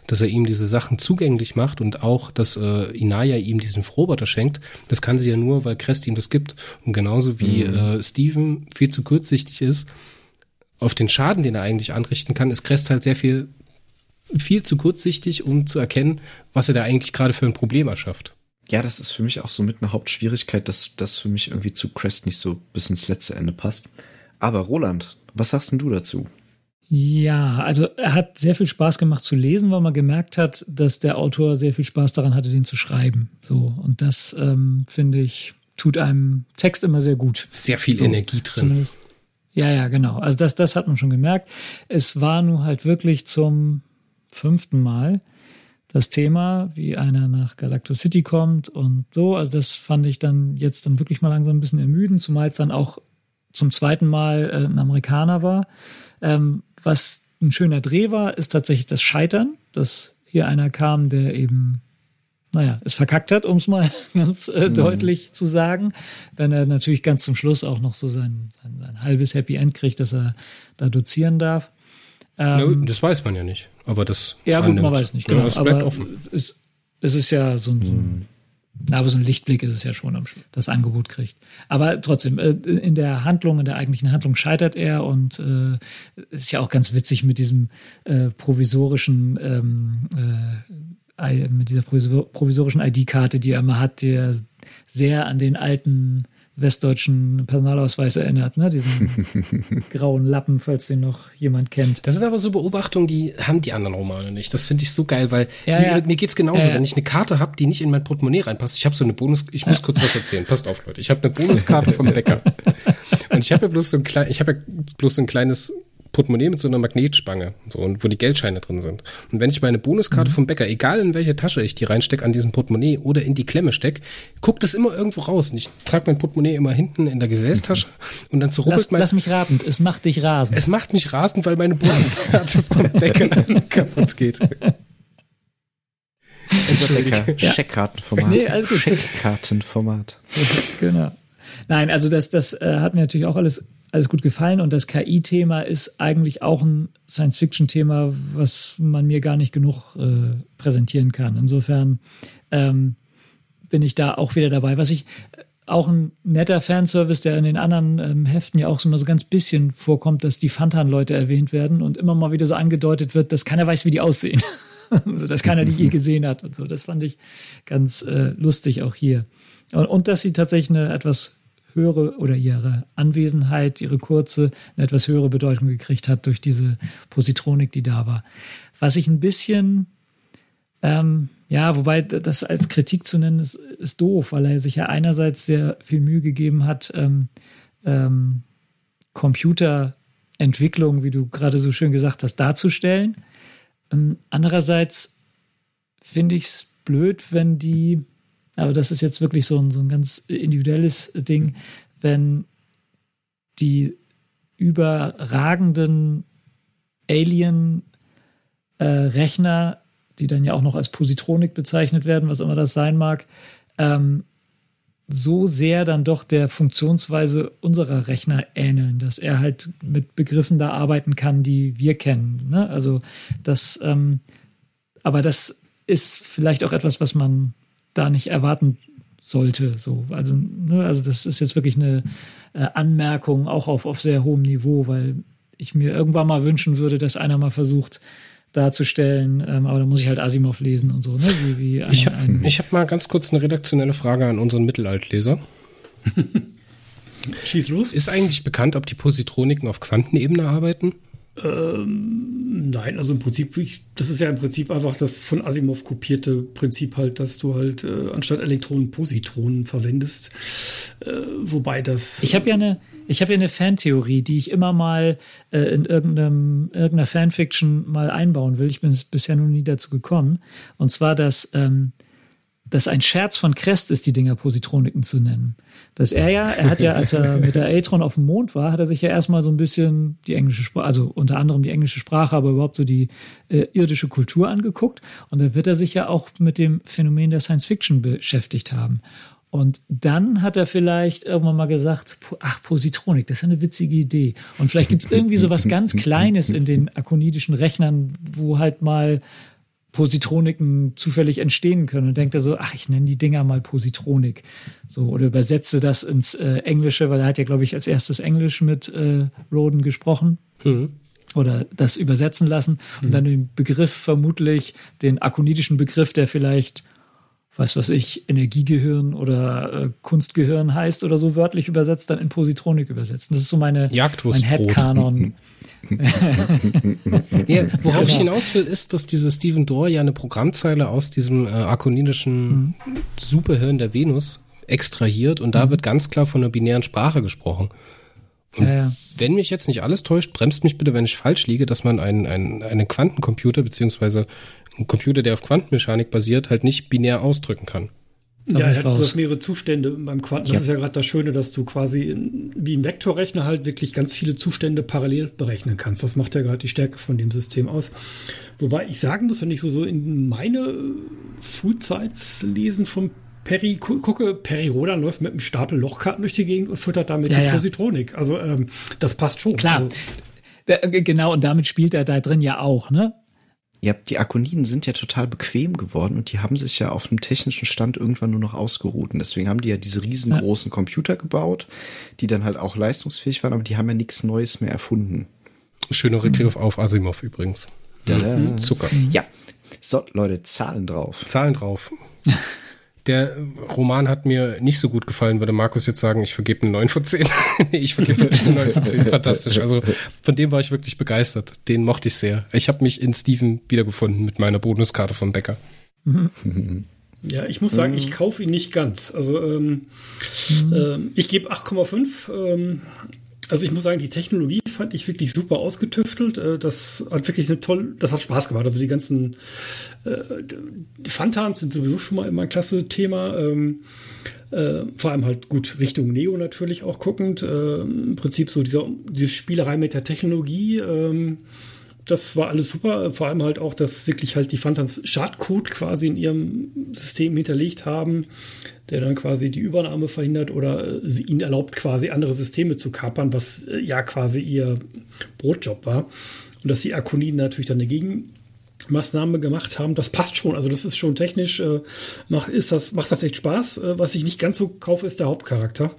dass er ihm diese Sachen zugänglich macht und auch, dass äh, Inaya ihm diesen Roboter schenkt, das kann sie ja nur, weil Crest ihm das gibt. Und genauso wie mhm. äh, Steven viel zu kurzsichtig ist, auf den Schaden, den er eigentlich anrichten kann, ist Crest halt sehr viel viel zu kurzsichtig, um zu erkennen, was er da eigentlich gerade für ein Problem erschafft ja, das ist für mich auch so mit einer Hauptschwierigkeit, dass das für mich irgendwie zu Crest nicht so bis ins letzte Ende passt. Aber Roland, was sagst denn du dazu? Ja, also er hat sehr viel Spaß gemacht zu lesen, weil man gemerkt hat, dass der Autor sehr viel Spaß daran hatte, den zu schreiben. So und das ähm, finde ich tut einem Text immer sehr gut. Sehr viel so, Energie drin. Zumindest. Ja, ja, genau. Also das, das hat man schon gemerkt. Es war nun halt wirklich zum fünften Mal das Thema, wie einer nach Galacto City kommt und so. Also das fand ich dann jetzt dann wirklich mal langsam ein bisschen ermüdend, zumal es dann auch zum zweiten Mal äh, ein Amerikaner war. Ähm, was ein schöner Dreh war, ist tatsächlich das Scheitern, dass hier einer kam, der eben, naja, es verkackt hat, um es mal ganz äh, mhm. deutlich zu sagen. Wenn er natürlich ganz zum Schluss auch noch so sein, sein, sein halbes Happy End kriegt, dass er da dozieren darf. Ähm, das weiß man ja nicht, aber das. Ja, gut, man weiß nicht, genau. Ja, es bleibt aber offen. Es, es ist ja so ein, so ein hm. aber so ein Lichtblick ist es ja schon, das Angebot kriegt. Aber trotzdem, äh, in der Handlung, in der eigentlichen Handlung scheitert er und äh, ist ja auch ganz witzig mit diesem äh, provisorischen, ähm, äh, mit dieser provisorischen ID-Karte, die er immer hat, der sehr an den alten westdeutschen Personalausweis erinnert, ne? Diesen grauen Lappen, falls den noch jemand kennt. Das sind aber so Beobachtungen, die haben die anderen Romane nicht. Das finde ich so geil, weil ja, mir, ja. mir geht's genauso. Ja, Wenn ich eine Karte habe, die nicht in mein Portemonnaie reinpasst, ich habe so eine Bonus, ich muss kurz was erzählen. Passt auf, Leute. Ich habe eine Bonuskarte vom Bäcker. Und ich habe ja bloß so ein klein, ich habe ja bloß so ein kleines Portemonnaie mit so einer Magnetspange, so, und wo die Geldscheine drin sind. Und wenn ich meine Bonuskarte mhm. vom Bäcker, egal in welche Tasche ich die reinstecke, an diesem Portemonnaie oder in die Klemme stecke, guckt es immer irgendwo raus. Und ich trage mein Portemonnaie immer hinten in der Gesäßtasche mhm. und dann zurück lass, mein... Lass mich rasend, es macht dich rasend. Es macht mich rasend, weil meine Bonuskarte vom Bäcker kaputt geht. Ja. Scheckkartenformat. Nee, alles gut. Scheckkartenformat. genau. Nein, also das, das äh, hat mir natürlich auch alles, alles gut gefallen und das KI-Thema ist eigentlich auch ein Science-Fiction-Thema, was man mir gar nicht genug äh, präsentieren kann. Insofern ähm, bin ich da auch wieder dabei. Was ich äh, auch ein netter Fanservice, der in den anderen ähm, Heften ja auch so immer so ganz bisschen vorkommt, dass die Fantan-Leute erwähnt werden und immer mal wieder so angedeutet wird, dass keiner weiß, wie die aussehen. also, dass keiner die je gesehen hat und so. Das fand ich ganz äh, lustig auch hier. Und, und dass sie tatsächlich eine etwas höhere oder ihre Anwesenheit, ihre kurze, eine etwas höhere Bedeutung gekriegt hat durch diese Positronik, die da war. Was ich ein bisschen, ähm, ja, wobei das als Kritik zu nennen ist, ist doof, weil er sich ja einerseits sehr viel Mühe gegeben hat, ähm, ähm, Computerentwicklung, wie du gerade so schön gesagt hast, darzustellen. Ähm, andererseits finde ich es blöd, wenn die aber das ist jetzt wirklich so ein, so ein ganz individuelles Ding, wenn die überragenden Alien-Rechner, äh, die dann ja auch noch als Positronik bezeichnet werden, was immer das sein mag, ähm, so sehr dann doch der Funktionsweise unserer Rechner ähneln, dass er halt mit Begriffen da arbeiten kann, die wir kennen. Ne? Also das, ähm, aber das ist vielleicht auch etwas, was man da nicht erwarten sollte. So, also, ne, also das ist jetzt wirklich eine äh, Anmerkung auch auf, auf sehr hohem Niveau, weil ich mir irgendwann mal wünschen würde, dass einer mal versucht darzustellen, ähm, aber da muss ich halt Asimov lesen und so. Ne? Wie, wie ein, ich habe hab mal ganz kurz eine redaktionelle Frage an unseren Mittelaltleser. Schieß los. Ist eigentlich bekannt, ob die Positroniken auf Quantenebene arbeiten? Ähm, nein, also im Prinzip, das ist ja im Prinzip einfach das von Asimov kopierte Prinzip halt, dass du halt äh, anstatt Elektronen Positronen verwendest. Äh, wobei das. Ich habe ja eine, ich habe ja eine Fantheorie, die ich immer mal äh, in irgendeinem, irgendeiner Fanfiction mal einbauen will. Ich bin bisher noch nie dazu gekommen. Und zwar, dass ähm, dass ein Scherz von Crest ist, die Dinger Positroniken zu nennen. Dass er ja, er hat ja, als er mit der Atron auf dem Mond war, hat er sich ja erstmal so ein bisschen die englische Sprache, also unter anderem die englische Sprache, aber überhaupt so die äh, irdische Kultur angeguckt. Und da wird er sich ja auch mit dem Phänomen der Science Fiction beschäftigt haben. Und dann hat er vielleicht irgendwann mal gesagt, ach, Positronik, das ist eine witzige Idee. Und vielleicht gibt es irgendwie so was ganz Kleines in den akonidischen Rechnern, wo halt mal Positroniken zufällig entstehen können und denkt er so, ach, ich nenne die Dinger mal Positronik. So, oder übersetze das ins äh, Englische, weil er hat ja, glaube ich, als erstes Englisch mit äh, Roden gesprochen. Mhm. Oder das übersetzen lassen und mhm. dann den Begriff vermutlich, den akonidischen Begriff, der vielleicht was weiß ich, Energiegehirn oder äh, Kunstgehirn heißt oder so wörtlich übersetzt, dann in Positronik übersetzen. Das ist so meine, mein Headcanon. ja, worauf ich genau. hinaus will, ist, dass diese Stephen Dorr ja eine Programmzeile aus diesem äh, akonidischen mhm. Superhirn der Venus extrahiert und da mhm. wird ganz klar von einer binären Sprache gesprochen. Und ja, ja. wenn mich jetzt nicht alles täuscht, bremst mich bitte, wenn ich falsch liege, dass man einen, einen, einen Quantencomputer beziehungsweise ein Computer, der auf Quantenmechanik basiert, halt nicht binär ausdrücken kann. Ja, er hat raus. mehrere Zustände beim Quanten. Das ja. ist ja gerade das Schöne, dass du quasi in, wie ein Vektorrechner halt wirklich ganz viele Zustände parallel berechnen kannst. Das macht ja gerade die Stärke von dem System aus. Wobei ich sagen muss, wenn ich so, so in meine Frühzeits lesen von Perry, gucke, Perry Rodan läuft mit einem Stapel Lochkarten durch die Gegend und füttert damit ja, die ja. Positronik. Also ähm, das passt schon. Klar. Also, genau, und damit spielt er da drin ja auch, ne? Ja, die Akoniden sind ja total bequem geworden und die haben sich ja auf einem technischen Stand irgendwann nur noch ausgeruht. Und deswegen haben die ja diese riesengroßen ja. Computer gebaut, die dann halt auch leistungsfähig waren, aber die haben ja nichts Neues mehr erfunden. Schöner Rückgriff mhm. auf Asimov übrigens. Da, da. Mhm. Zucker. Ja. So, Leute, Zahlen drauf. Zahlen drauf. Der Roman hat mir nicht so gut gefallen, würde Markus jetzt sagen, ich vergebe eine 9 von 10. ich vergebe wirklich eine 9 von 10. Fantastisch. Also von dem war ich wirklich begeistert. Den mochte ich sehr. Ich habe mich in Steven wiedergefunden mit meiner Bonuskarte vom Bäcker. Ja, ich muss sagen, ich kaufe ihn nicht ganz. Also ähm, mhm. ähm, ich gebe 8,5. Ähm, Also ich muss sagen, die Technologie fand ich wirklich super ausgetüftelt. Äh, das hat wirklich eine tolle, das hat Spaß gemacht. Also die ganzen äh, die Fantans sind sowieso schon mal immer ein klasse Thema. Ähm, äh, vor allem halt gut Richtung Neo natürlich auch guckend. Äh, Im Prinzip so dieser, diese Spielerei mit der Technologie. Ähm, das war alles super. Vor allem halt auch, dass wirklich halt die Fantans Schadcode quasi in ihrem System hinterlegt haben, der dann quasi die Übernahme verhindert oder äh, ihnen erlaubt, quasi andere Systeme zu kapern, was äh, ja quasi ihr Brotjob war. Und dass die Akoniden natürlich dann dagegen Maßnahme gemacht haben, das passt schon. Also das ist schon technisch, äh, macht, ist das, macht das echt Spaß. Äh, was ich nicht ganz so kaufe, ist der Hauptcharakter.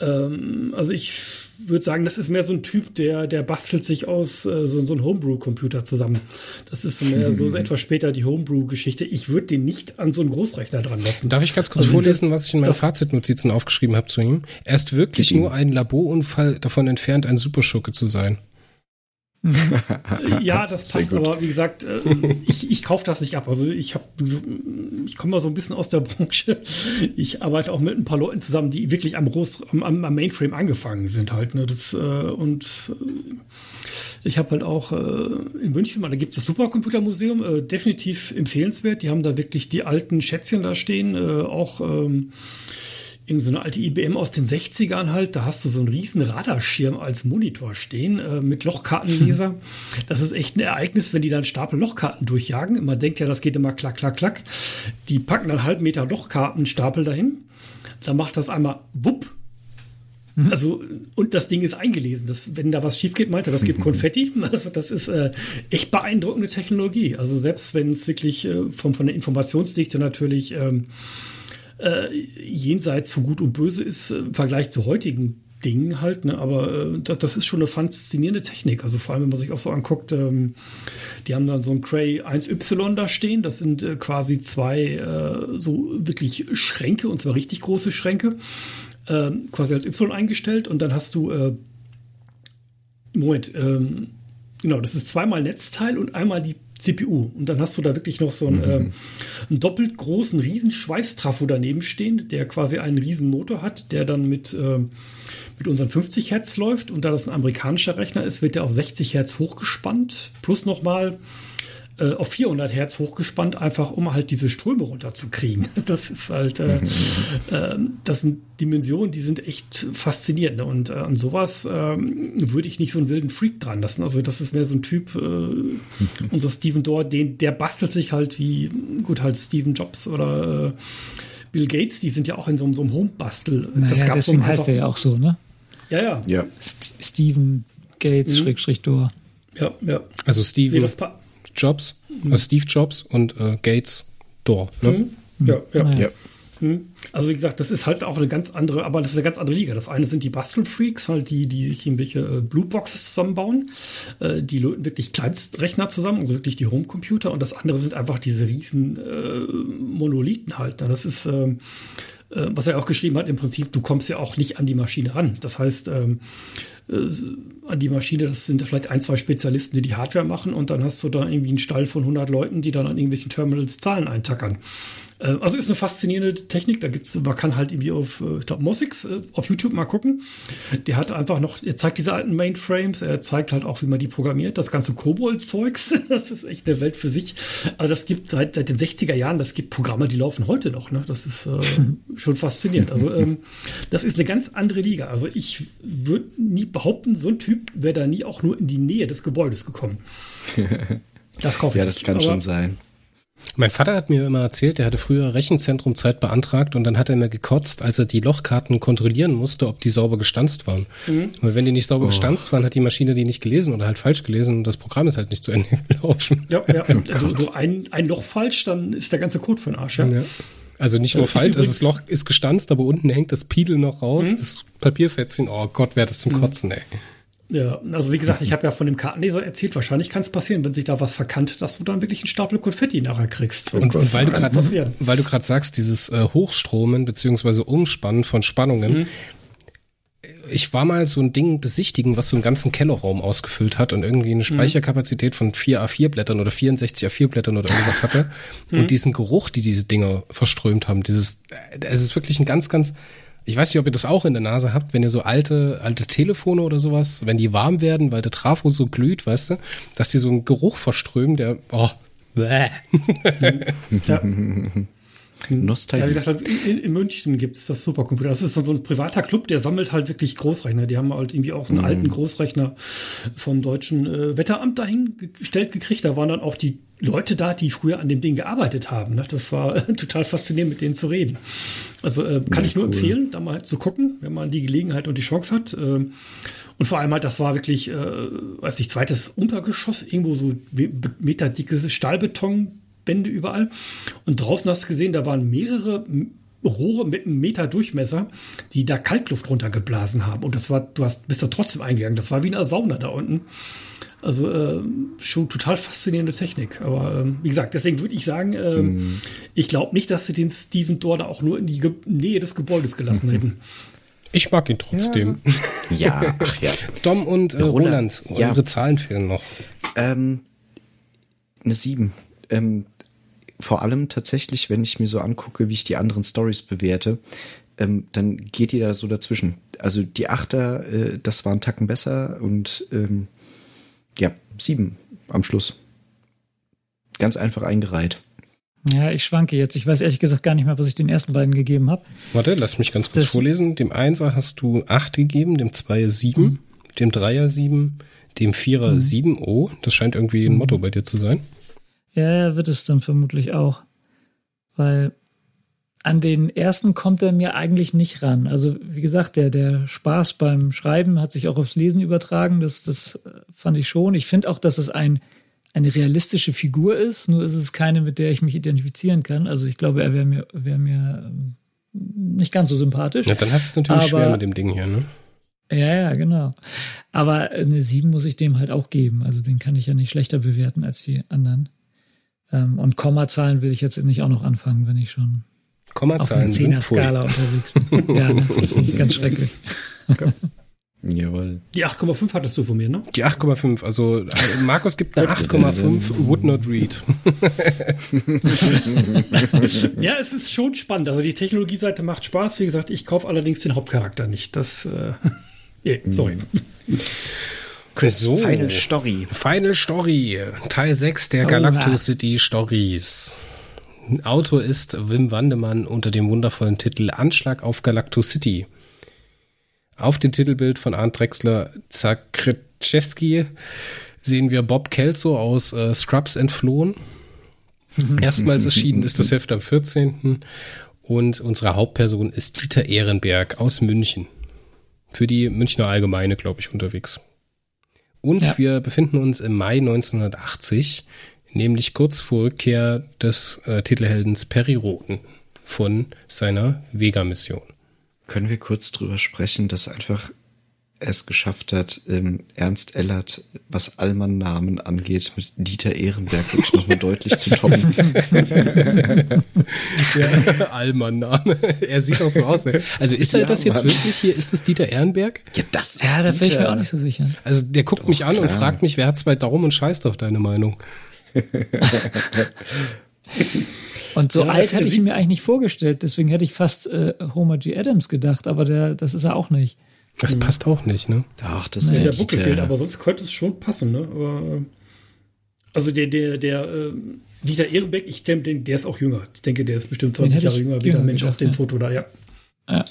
Ähm, also ich würde sagen, das ist mehr so ein Typ, der, der bastelt sich aus äh, so, so einem Homebrew-Computer zusammen. Das ist mehr so, so etwas später die Homebrew-Geschichte. Ich würde den nicht an so einen Großrechner dran lassen. Darf ich ganz kurz also vorlesen, was ich in meinen Fazitnotizen aufgeschrieben habe zu ihm? Er ist wirklich nur ein Laborunfall davon entfernt, ein Superschurke zu sein ja, das passt, aber wie gesagt, äh, ich, ich kaufe das nicht ab. Also ich habe so, ich komme mal so ein bisschen aus der Branche. Ich arbeite auch mit ein paar Leuten zusammen, die wirklich am, Groß, am, am Mainframe angefangen sind halt. Ne? Das, äh, und äh, ich habe halt auch in München, da gibt es das Supercomputermuseum, definitiv empfehlenswert. Die haben da wirklich die alten Schätzchen da stehen, auch ähm, in so eine alte IBM aus den 60ern halt, da hast du so einen riesen Radarschirm als Monitor stehen äh, mit Lochkartenleser. Hm. Das ist echt ein Ereignis, wenn die dann Stapel Lochkarten durchjagen. Man denkt ja, das geht immer klack, klack, klack. Die packen dann halb Meter Lochkartenstapel dahin. Dann macht das einmal wupp. Mhm. Also, und das Ding ist eingelesen. Das, wenn da was schief geht, meint er, das gibt Konfetti. Also, das ist äh, echt beeindruckende Technologie. Also, selbst wenn es wirklich äh, vom, von der Informationsdichte natürlich ähm, äh, jenseits von Gut und Böse ist äh, im Vergleich zu heutigen Dingen halt, ne? aber äh, das, das, ist schon eine faszinierende Technik. Also vor allem, wenn man sich auch so anguckt, ähm, die haben dann so ein Cray 1Y da stehen. Das sind äh, quasi zwei so wirklich Schränke und zwar richtig große Schränke, äh, quasi als Y eingestellt und dann hast du Moment, ähm, genau, das ist zweimal Netzteil und einmal die CPU. Und dann hast du da wirklich noch so einen, mhm. äh, einen doppelt großen Riesenschweißtrafo daneben stehen, der quasi einen Riesenmotor hat, der dann mit, äh, mit unseren 50 Hertz läuft. Und da das ein amerikanischer Rechner ist, wird der auf 60 Hertz hochgespannt. Plus nochmal äh, auf 400 Hertz hochgespannt, einfach um halt diese Ströme runterzukriegen. Das ist halt, äh, äh, das sind Dimensionen, die sind echt faszinierend. Ne? Und äh, an sowas äh, würde ich nicht so einen wilden Freak dran lassen. Also das ist mehr so ein Typ, äh, unser Steven Dorr, den, der bastelt sich halt wie, gut, halt Steven Jobs oder äh, Bill Gates, die sind ja auch in so, so einem Home-Bastel. Naja, das gab deswegen so heißt er ja auch so, ne? Ja, ja. ja. St Steven Gates, mhm. Schrägstrich Dorr. Ja, ja. Also Steven. Nee, Jobs, mhm. also Steve Jobs und äh, Gates Door. Ne? Mhm. Ja, ja. ja. Mhm. Also wie gesagt, das ist halt auch eine ganz andere, aber das ist eine ganz andere Liga. Das eine sind die Bastelfreaks, halt die, die sich irgendwelche äh, Blueboxes zusammenbauen. Äh, die löten wirklich Kleinstrechner zusammen, also wirklich die Homecomputer. Und das andere sind einfach diese riesen äh, Monolithen halt. Das ist, ähm, äh, was er auch geschrieben hat, im Prinzip, du kommst ja auch nicht an die Maschine ran. Das heißt, ähm, äh, an die Maschine, das sind vielleicht ein, zwei Spezialisten, die die Hardware machen und dann hast du da irgendwie einen Stall von 100 Leuten, die dann an irgendwelchen Terminals Zahlen eintackern. Äh, also ist eine faszinierende Technik. Da gibt's, man kann halt irgendwie auf, äh, ich glaube, Mosix äh, auf YouTube mal gucken. Der hat einfach noch, er zeigt diese alten Mainframes, er zeigt halt auch, wie man die programmiert. Das ganze Kobold-Zeugs, das ist echt eine Welt für sich. Aber das gibt seit, seit den 60er Jahren, das gibt Programme, die laufen heute noch. Ne? Das ist äh, schon faszinierend. Also ähm, das ist eine ganz andere Liga. Also ich würde nie behaupten, so ein Typ wäre da nie auch nur in die Nähe des Gebäudes gekommen. Das kaufe ich. Ja, das kann schon sein. Mein Vater hat mir immer erzählt, er hatte früher Rechenzentrumzeit beantragt und dann hat er mir gekotzt, als er die Lochkarten kontrollieren musste, ob die sauber gestanzt waren. Mhm. Weil wenn die nicht sauber oh. gestanzt waren, hat die Maschine die nicht gelesen oder halt falsch gelesen und das Programm ist halt nicht zu Ende gelaufen. Ja, ja. also, du ein, ein Loch falsch, dann ist der ganze Code für den Arsch, ja. ja. Also nicht nur äh, falsch, also das Loch ist gestanzt, aber unten hängt das Piedel noch raus, mhm. das Papierfetzchen, oh Gott, wäre das zum mhm. Kotzen, ey. Ja, also wie gesagt, ich habe ja von dem Kartenleser erzählt, wahrscheinlich kann es passieren, wenn sich da was verkannt, dass du dann wirklich einen Stapel Konfetti nachher kriegst. Und, und weil, du grad, weil du gerade sagst, dieses äh, Hochstromen beziehungsweise Umspannen von Spannungen, mhm. ich war mal so ein Ding besichtigen, was so einen ganzen Kellerraum ausgefüllt hat und irgendwie eine mhm. Speicherkapazität von 4 A4 Blättern oder 64 A4 Blättern oder irgendwas hatte. Mhm. Und diesen Geruch, die diese Dinger verströmt haben, dieses, äh, es ist wirklich ein ganz, ganz Ich weiß nicht, ob ihr das auch in der Nase habt, wenn ihr so alte, alte Telefone oder sowas, wenn die warm werden, weil der Trafo so glüht, weißt du, dass die so einen Geruch verströmen, der, oh, bäh. ja. Nostalgie. Ja, wie gesagt, in, in München gibt es das Supercomputer. Das ist so, so, ein privater Club, der sammelt halt wirklich Großrechner. Die haben halt irgendwie auch einen mm. alten Großrechner vom deutschen äh, Wetteramt dahingestellt gekriegt. Da waren dann auch die Leute da, die früher an dem Ding gearbeitet haben. Ne? Das war äh, total faszinierend, mit denen zu reden. Also äh, kann ja, ich nur cool. empfehlen, da mal zu gucken, wenn man die Gelegenheit und die Chance hat. Äh, und vor allem halt, das war wirklich, äh, weiß ich, zweites Untergeschoss, irgendwo so meterdicke Stahlbetonbände überall. Und draußen hast du gesehen, da waren mehrere Rohre mit einem Meter Durchmesser, die da Kaltluft runtergeblasen haben. Und das war, du hast, bist da trotzdem eingegangen. Das war wie eine Sauna da unten. Also äh, schon total faszinierende Technik. Aber äh, wie gesagt, deswegen würde ich sagen, äh, mm. ich glaube nicht, dass sie den Steven Dorr da auch nur in die Ge Nähe des Gebäudes gelassen hätten. Ich mag ihn trotzdem. Ja, ja ach ja. Dom und äh, Roland, Roland ja. eure Zahlen fehlen noch. Ähm, eine 7. Ähm, vor allem tatsächlich, wenn ich mir so angucke, wie ich die anderen Stories bewerte, ähm, dann geht die da so dazwischen. Also die Achter, äh, das war ein Tacken besser und ähm, ja, sieben am Schluss. Ganz einfach eingereiht. Ja, ich schwanke jetzt. Ich weiß ehrlich gesagt gar nicht mehr, was ich den ersten beiden gegeben habe. Warte, lass mich ganz kurz das vorlesen. Dem Einser hast du acht gegeben, dem Zweier sieben, mhm. dem Dreier sieben, dem Vierer mhm. sieben. Oh, das scheint irgendwie ein mhm. Motto bei dir zu sein. Ja, wird es dann vermutlich auch. Weil an den ersten kommt er mir eigentlich nicht ran. Also, wie gesagt, der, der Spaß beim Schreiben hat sich auch aufs Lesen übertragen. Das, das äh, fand ich schon. Ich finde auch, dass es ein, eine realistische Figur ist, nur ist es keine, mit der ich mich identifizieren kann. Also, ich glaube, er wäre mir, wär mir ähm, nicht ganz so sympathisch. Ja, dann hast du es natürlich Aber, schwer mit dem Ding hier, ne? Ja, ja, genau. Aber eine 7 muss ich dem halt auch geben. Also, den kann ich ja nicht schlechter bewerten als die anderen. Ähm, und Kommazahlen will ich jetzt nicht auch noch anfangen, wenn ich schon Kommazahlen auf einer Skala unterwegs bin. ja, natürlich, ganz schrecklich. Okay. Jawohl. Die 8,5 hattest du von mir, ne? Die 8,5. Also äh, Markus gibt eine 8,5, would not read. ja, es ist schon spannend. Also die Technologieseite macht Spaß. Wie gesagt, ich kaufe allerdings den Hauptcharakter nicht. Das, äh, yeah, sorry. Chris, so. Final Story. Final Story. Teil 6 der oh, Galactus City Stories. Autor ist Wim Wandemann unter dem wundervollen Titel Anschlag auf Galacto City. Auf dem Titelbild von Arndt Drexler Zakrzewski sehen wir Bob Kelso aus äh, Scrubs entflohen. Erstmals erschienen ist das Heft am 14. Und unsere Hauptperson ist Dieter Ehrenberg aus München. Für die Münchner Allgemeine, glaube ich, unterwegs. Und ja. wir befinden uns im Mai 1980 nämlich kurz vor Rückkehr des äh, Titelheldens Perry Roten von seiner Vega-Mission. Können wir kurz drüber sprechen, dass einfach es geschafft hat, ähm, Ernst Ellert, was Allmann-Namen angeht, mit Dieter Ehrenberg wirklich nochmal deutlich zu toppen. ja, Allmann-Name. Er sieht auch so aus. Ne? Also ist er ja, das jetzt Mann. wirklich hier? Ist das Dieter Ehrenberg? Ja, das ist Ja, da bin ich mir auch nicht so sicher. Also der guckt Doch, mich an klar. und fragt mich, wer hat zwei Daumen und scheißt auf deine Meinung. Und so ja, alt hatte ich ihn mir eigentlich nicht vorgestellt. Deswegen hätte ich fast äh, Homer G. Adams gedacht, aber der, das ist er auch nicht. Das mhm. passt auch nicht, ne? Ach, das nee. ist der Bucke fehlt, aber sonst könnte es schon passen, ne? Aber, äh, also der, der, der äh, Dieter Ehrenbeck, ich denke, der ist auch jünger. Ich denke, der ist bestimmt 20 Jahre jünger wie der Mensch gedacht, auf dem ja. Foto da, ja. ja.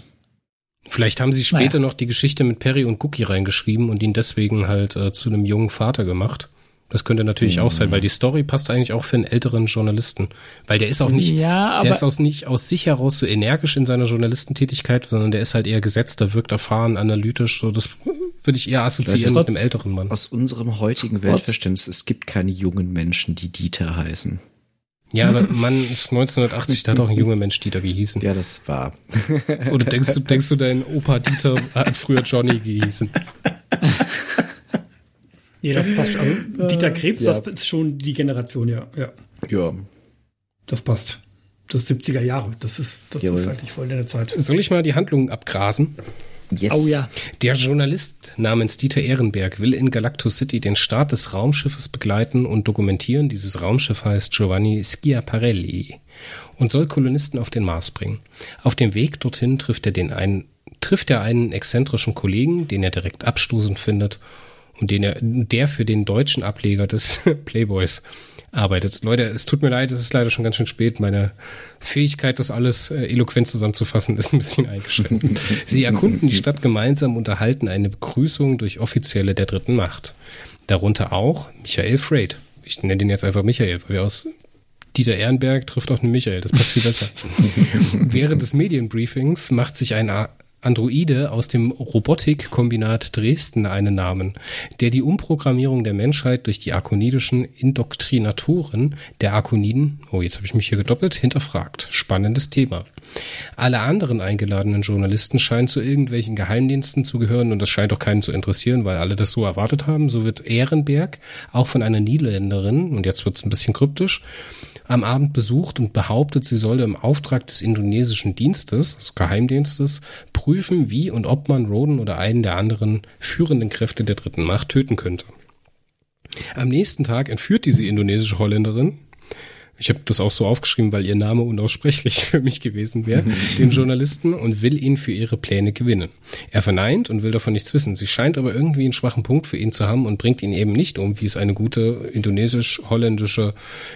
Vielleicht haben sie später naja. noch die Geschichte mit Perry und Cookie reingeschrieben und ihn deswegen halt äh, zu einem jungen Vater gemacht. Das könnte natürlich mhm. auch sein, weil die Story passt eigentlich auch für einen älteren Journalisten. Weil der ist auch nicht, ja, der ist aus, nicht aus sich heraus so energisch in seiner Journalistentätigkeit, sondern der ist halt eher gesetzt, der wirkt erfahren, analytisch. So, das würde ich eher assoziieren trotz, mit dem älteren Mann. Aus unserem heutigen Weltverständnis, es gibt keine jungen Menschen, die Dieter heißen. Ja, aber man ist 1980, da hat auch ein junger Mensch Dieter gehießen. Ja, das war. Oder denkst du, denkst du, dein Opa Dieter hat früher Johnny gehießen? Nee, das passt. Also Dieter Krebs, ja. das ist schon die Generation, ja. Ja. ja. Das passt. Das 70er Jahre. Das ist, das ist eigentlich voll in der Zeit. Soll ich mal die Handlung abgrasen? Yes. Oh ja. Der Journalist namens Dieter Ehrenberg will in Galactus City den Start des Raumschiffes begleiten und dokumentieren. Dieses Raumschiff heißt Giovanni Schiaparelli und soll Kolonisten auf den Mars bringen. Auf dem Weg dorthin trifft er den einen, trifft er einen exzentrischen Kollegen, den er direkt abstoßend findet und den er, der für den deutschen Ableger des Playboys arbeitet. Leute, es tut mir leid, es ist leider schon ganz schön spät. Meine Fähigkeit, das alles äh, eloquent zusammenzufassen, ist ein bisschen eingeschränkt. Sie erkunden die Stadt gemeinsam und erhalten eine Begrüßung durch Offizielle der dritten Macht. Darunter auch Michael Freight. Ich nenne den jetzt einfach Michael, weil wir aus Dieter Ehrenberg trifft auf einen Michael, das passt viel besser. Während des Medienbriefings macht sich ein Androide aus dem Robotikkombinat Dresden einen Namen, der die Umprogrammierung der Menschheit durch die arkonidischen Indoktrinatoren der Arkoniden, oh jetzt habe ich mich hier gedoppelt, hinterfragt. Spannendes Thema. Alle anderen eingeladenen Journalisten scheinen zu irgendwelchen Geheimdiensten zu gehören und das scheint auch keinen zu interessieren, weil alle das so erwartet haben. So wird Ehrenberg auch von einer Niederländerin, und jetzt wird es ein bisschen kryptisch, am Abend besucht und behauptet, sie solle im Auftrag des indonesischen Dienstes, also Geheimdienstes, prüfen, wie und ob man Roden oder einen der anderen führenden Kräfte der dritten Macht töten könnte. Am nächsten Tag entführt diese indonesische Holländerin, ich habe das auch so aufgeschrieben, weil ihr Name unaussprechlich für mich gewesen wäre, den Journalisten und will ihn für ihre Pläne gewinnen. Er verneint und will davon nichts wissen. Sie scheint aber irgendwie einen schwachen Punkt für ihn zu haben und bringt ihn eben nicht um, wie es eine gute indonesisch-holländische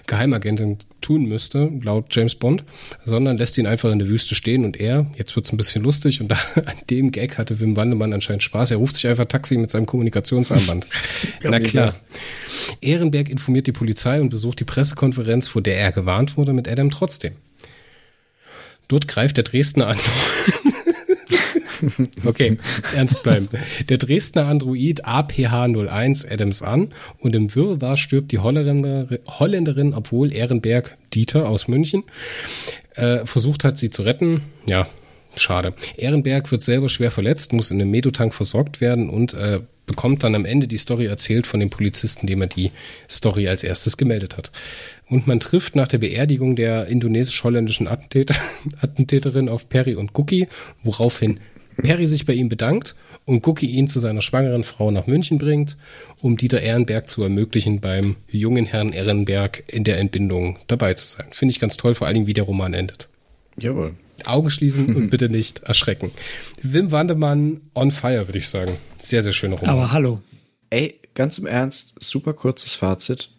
Geheimagentin tun müsste, laut James Bond, sondern lässt ihn einfach in der Wüste stehen und er, jetzt wird's ein bisschen lustig und da, an dem Gag hatte Wim Wandemann anscheinend Spaß, er ruft sich einfach Taxi mit seinem Kommunikationsarmband. Na klar. Ehrenberg informiert die Polizei und besucht die Pressekonferenz, vor der er gewarnt wurde, mit Adam trotzdem. Dort greift der Dresdner an. okay, ernst bleiben. Der Dresdner Android APH01 Adams an und im Wirrwarr stirbt die Holländer, Holländerin, obwohl Ehrenberg Dieter aus München äh, versucht hat, sie zu retten. Ja, schade. Ehrenberg wird selber schwer verletzt, muss in einem Medotank versorgt werden und äh, bekommt dann am Ende die Story erzählt von dem Polizisten, dem er die Story als erstes gemeldet hat. Und man trifft nach der Beerdigung der indonesisch-holländischen Attentäter, Attentäterin auf Perry und Cookie, woraufhin Perry sich bei ihm bedankt und Cookie ihn zu seiner schwangeren Frau nach München bringt, um Dieter Ehrenberg zu ermöglichen, beim jungen Herrn Ehrenberg in der Entbindung dabei zu sein. Finde ich ganz toll, vor allen Dingen, wie der Roman endet. Jawohl. Augen schließen und bitte nicht erschrecken. Wim Wandemann on fire, würde ich sagen. Sehr, sehr schöner Roman. Aber hallo. Ey, ganz im Ernst, super kurzes Fazit.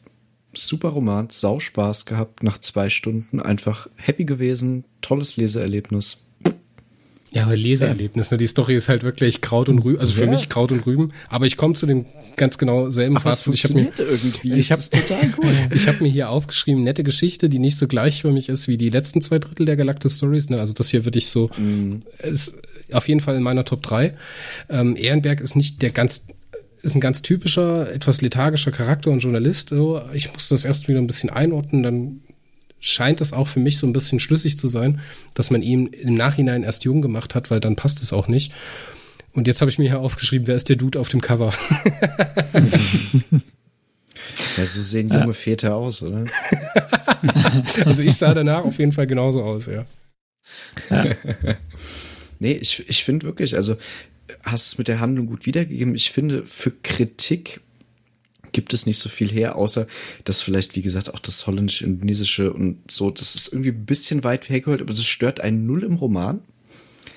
Super Roman, sau Spaß gehabt nach zwei Stunden. Einfach happy gewesen, tolles Leseerlebnis. Ja, aber Leseerlebnis, ne? Die Story ist halt wirklich Kraut und Rüben, also für ja. mich Kraut und Rüben. Aber ich komme zu dem ganz genau selben aber Fazit. Ich habe mir irgendwie. Ich habe total cool. ich habe mir hier aufgeschrieben, nette Geschichte, die nicht so gleich für mich ist wie die letzten zwei Drittel der Galactus Stories. Ne? Also das hier würde ich so mm. ist auf jeden Fall in meiner Top 3. Ähm, Ehrenberg ist nicht der ganz ist ein ganz typischer, etwas lethargischer Charakter und Journalist. So, ich muss das erst wieder ein bisschen einordnen, dann scheint es auch für mich so ein bisschen schlüssig zu sein, dass man ihn im Nachhinein erst jung gemacht hat, weil dann passt es auch nicht. Und jetzt habe ich mir hier aufgeschrieben, wer ist der Dude auf dem Cover? ja, so sehen junge ja. Väter aus, oder? also ich sah danach auf jeden Fall genauso aus, ja. ja. nee, ich, ich finde wirklich, also hast es mit der Handlung gut wiedergegeben. Ich finde, für Kritik gibt es nicht so viel her, außer dass vielleicht, wie gesagt, auch das holländisch-indonesische und so, das ist irgendwie ein bisschen weit hergeholt, aber das stört einen null im Roman.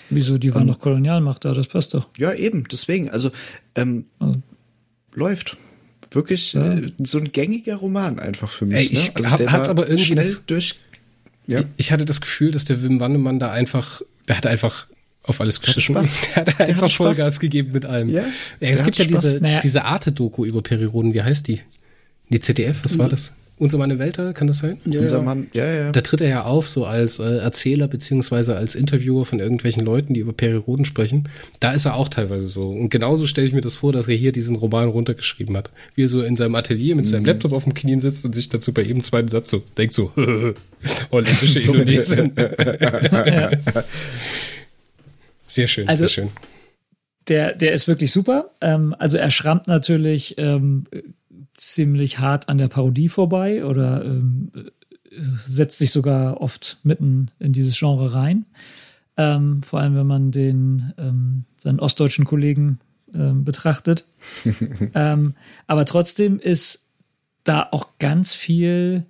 Wieso? Die waren doch Kolonialmacht da, das passt doch. Ja, eben, deswegen. Also, ähm, also. läuft. Wirklich ja. äh, so ein gängiger Roman einfach für mich. Ey, ich ne? also hab, hat's aber irgendwie schnell das, durch. Ja. Ich hatte das Gefühl, dass der Wim Wandemann da einfach, der hatte einfach auf alles geschissen. Der, der hat einfach Vollgas gegeben mit allem. Ja, ja es gibt ja Spaß. diese, naja. diese Arte-Doku über Perioden, wie heißt die? Die ZDF, was war das? Unser Mann im Weltall, kann das sein? Ja, Unser Mann, ja, ja. Da tritt er ja auf, so als äh, Erzähler beziehungsweise als Interviewer von irgendwelchen Leuten, die über Perioden sprechen. Da ist er auch teilweise so. Und genauso stelle ich mir das vor, dass er hier diesen Roman runtergeschrieben hat. Wie er so in seinem Atelier mit seinem mhm. Laptop auf dem Knien sitzt und sich dazu bei jedem zweiten Satz so denkt so, holländische Indonesien. Sehr schön, also, sehr schön. Der, der ist wirklich super. Ähm, also er schrammt natürlich ähm, ziemlich hart an der Parodie vorbei oder ähm, setzt sich sogar oft mitten in dieses Genre rein. Ähm, vor allem, wenn man den ähm, seinen ostdeutschen Kollegen ähm, betrachtet. aber trotzdem ist da auch ganz viel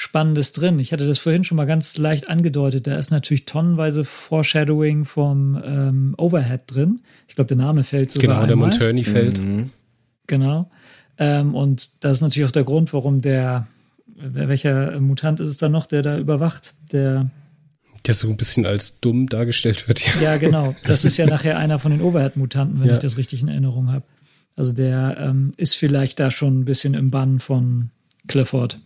Spannendes drin. Ich hatte das vorhin schon mal ganz leicht angedeutet. Da ist natürlich tonnenweise Foreshadowing vom ähm, Overhead drin. Ich glaube, der Name fällt sogar Genau, der einmal. Monturney fällt. Mhm. Genau. Ähm, und das ist natürlich auch der Grund, warum der, welcher Mutant ist es da noch, der da überwacht? Der, Der so ein bisschen als dumm dargestellt wird. Ja. ja, genau. Das ist ja nachher einer von den Overhead-Mutanten, wenn Ja. ich das richtig in Erinnerung habe. Also der ähm, ist vielleicht da schon ein bisschen im Bann von Clifford.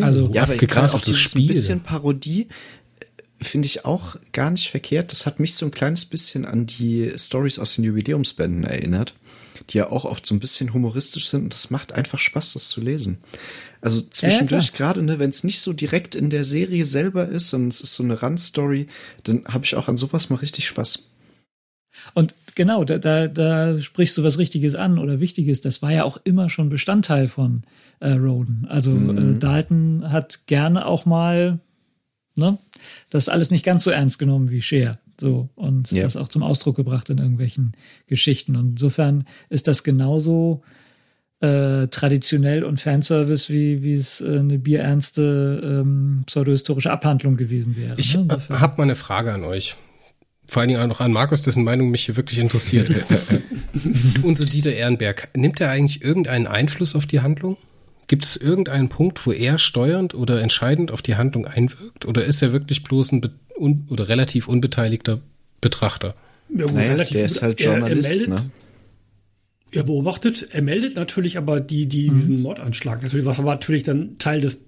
Also- Ja, aber gerade abgegrast, auch das dieses Spiel. bisschen Parodie äh, finde ich auch gar nicht verkehrt. Das hat mich so ein kleines bisschen an die Stories aus den Jubiläumsbänden erinnert, die ja auch oft so ein bisschen humoristisch sind und das macht einfach Spaß, das zu lesen. Also zwischendurch, gerade ne, wenn es nicht so direkt in der Serie selber ist, sondern es ist so eine Randstory, dann habe ich auch an sowas mal richtig Spaß. Und genau, da, da, da sprichst du was Richtiges an oder Wichtiges. Das war ja auch immer schon Bestandteil von äh, Roden. Also äh, Dalton hat gerne auch mal ne, das alles nicht ganz so ernst genommen wie Cher. So, und Ja. das auch zum Ausdruck gebracht in irgendwelchen Geschichten. Und insofern ist das genauso äh, traditionell und Fanservice, wie, wie es äh, eine bierernste ähm, pseudohistorische Abhandlung gewesen wäre. Ich ne? Habe mal eine Frage an euch. Vor allen Dingen auch noch an Markus, dessen Meinung mich hier wirklich interessiert. Unser Dieter Ehrenberg, nimmt er eigentlich irgendeinen Einfluss auf die Handlung? Gibt es irgendeinen Punkt, wo er steuernd oder entscheidend auf die Handlung einwirkt? Oder ist er wirklich bloß ein un oder relativ unbeteiligter Betrachter? Ja, Naja, relativ der ist halt Er- er Journalist, meldet- ne? Er beobachtet, er meldet natürlich aber die, die, diesen Mordanschlag, natürlich, was aber natürlich dann Teil des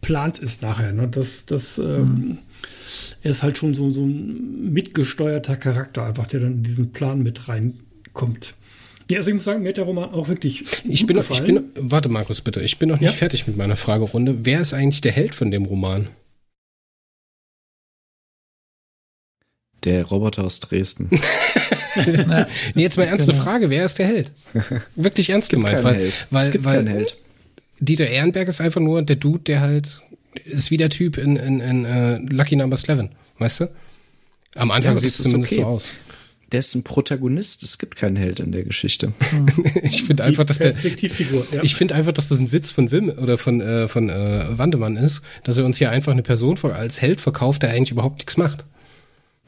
Plans ist nachher. Ne? Das, das, ähm, er ist halt schon so, so ein mitgesteuerter Charakter, einfach, der dann in diesen Plan mit reinkommt. Ja, also ich muss sagen, mir hat der Roman auch wirklich. Ich gut bin, noch, ich bin, warte Markus bitte, ich bin noch nicht Ja? fertig mit meiner Fragerunde. Wer ist eigentlich der Held von dem Roman? Der Roboter aus Dresden. Nee, jetzt mal ernste Genau. Frage, wer ist der Held? Wirklich ernst gemeint, Kein weil, Held. weil, es gibt weil keinen Held. Dieter Ehrenberg ist einfach nur der Dude, der halt ist wie der Typ in, in, in uh, Lucky Number 11, weißt du? Am Anfang aber sieht es zumindest okay. so aus. Der ist ein Protagonist. Es gibt keinen Held in der Geschichte. Ich finde einfach, dass der. Ja. ich finde einfach, dass das ein Witz von Wim oder von äh, von äh, Wandemann ist, dass er uns hier einfach eine Person vor- als Held verkauft, der eigentlich überhaupt nichts macht.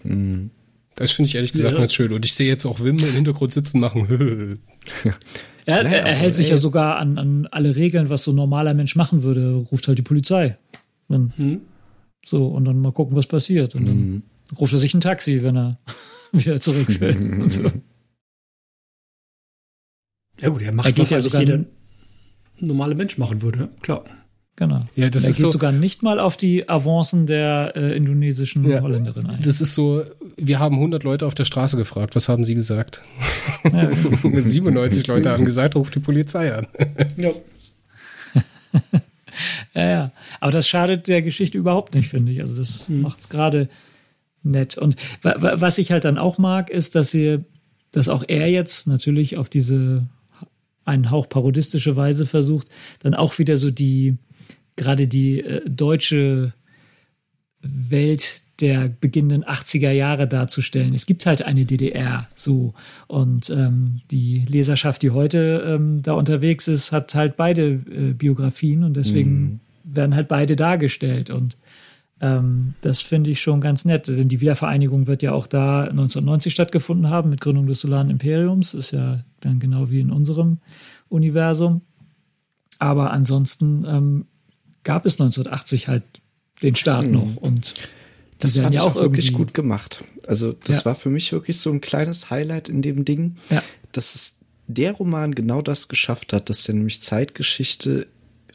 Das finde ich ehrlich gesagt Ja. ganz schön. Und ich sehe jetzt auch Wim im Hintergrund sitzen und machen. Er, Naja, er, hält sich ey. ja sogar an, an alle Regeln, was so ein normaler Mensch machen würde. Ruft halt die Polizei. Dann, Hm. So, und dann mal gucken, was passiert. Und dann ruft er sich ein Taxi, wenn er wieder zurückfällt. und so. ja, gut, er macht Er geht was ja sogar- jeder normale Mensch machen würde. Klar. Genau. Ja, das er ist geht so- sogar nicht mal auf die Avancen der äh, indonesischen Ja. Holländerin ein. Das ist so, wir haben 100 Leute auf der Straße gefragt, was haben sie gesagt? Ja, genau. 97 Leute haben gesagt, ruft die Polizei an. Ja. Ja, ja. Aber das schadet der Geschichte überhaupt nicht, finde ich. Also das macht's gerade nett. Und wa wa was ich halt dann auch mag, ist, dass ihr, dass auch er jetzt natürlich auf diese einen Hauch parodistische Weise versucht, dann auch wieder so die, gerade die äh, deutsche Welt der beginnenden 80er Jahre darzustellen. Es gibt halt eine DDR so und ähm, die Leserschaft, die heute ähm, da unterwegs ist, hat halt beide äh, Biografien und deswegen werden halt beide dargestellt und ähm, das finde ich schon ganz nett, denn die Wiedervereinigung wird ja auch da 1990 stattgefunden haben mit Gründung des Solaren Imperiums, ist ja dann genau wie in unserem Universum. Aber ansonsten ähm, gab es 1980 halt den Staat noch und Das fand ja auch auch wirklich gut gemacht. Also das Ja. war für mich wirklich so ein kleines Highlight in dem Ding, Ja. dass es der Roman genau das geschafft hat, dass er nämlich Zeitgeschichte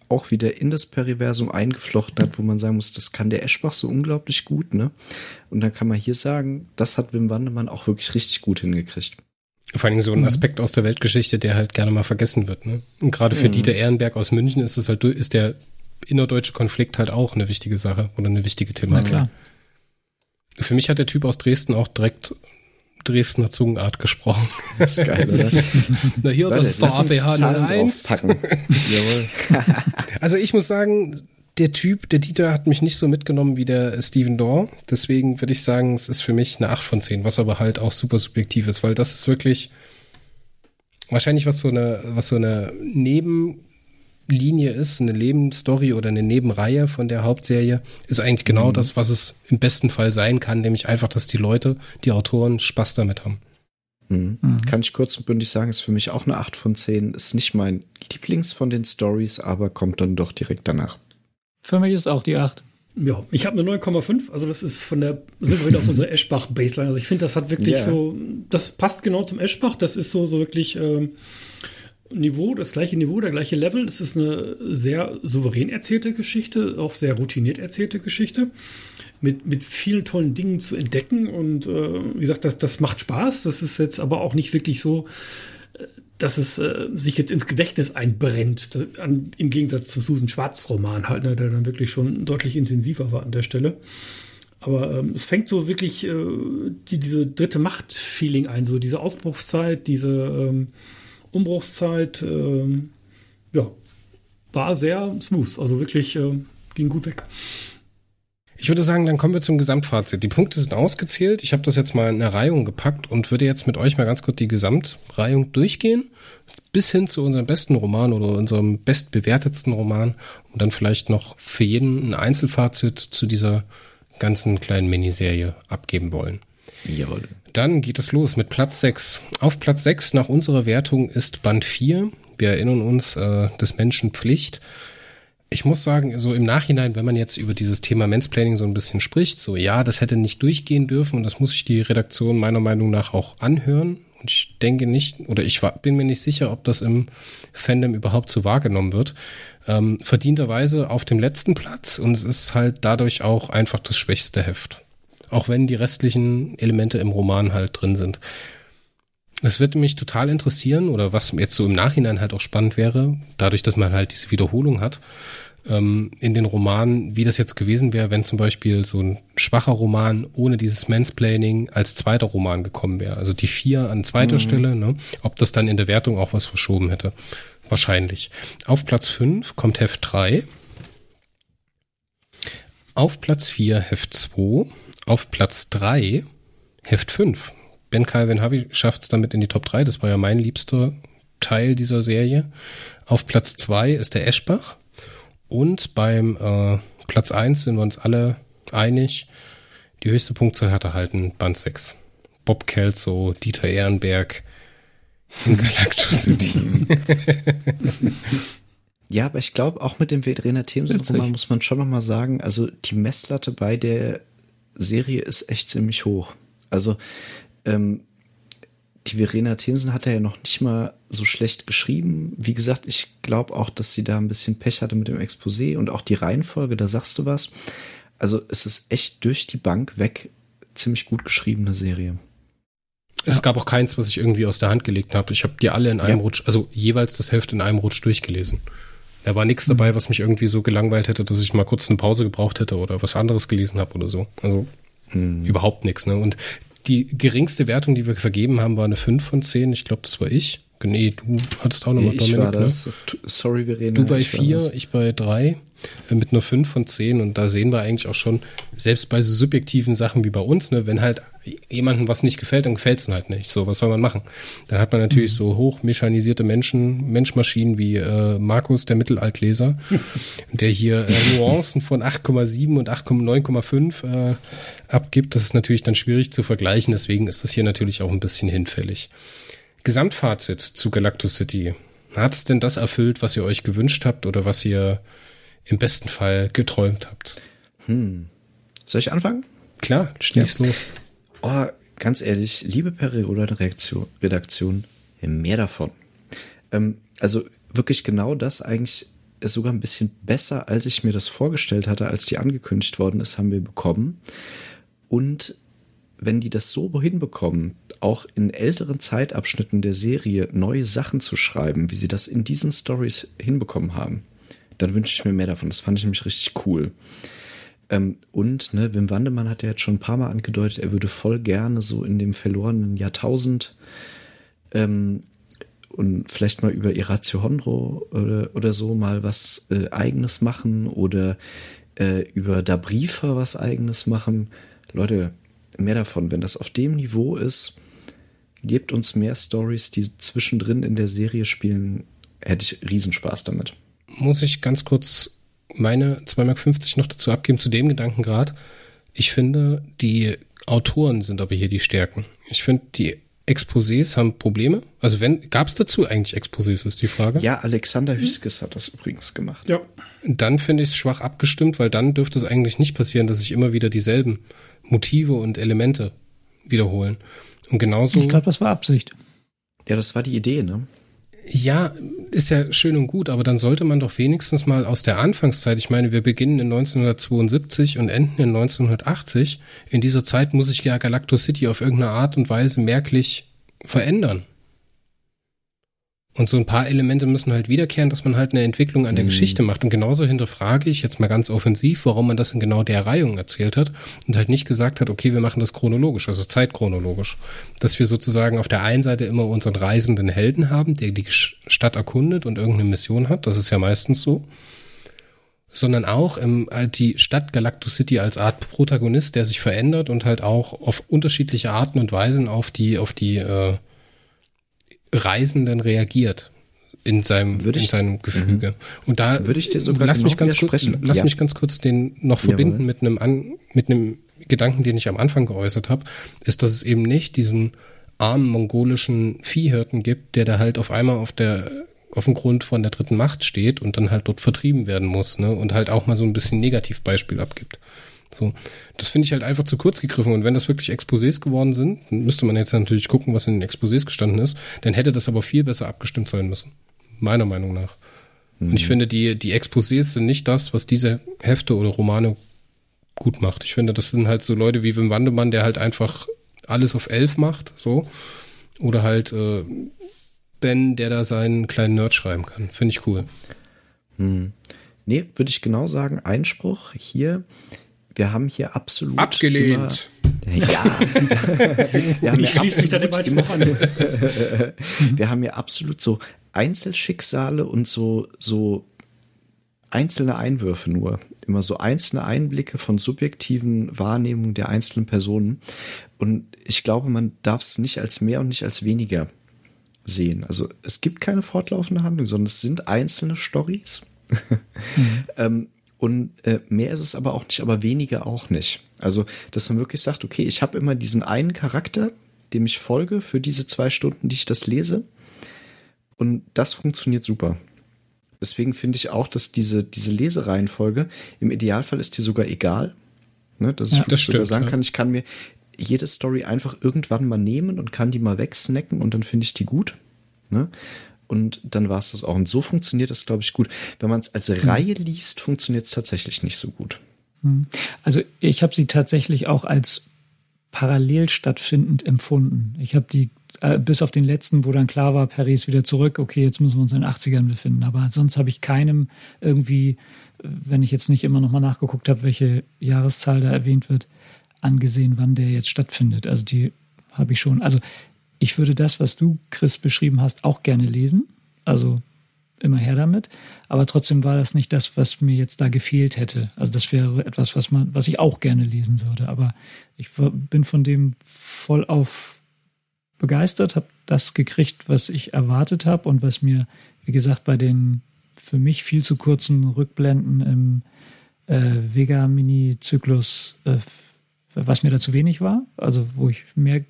auch wieder in das Periversum eingeflochten hat, wo man sagen muss, das kann der Eschbach so unglaublich gut, ne? Und dann kann man hier sagen, das hat Wim Wandemann auch wirklich richtig gut hingekriegt. Vor allem so ein Aspekt aus der Weltgeschichte, der halt gerne mal vergessen wird. Ne? Und gerade für Dieter Ehrenberg aus München ist es halt, ist der innerdeutsche Konflikt halt auch eine wichtige Sache oder eine wichtige Na Thematik. klar. Für mich hat der Typ aus Dresden auch direkt Dresdner Zungenart gesprochen. Das ist geil, oder? Na hier, das Warte, ist der lass uns ABH Zahlen 01. draufpacken. Jawohl. Also ich muss sagen, der Typ, der Dieter hat mich nicht so mitgenommen wie der Steven Dorr. Deswegen würde ich sagen, es ist für mich eine 8 von 10, was aber halt auch super subjektiv ist, weil das ist wirklich wahrscheinlich was so eine, was so eine Nebenlinie ist, eine Nebenstory oder eine Nebenreihe von der Hauptserie, ist eigentlich genau mhm. das, was es im besten Fall sein kann, nämlich einfach, dass die Leute, die Autoren Spaß damit haben. Mhm. Mhm. Kann ich kurz und bündig sagen, ist für mich auch eine 8 von 10. Ist nicht mein Lieblings von den Stories, aber kommt dann doch direkt danach. Für mich ist auch die 8. Ja, ich habe eine 9,5. Also das ist von der, sind wir wieder auf unserer Eschbach-Baseline. Also ich finde, das hat wirklich yeah. so, das passt genau zum Eschbach. Das ist so, so wirklich ähm, Niveau, das gleiche Niveau, der gleiche Level. Das ist eine sehr souverän erzählte Geschichte, auch sehr routiniert erzählte Geschichte. Mit, mit vielen tollen Dingen zu entdecken. Und äh, wie gesagt, das, das macht Spaß. Das ist jetzt aber auch nicht wirklich so, dass es äh, sich jetzt ins Gedächtnis einbrennt, an, im Gegensatz zum Susan Schwarz-Roman halt, ne, der dann wirklich schon deutlich intensiver war an der Stelle. Aber ähm, es fängt so wirklich äh, die, diese dritte Macht-Feeling ein, so diese Aufbruchszeit, diese ähm, Umbruchszeit, ähm, ja, war sehr smooth, also wirklich äh, ging gut weg. Ich würde sagen, dann kommen wir zum Gesamtfazit. Die Punkte sind ausgezählt. Ich habe das jetzt mal in eine Reihung gepackt und würde jetzt mit euch mal ganz kurz die Gesamtreihung durchgehen, bis hin zu unserem besten Roman oder unserem bestbewertetsten Roman und dann vielleicht noch für jeden ein Einzelfazit zu dieser ganzen kleinen Miniserie abgeben wollen. Jawohl. Dann geht es los mit Platz 6. Auf Platz 6 nach unserer Wertung ist Band 4. Wir erinnern uns, äh, des Menschen Pflicht ich muss sagen, so im Nachhinein, wenn man jetzt über dieses Thema Mansplaining so ein bisschen spricht, so ja, das hätte nicht durchgehen dürfen und das muss sich die Redaktion meiner Meinung nach auch anhören. Und ich denke nicht, oder ich war, bin mir nicht sicher, ob das im Fandom überhaupt so wahrgenommen wird. Ähm, verdienterweise auf dem letzten Platz und es ist halt dadurch auch einfach das schwächste Heft. Auch wenn die restlichen Elemente im Roman halt drin sind. Es würde mich total interessieren, oder was jetzt so im Nachhinein halt auch spannend wäre, dadurch, dass man halt diese Wiederholung hat, ähm, in den Romanen, wie das jetzt gewesen wäre, wenn zum Beispiel so ein schwacher Roman ohne dieses Mansplaining als zweiter Roman gekommen wäre. Also die vier an zweiter mhm. Stelle, ne? ob das dann in der Wertung auch was verschoben hätte. Wahrscheinlich. Auf Platz fünf kommt Heft drei. Auf Platz vier Heft zwei. Auf Platz drei Heft fünf. Ben Calvin Harvey schafft es damit in die Top 3. Das war ja mein liebster Teil dieser Serie. Auf Platz 2 ist der Eschbach. Und beim äh, Platz 1 sind wir uns alle einig. Die höchste Punktzahl hat erhalten Band 6. Bob Kelso, Dieter Ehrenberg in Galactus Team. ja, aber ich glaube, auch mit dem Vedrena Themenroman muss man schon nochmal sagen, also die Messlatte bei der Serie ist echt ziemlich hoch. Also ähm, die Verena Themsen hat er ja noch nicht mal so schlecht geschrieben. Wie gesagt, ich glaube auch, dass sie da ein bisschen Pech hatte mit dem Exposé und auch die Reihenfolge, da sagst du was. Also es ist echt durch die Bank weg ziemlich gut geschriebene Serie. Es ja. gab auch keins, was ich irgendwie aus der Hand gelegt habe. Ich habe die alle in einem ja. Rutsch, also jeweils das Heft in einem Rutsch durchgelesen. Da war nichts dabei, was mich irgendwie so gelangweilt hätte, dass ich mal kurz eine Pause gebraucht hätte oder was anderes gelesen habe oder so. Also mhm. überhaupt nichts. Ne? Und die geringste Wertung, die wir vergeben haben, war eine 5 von 10. Ich glaube, das war ich. Nee, du hattest auch nochmal nee, Dominik. War ne? das. Ne? Sorry, Verena. Du bei 4, ich bei 3 äh, mit nur 5 von 10 und da sehen wir eigentlich auch schon, selbst bei so subjektiven Sachen wie bei uns, ne, wenn halt jemandem was nicht gefällt, dann gefällt es halt nicht. So, was soll man machen? Dann hat man natürlich mhm. so hochmechanisierte Menschen, Menschmaschinen wie äh, Markus, der Mittelaltleser, der hier äh, Nuancen von 8,7 und 8,9,5 äh, abgibt. Das ist natürlich dann schwierig zu vergleichen, deswegen ist das hier natürlich auch ein bisschen hinfällig. Gesamtfazit zu Galactus City. Hat es denn das erfüllt, was ihr euch gewünscht habt oder was ihr im besten Fall geträumt habt? Hm. Soll ich anfangen? Klar, schließ ja. los. Oh, ganz ehrlich, liebe Perioden-Redaktion, Redaktion, mehr davon. Ähm, also wirklich genau das eigentlich ist sogar ein bisschen besser, als ich mir das vorgestellt hatte, als die angekündigt worden ist, haben wir bekommen. Und wenn die das so hinbekommen, auch in älteren Zeitabschnitten der Serie neue Sachen zu schreiben, wie sie das in diesen Stories hinbekommen haben, dann wünsche ich mir mehr davon. Das fand ich nämlich richtig cool. Ähm, und ne, Wim Wandemann hat ja jetzt schon ein paar Mal angedeutet, er würde voll gerne so in dem verlorenen Jahrtausend ähm, und vielleicht mal über Iratio Honro oder, oder so mal was äh, eigenes machen oder äh, über Da Briefer was eigenes machen. Leute, mehr davon. Wenn das auf dem Niveau ist, gebt uns mehr Stories, die zwischendrin in der Serie spielen, hätte ich Riesenspaß damit. Muss ich ganz kurz meine 2,50 Mark noch dazu abgeben zu dem Gedankengrad. Ich finde, die Autoren sind aber hier die Stärken. Ich finde, die Exposés haben Probleme. Also wenn, gab es dazu eigentlich Exposés, ist die Frage. Ja, Alexander Hüskes hat das übrigens gemacht. Ja. Dann finde ich es schwach abgestimmt, weil dann dürfte es eigentlich nicht passieren, dass sich immer wieder dieselben Motive und Elemente wiederholen. Und genauso. Ich glaube, das war Absicht. Ja, das war die Idee, ne? Ja, ist ja schön und gut, aber dann sollte man doch wenigstens mal aus der Anfangszeit, ich meine, wir beginnen in 1972 und enden in 1980. In dieser Zeit muss sich ja Galacto City auf irgendeine Art und Weise merklich verändern. Und so ein paar Elemente müssen halt wiederkehren, dass man halt eine Entwicklung an der mhm. Geschichte macht. Und genauso hinterfrage ich jetzt mal ganz offensiv, warum man das in genau der Reihung erzählt hat und halt nicht gesagt hat, okay, wir machen das chronologisch, also zeitchronologisch. Dass wir sozusagen auf der einen Seite immer unseren reisenden Helden haben, der die Stadt erkundet und irgendeine Mission hat. Das ist ja meistens so. Sondern auch im, halt die Stadt Galactus City als Art Protagonist, der sich verändert und halt auch auf unterschiedliche Arten und Weisen auf die, auf die, äh, Reisenden reagiert in seinem, ich, in seinem Gefüge. Mhm. Und da würde ich dir sogar lass genau mich ganz kurz, lass ja. mich ganz kurz den noch verbinden Jawohl. mit einem an, mit einem Gedanken, den ich am Anfang geäußert habe, ist, dass es eben nicht diesen armen mongolischen Viehhirten gibt, der da halt auf einmal auf der auf dem Grund von der dritten Macht steht und dann halt dort vertrieben werden muss, ne? Und halt auch mal so ein bisschen Negativbeispiel abgibt. So, das finde ich halt einfach zu kurz gegriffen. Und wenn das wirklich Exposés geworden sind, müsste man jetzt natürlich gucken, was in den Exposés gestanden ist, dann hätte das aber viel besser abgestimmt sein müssen. Meiner Meinung nach. Mhm. Und ich mhm. finde, die, die Exposés sind nicht das, was diese Hefte oder Romane gut macht. Ich finde, das sind halt so Leute wie Wim Wandemann, der halt einfach alles auf elf macht, so. Oder halt äh, Ben, der da seinen kleinen Nerd schreiben kann. Finde ich cool. Hm. Nee, würde ich genau sagen. Einspruch hier wir haben hier absolut. Abgelehnt. Immer, ja. wir haben ich schließe mich da dem Einspruch an. wir haben hier absolut so Einzelschicksale und so, so einzelne Einwürfe nur. Immer so einzelne Einblicke von subjektiven Wahrnehmungen der einzelnen Personen. Und ich glaube, man darf es nicht als mehr und nicht als weniger sehen. Also es gibt keine fortlaufende Handlung, sondern es sind einzelne Stories. Mhm. ähm, und äh, mehr ist es aber auch nicht, aber weniger auch nicht. Also, dass man wirklich sagt, okay, ich habe immer diesen einen Charakter, dem ich folge für diese zwei Stunden, die ich das lese. Und das funktioniert super. Deswegen finde ich auch, dass diese, diese Lesereihenfolge im Idealfall ist dir sogar egal. Ne, dass ja, ich das sogar sagen ja. kann, ich kann mir jede Story einfach irgendwann mal nehmen und kann die mal wegsnacken und dann finde ich die gut. Ne? Und dann war es das auch. Und so funktioniert das, glaube ich, gut. Wenn man es als mhm. Reihe liest, funktioniert es tatsächlich nicht so gut. Hm. Also ich habe sie tatsächlich auch als parallel stattfindend empfunden. Ich habe die äh, bis auf den letzten, wo dann klar war, Perry ist wieder zurück, okay, jetzt müssen wir uns in den 80ern befinden. Aber sonst habe ich keinem irgendwie, wenn ich jetzt nicht immer nochmal nachgeguckt habe, welche Jahreszahl da erwähnt wird, angesehen, wann der jetzt stattfindet. Also die habe ich schon. Also ich würde das, was du, Chris, beschrieben hast, auch gerne lesen. Also immer her damit. Aber trotzdem war das nicht das, was mir jetzt da gefehlt hätte. Also das wäre etwas, was man, was ich auch gerne lesen würde. Aber ich bin von dem voll auf begeistert, habe das gekriegt, was ich erwartet habe und was mir, wie gesagt, bei den für mich viel zu kurzen Rückblenden im äh, Vega-Mini-Zyklus, äh, was mir da zu wenig war. Also wo ich mehr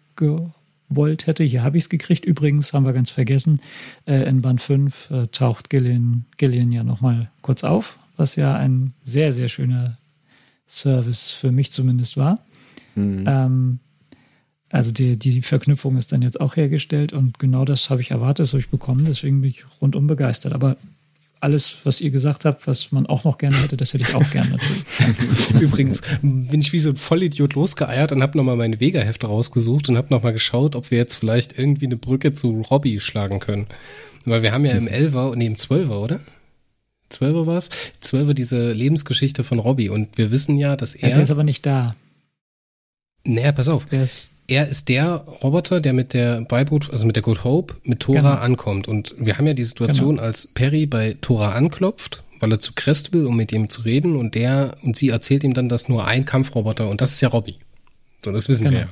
gewollt hätte. Hier habe ich es gekriegt. Übrigens haben wir ganz vergessen, äh, in Band 5 äh, taucht Gillian, Gillian ja nochmal kurz auf, was ja ein sehr, sehr schöner Service für mich zumindest war. Mhm. Ähm, also die, die Verknüpfung ist dann jetzt auch hergestellt und genau das habe ich erwartet, das habe ich bekommen, deswegen bin ich rundum begeistert. Aber alles, was ihr gesagt habt, was man auch noch gerne hätte, das hätte ich auch gerne natürlich. Übrigens bin ich wie so ein Vollidiot losgeeiert und habe nochmal meine Vega-Hefte rausgesucht und habe nochmal geschaut, ob wir jetzt vielleicht irgendwie eine Brücke zu Robbie schlagen können. Weil wir haben ja im Elfer, nee, im Zwölfer, oder? Zwölfer war es? Zwölfer diese Lebensgeschichte von Robbie und wir wissen ja, dass er... Ja, der ist aber nicht da. Naja, pass auf. Der ist, Er ist der Roboter, der mit der Beiboot, also mit der Good Hope, mit Tora Genau. ankommt. Und wir haben ja die Situation, als Perry bei Tora anklopft, weil er zu Crest will, um mit ihm zu reden, und der und sie erzählt ihm dann, dass nur ein Kampfroboter und das ist ja Robbie. So, das wissen Genau. wir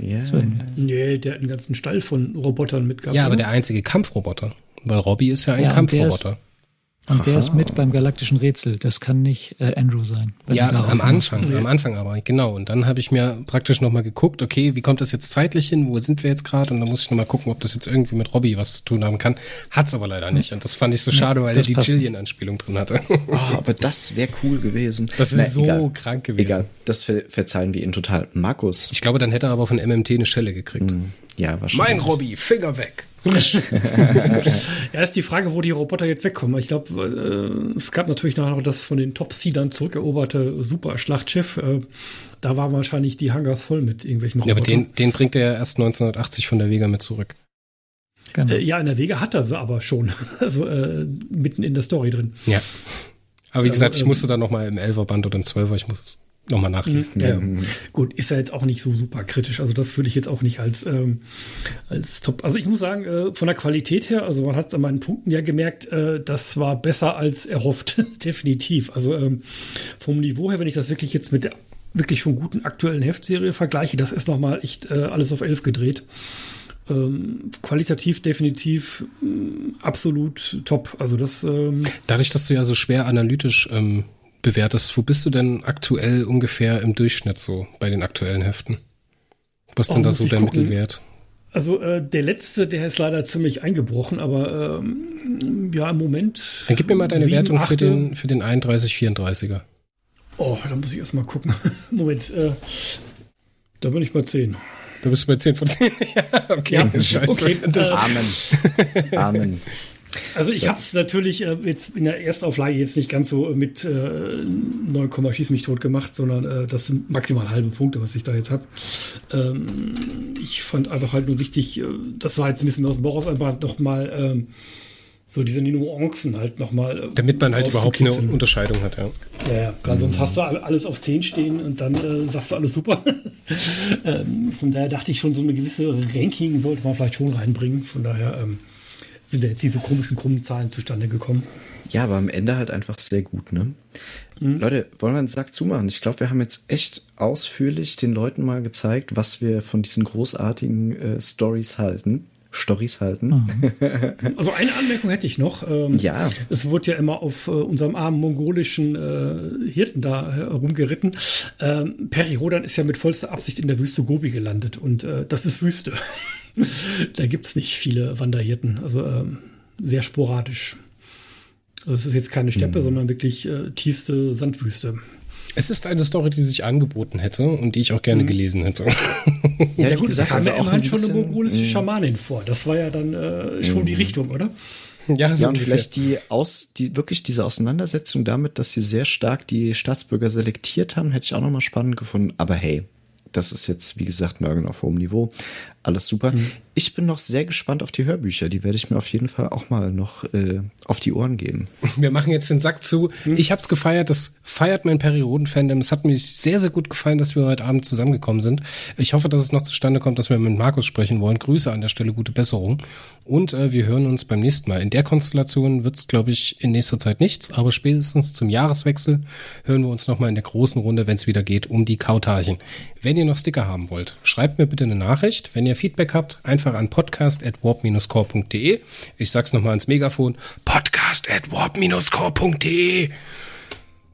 ja. Ja. so, Nee, der hat einen ganzen Stall von Robotern mitgehabt. Ja, aber oder? der einzige Kampfroboter. Weil Robbie ist ja ein Ja, und der ist- Kampfroboter. Und der Aha. ist mit beim galaktischen Rätsel. Das kann nicht äh, Andrew sein. Ja, am Anfang, am Anfang aber, genau. Und dann habe ich mir praktisch nochmal geguckt, okay, wie kommt das jetzt zeitlich hin? Wo sind wir jetzt gerade? Und dann muss ich nochmal gucken, ob das jetzt irgendwie mit Robbie was zu tun haben kann. Hat's aber leider nicht. Und das fand ich so schade, weil er die. Jillian-Anspielung drin hatte. Oh, aber das wäre cool gewesen. Das wäre so egal. krank gewesen. Egal, das ver verzeihen wir ihn total. Markus. Ich glaube, dann hätte er aber von MMT eine Schelle gekriegt. Ja, wahrscheinlich. Mein Robbie, Finger weg. Ja, ist die Frage, wo die Roboter jetzt wegkommen. Ich glaube, äh, es gab natürlich nachher noch das von den Top-Seedern zurückeroberte Super-Schlachtschiff. Äh, da waren wahrscheinlich die Hangars voll mit irgendwelchen Ja, aber Robotern. den, den bringt er ja erst 1980 von der Vega mit zurück. Genau. äh, ja, in der Wege hat er sie aber schon. Also äh, mitten in der Story drin. Ja. Aber wie Also, gesagt, ich ähm, musste da nochmal im 11er Band oder im 12er, ich muss nochmal nachlesen. Ja, gut, ist ja jetzt auch nicht so super kritisch. Also das würde ich jetzt auch nicht als, ähm, als Top. Also ich muss sagen, äh, von der Qualität her, also man hat es an meinen Punkten ja gemerkt, äh, das war besser als erhofft, definitiv. Also ähm, vom Niveau her, wenn ich das wirklich jetzt mit der wirklich schon guten aktuellen Heftserie vergleiche, das ist nochmal echt äh, alles auf elf gedreht. Ähm, qualitativ definitiv ähm, absolut top. Also das ähm, Dadurch, dass du ja so schwer analytisch ähm, bewertest, wo bist du denn aktuell ungefähr im Durchschnitt so bei den aktuellen Heften? Was Oh, denn da so der gucken. Mittelwert? Also äh, der letzte, der ist leider ziemlich eingebrochen, aber ähm, ja, im Moment. Dann gib mir mal deine sieben, Wertung für achte. den, für den 31-34er. Oh, da muss ich erst mal gucken. Moment, äh, da bin ich bei 10. Da bist du bei 10 von 10. ja, okay, Ja, scheiße. okay, Das, äh, Amen. Amen. Also ich So. habe es natürlich äh, jetzt in der Erstauflage jetzt nicht ganz so mit äh, 9, schieß mich tot gemacht, sondern äh, das sind maximal halbe Punkte, was ich da jetzt habe. Ähm, ich fand einfach halt nur wichtig, äh, das war jetzt ein bisschen mehr aus dem Bauch raus, aber nochmal ähm, so diese Nuancen halt nochmal. Äh, damit man halt überhaupt eine. Unterscheidung hat, ja. Ja, ja, weil sonst hast du all- alles auf 10 stehen und dann äh, sagst du alles super. ähm, von daher dachte ich schon, so eine gewisse Ranking sollte man vielleicht schon reinbringen. Von daher ähm, sind da jetzt diese komischen, krummen Zahlen zustande gekommen. Ja, aber am Ende halt einfach sehr gut, ne? Leute, wollen wir einen Sack zumachen? Ich glaube, wir haben jetzt echt ausführlich den Leuten mal gezeigt, was wir von diesen großartigen äh, Stories halten. Stories halten. Also eine Anmerkung hätte ich noch. Ähm, Ja. Es wurde ja immer auf äh, unserem armen mongolischen äh, Hirten da herumgeritten. Ähm, Peri Rodan ist ja mit vollster Absicht in der Wüste Gobi gelandet und äh, das ist Wüste. da gibt's nicht viele Wanderhirten, also ähm, sehr sporadisch. Also es ist jetzt keine Steppe, Mhm. sondern wirklich äh, tiefste Sandwüste. Es ist eine Story, die sich angeboten hätte und die ich auch Mhm. gerne gelesen hätte. Ja, wie gut, gesagt, es kam also ja auch ein schon eine mongolische mh, Schamanin vor. Das war ja dann äh, schon die Richtung, oder? ja, so Ja, und vielleicht die aus, die wirklich diese Auseinandersetzung damit, dass sie sehr stark die Staatsbürger selektiert haben, hätte ich auch nochmal spannend gefunden. Aber hey, das ist jetzt, wie gesagt, Nörgeln auf hohem Niveau. Alles super. Ich bin noch sehr gespannt auf die Hörbücher. Die werde ich mir auf jeden Fall auch mal noch äh, auf die Ohren geben. Wir machen jetzt den Sack zu. Ich hab's gefeiert, das feiert mein Perioden-Fandom. Es hat mir sehr, sehr gut gefallen, dass wir heute Abend zusammengekommen sind. Ich hoffe, dass es noch zustande kommt, dass wir mit Markus sprechen wollen. Grüße an der Stelle, gute Besserung. Und äh, wir hören uns beim nächsten Mal. In der Konstellation wird's, glaube ich, in nächster Zeit nichts, aber spätestens zum Jahreswechsel hören wir uns nochmal in der großen Runde, wenn es wieder geht, um die Kautarchen. Wenn ihr noch Sticker haben wollt, schreibt mir bitte eine Nachricht. Wenn ihr Feedback habt, einfach an podcast.warp-core.de. Ich sag's nochmal ans Megafon. podcast.warp-core.de.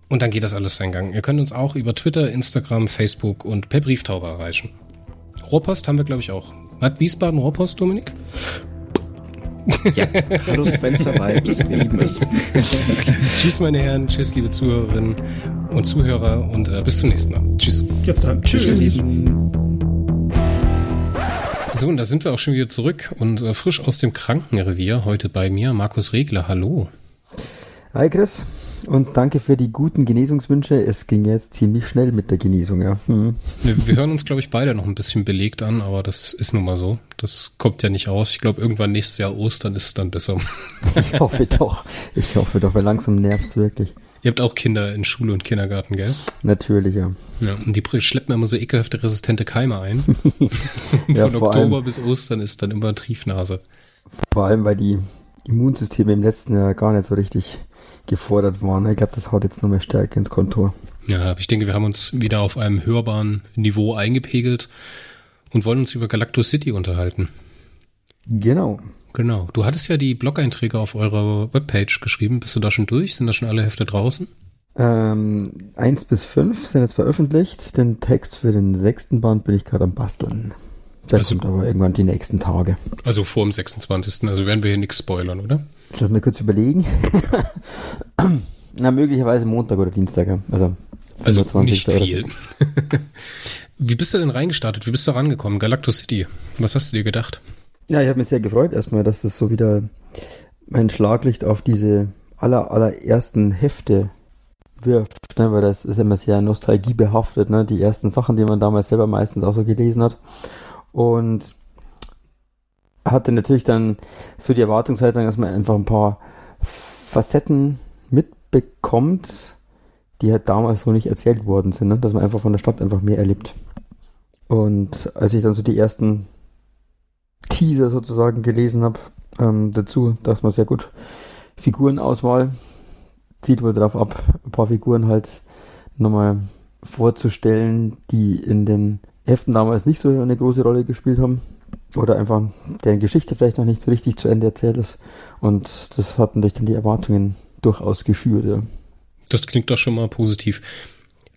Und dann geht das alles seinen Gang. Ihr könnt uns auch über Twitter, Instagram, Facebook und per Brieftaube erreichen. Rohrpost haben wir, glaube ich, auch. Hat Wiesbaden Rohrpost, Dominik? Ja, hallo Spencer Vibes, wir lieben es. Tschüss, meine Herren. Tschüss, liebe Zuhörerinnen und Zuhörer. Und äh, bis zum nächsten Mal. Tschüss. Ich hab's dann. Tschüss. ihr Lieben. So, und da sind wir auch schon wieder zurück und äh, frisch aus dem Krankenrevier. Heute bei mir Markus Regler. Hallo. Hi Chris und danke für die guten Genesungswünsche. Es ging jetzt ziemlich schnell mit der Genesung, ja. Hm. Wir, hören uns, glaube ich, beide noch ein bisschen belegt an, aber das ist nun mal so. Das kommt ja nicht raus. Ich glaube, irgendwann nächstes Jahr Ostern ist es dann besser. Ich hoffe doch. Ich hoffe doch, weil langsam nervt's wirklich. Ihr habt auch Kinder in Schule und Kindergarten, gell? Natürlich, ja. Ja, und die schleppen immer so ekelhafte resistente Keime ein. ja, Von Oktober allem, bis Ostern ist dann immer Triefnase. Vor allem, weil die Immunsysteme im letzten Jahr gar nicht so richtig gefordert waren. Ich glaube, das haut jetzt noch mehr stärker ins Kontor. Ja, ich denke, wir haben uns wieder auf einem hörbaren Niveau eingepegelt und wollen uns über Galactus City unterhalten. Genau. Genau. Du hattest ja die Blog-Einträge auf eurer Webpage geschrieben. Bist du da schon durch? Sind da schon alle Hefte draußen? Ähm, eins bis fünf sind jetzt veröffentlicht. Den Text für den sechsten Band bin ich gerade am Basteln. Der also, kommt aber irgendwann die nächsten Tage. Also vor dem 26. Also werden wir hier nichts spoilern, oder? Lass mir kurz überlegen. Na, möglicherweise Montag oder Dienstag. Also, also nicht viel. Wie bist du denn reingestartet? Wie bist du rangekommen? Galactus City. Was hast du dir gedacht? Ja, ich habe mich sehr gefreut erstmal, dass das so wieder mein Schlaglicht auf diese aller, allerersten Hefte wirft, ne? weil das ist immer sehr nostalgiebehaftet, ne? die ersten Sachen, die man damals selber meistens auch so gelesen hat. Und hatte natürlich dann so die Erwartungshaltung, dass man einfach ein paar Facetten mitbekommt, die halt damals so nicht erzählt worden sind, ne? dass man einfach von der Stadt einfach mehr erlebt. Und als ich dann so die ersten Teaser sozusagen gelesen habe, ähm, dazu, dass man sehr gut Figurenauswahl zieht wohl darauf ab, ein paar Figuren halt nochmal vorzustellen, die in den Heften damals nicht so eine große Rolle gespielt haben oder einfach deren Geschichte vielleicht noch nicht so richtig zu Ende erzählt ist. Und das hat natürlich dann die Erwartungen durchaus geschürt. Ja. Das klingt doch schon mal positiv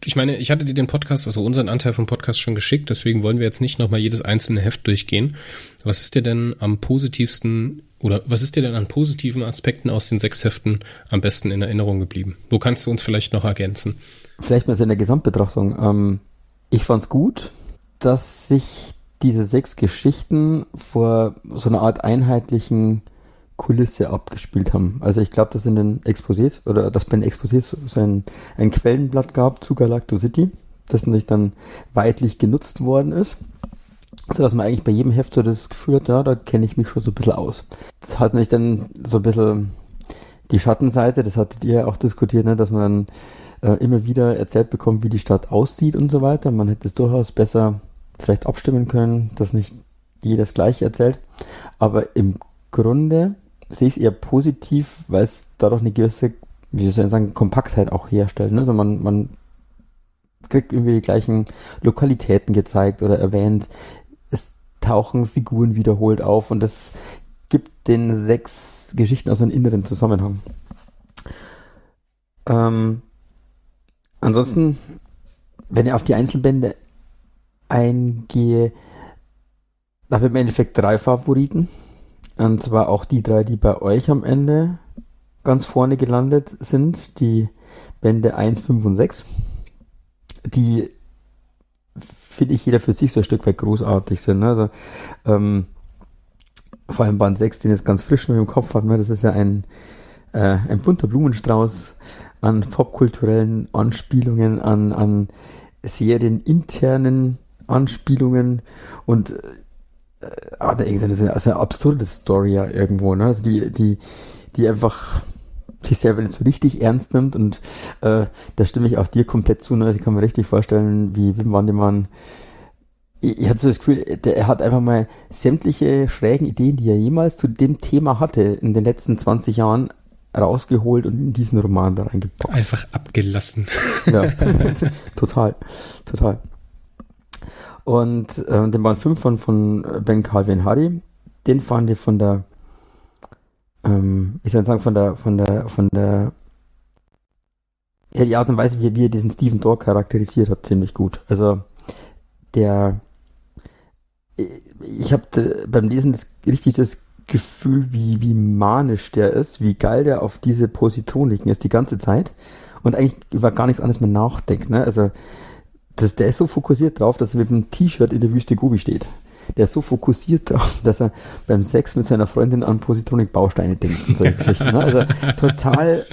ich meine, ich hatte dir den Podcast, also unseren Anteil vom Podcast schon geschickt, deswegen wollen wir jetzt nicht nochmal jedes einzelne Heft durchgehen. Was ist dir denn am positivsten oder was ist dir denn an positiven Aspekten aus den sechs Heften am besten in Erinnerung geblieben? Wo kannst du uns vielleicht noch ergänzen? Vielleicht mal so in der Gesamtbetrachtung. Ähm, ich fand's gut, dass sich diese sechs Geschichten vor so einer Art einheitlichen Kulisse abgespielt haben. Also ich glaube, dass in den Exposés oder dass bei den Exposés so ein, ein Quellenblatt gab zu Galacto City, das natürlich dann weitlich genutzt worden ist. So dass man eigentlich bei jedem Heft so das Gefühl hat, ja, da kenne ich mich schon so ein bisschen aus. Das hat natürlich dann so ein bisschen die Schattenseite, das hattet ihr ja auch diskutiert, ne, dass man dann äh, immer wieder erzählt bekommt, wie die Stadt aussieht und so weiter. Man hätte es durchaus besser vielleicht abstimmen können, dass nicht jedes gleich erzählt. Aber im Grunde sehe ich es eher positiv, weil es dadurch eine gewisse, wie soll ich sagen, Kompaktheit auch herstellt. Ne? Also man, man kriegt irgendwie die gleichen Lokalitäten gezeigt oder erwähnt. Es tauchen Figuren wiederholt auf und das gibt den sechs Geschichten aus einem inneren Zusammenhang. Ähm, ansonsten, wenn ich auf die Einzelbände eingehe, habe ich im Endeffekt drei Favoriten. Und zwar auch die drei, die bei euch am Ende ganz vorne gelandet sind, die Bände 1, 5 und 6. Die finde ich jeder für sich so ein Stück weit großartig sind. Ne? Also, ähm, vor allem Band 6, den jetzt ganz frisch noch im Kopf hat, ne? das ist ja ein, äh, ein bunter Blumenstrauß an popkulturellen Anspielungen, an, an serieninternen Anspielungen und äh, ah, da irgendwie eine, eine absurde Story ja irgendwo, ne? Also die, die, die einfach sich selber nicht so richtig ernst nimmt und äh, da stimme ich auch dir komplett zu, ne? Also ich kann mir richtig vorstellen, wie Wim Wandemann ich, ich hatte so das Gefühl, der, er hat einfach mal sämtliche schrägen Ideen, die er jemals zu dem Thema hatte, in den letzten 20 Jahren rausgeholt und in diesen Roman da reingepackt. Einfach abgelassen. Ja, total, total. Und äh, den Band 5 von, von Ben Calvin Hardy, den fand ich von der, ähm, ich soll sagen, von der, von der, von der, ja, die Art und Weise, wie, wie er diesen Stephen Dorr charakterisiert hat, ziemlich gut. Also, der, ich habe beim Lesen das, richtig das Gefühl, wie, wie manisch der ist, wie geil der auf diese Positroniken ist die ganze Zeit und eigentlich über gar nichts anderes mehr nachdenkt. Ne? Also das, der ist so fokussiert drauf, dass er mit einem T-Shirt in der Wüste Gobi steht. Der ist so fokussiert drauf, dass er beim Sex mit seiner Freundin an Positronik-Bausteine denkt und solche Geschichten. Ne? Also total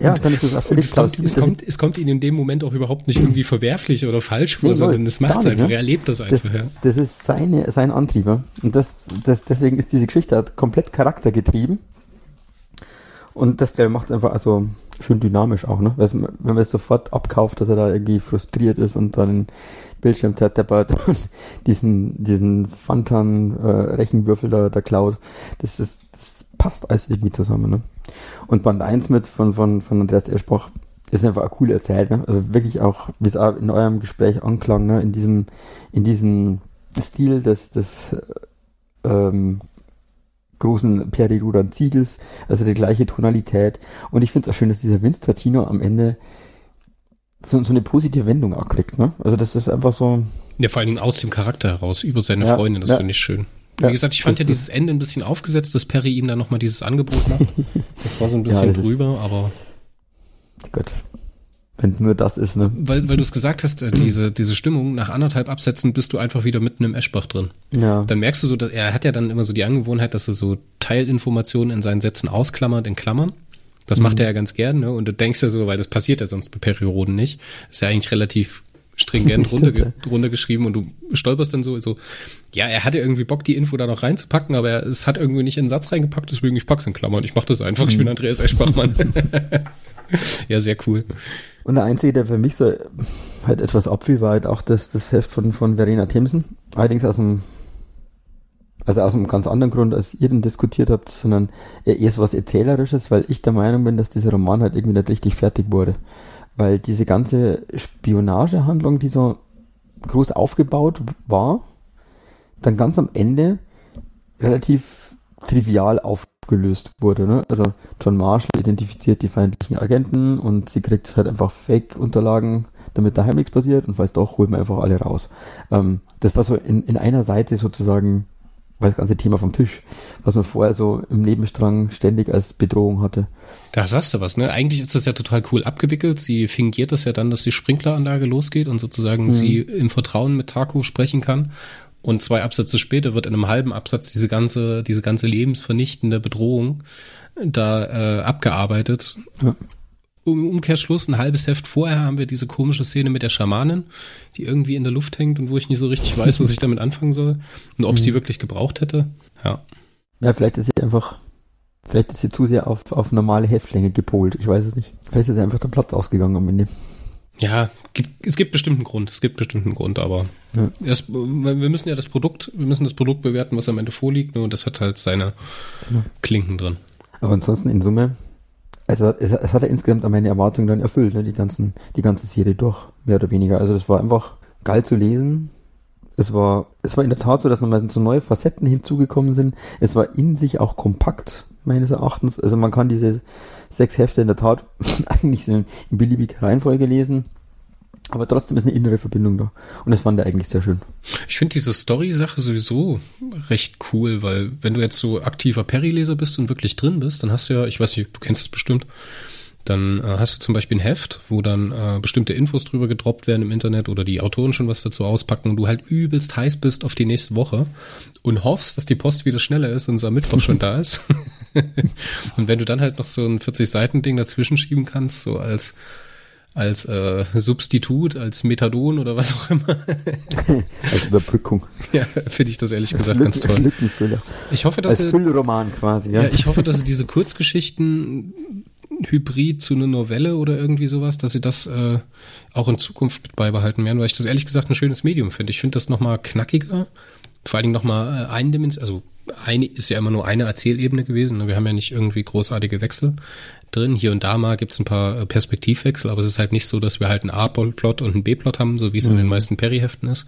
ja, und, dann ist es auch völlig es kommt, es kommt, es kommt ihnen in dem Moment auch überhaupt nicht irgendwie verwerflich oder falsch vor, nee, sondern es macht es einfach. Ne? Er erlebt das einfach. Das, ja. das ist seine, sein Antrieb. Und das, das, deswegen ist diese Geschichte halt komplett charaktergetrieben. Und das, glaube ich, macht es einfach also schön dynamisch auch, ne? Wenn man es sofort abkauft, dass er da irgendwie frustriert ist und dann Bildschirm zerdeppert und diesen, diesen Fantan äh, da, da klaut. Das ist, das passt alles irgendwie zusammen, ne? Und Band 1 mit von, von, von Andreas Eschbach ist einfach cool erzählt, ne? Also wirklich auch, wie es in eurem Gespräch anklang, ne? In diesem, in diesem Stil des, des ähm, großen Perirudan Ziegels, also die gleiche Tonalität. Und ich finde es auch schön, dass dieser Vince Tartino am Ende so, so eine positive Wendung auch kriegt. Ne? Also das ist einfach so. Ja, vor allen Dingen aus dem Charakter heraus, über seine ja, Freundin, das ja. finde ich schön. Wie ja, gesagt, ich fand ja dieses Ende ein bisschen aufgesetzt, dass Perry ihm dann nochmal dieses Angebot macht. Das war so ein bisschen drüber, aber. Gott. Wenn nur das ist, ne? Weil, weil du es gesagt hast, äh, diese, diese Stimmung, nach anderthalb Absätzen bist du einfach wieder mitten im Eschbach drin. Ja. Dann merkst du so, dass er hat ja dann immer so die Angewohnheit, dass er so Teilinformationen in seinen Sätzen ausklammert in Klammern. Das mhm. macht er ja ganz gern, ne? Und du denkst ja so, weil das passiert ja sonst bei Perioden nicht. Ist ja eigentlich relativ stringent runterge runtergeschrieben und du stolperst dann so, so, ja, er hatte irgendwie Bock, die Info da noch reinzupacken, aber er, es hat irgendwie nicht in den Satz reingepackt, deswegen ich pack's in Klammern. Ich mach das einfach, ich bin mhm. Andreas Eschbachmann. ja, sehr cool. Und der einzige, der für mich so halt etwas abfiel, war halt auch das, das Heft von, von Verena Themsen. Allerdings aus einem, also aus einem ganz anderen Grund, als ihr den diskutiert habt, sondern eher so was Erzählerisches, weil ich der Meinung bin, dass dieser Roman halt irgendwie nicht richtig fertig wurde. Weil diese ganze Spionagehandlung, die so groß aufgebaut war, dann ganz am Ende relativ trivial auf gelöst wurde. Ne? Also John Marshall identifiziert die feindlichen Agenten und sie kriegt halt einfach Fake-Unterlagen, damit daheim nichts passiert und falls doch, holt man einfach alle raus. Ähm, das war so in, in einer Seite sozusagen war das ganze Thema vom Tisch, was man vorher so im Nebenstrang ständig als Bedrohung hatte. Da sagst du was, ne? Eigentlich ist das ja total cool abgewickelt. Sie fingiert das ja dann, dass die Sprinkleranlage losgeht und sozusagen mhm. sie im Vertrauen mit Taku sprechen kann und zwei Absätze später wird in einem halben Absatz diese ganze, diese ganze lebensvernichtende Bedrohung da äh, abgearbeitet. Ja. Im Umkehrschluss, ein halbes Heft vorher haben wir diese komische Szene mit der Schamanin, die irgendwie in der Luft hängt und wo ich nicht so richtig weiß, was ich damit anfangen soll und ob mhm. sie wirklich gebraucht hätte. Ja. Ja, vielleicht ist sie einfach, vielleicht ist sie zu sehr auf, auf normale Heftlänge gepolt. Ich weiß es nicht. Vielleicht ist sie einfach der Platz ausgegangen am Ende. Ja, gibt, es gibt bestimmt einen Grund. Es gibt bestimmt einen Grund, aber ja. das, wir müssen ja das Produkt, wir müssen das Produkt bewerten, was am Ende vorliegt, ne, und das hat halt seine ja. Klinken drin. Aber ansonsten in Summe, also es, es hat ja insgesamt an meine Erwartungen dann erfüllt, ne, die ganzen, die ganze Serie durch, mehr oder weniger. Also das war einfach geil zu lesen. Es war, es war in der Tat so, dass nochmal so neue Facetten hinzugekommen sind. Es war in sich auch kompakt, meines Erachtens. Also man kann diese sechs Hefte in der Tat eigentlich so in beliebiger Reihenfolge lesen. Aber trotzdem ist eine innere Verbindung da. Und das fand er eigentlich sehr schön. Ich finde diese Story-Sache sowieso recht cool, weil wenn du jetzt so aktiver Perry-Leser bist und wirklich drin bist, dann hast du ja, ich weiß nicht, du kennst es bestimmt, dann äh, hast du zum Beispiel ein Heft, wo dann äh, bestimmte Infos drüber gedroppt werden im Internet oder die Autoren schon was dazu auspacken und du halt übelst heiß bist auf die nächste Woche und hoffst, dass die Post wieder schneller ist und es am Mittwoch schon da ist. und wenn du dann halt noch so ein 40-Seiten-Ding dazwischen schieben kannst, so als als äh, Substitut, als Methadon oder was auch immer. als Überbrückung. Ja, finde ich das ehrlich gesagt Lücken, ganz toll. Lückenfüller. Ich hoffe, dass als Füllroman quasi. Ja. ja, ich hoffe, dass sie diese Kurzgeschichten Hybrid zu einer Novelle oder irgendwie sowas, dass sie das äh, auch in Zukunft beibehalten werden, weil ich das ehrlich gesagt ein schönes Medium finde. Ich finde das nochmal knackiger, vor allen Dingen nochmal äh, eindimensional, also eine ist ja immer nur eine Erzählebene gewesen. Ne? Wir haben ja nicht irgendwie großartige Wechsel drin. Hier und da mal gibt es ein paar äh, Perspektivwechsel, aber es ist halt nicht so, dass wir halt einen A-Plot und einen B-Plot haben, so wie es mhm. in den mhm. meisten Perry-Heften ist.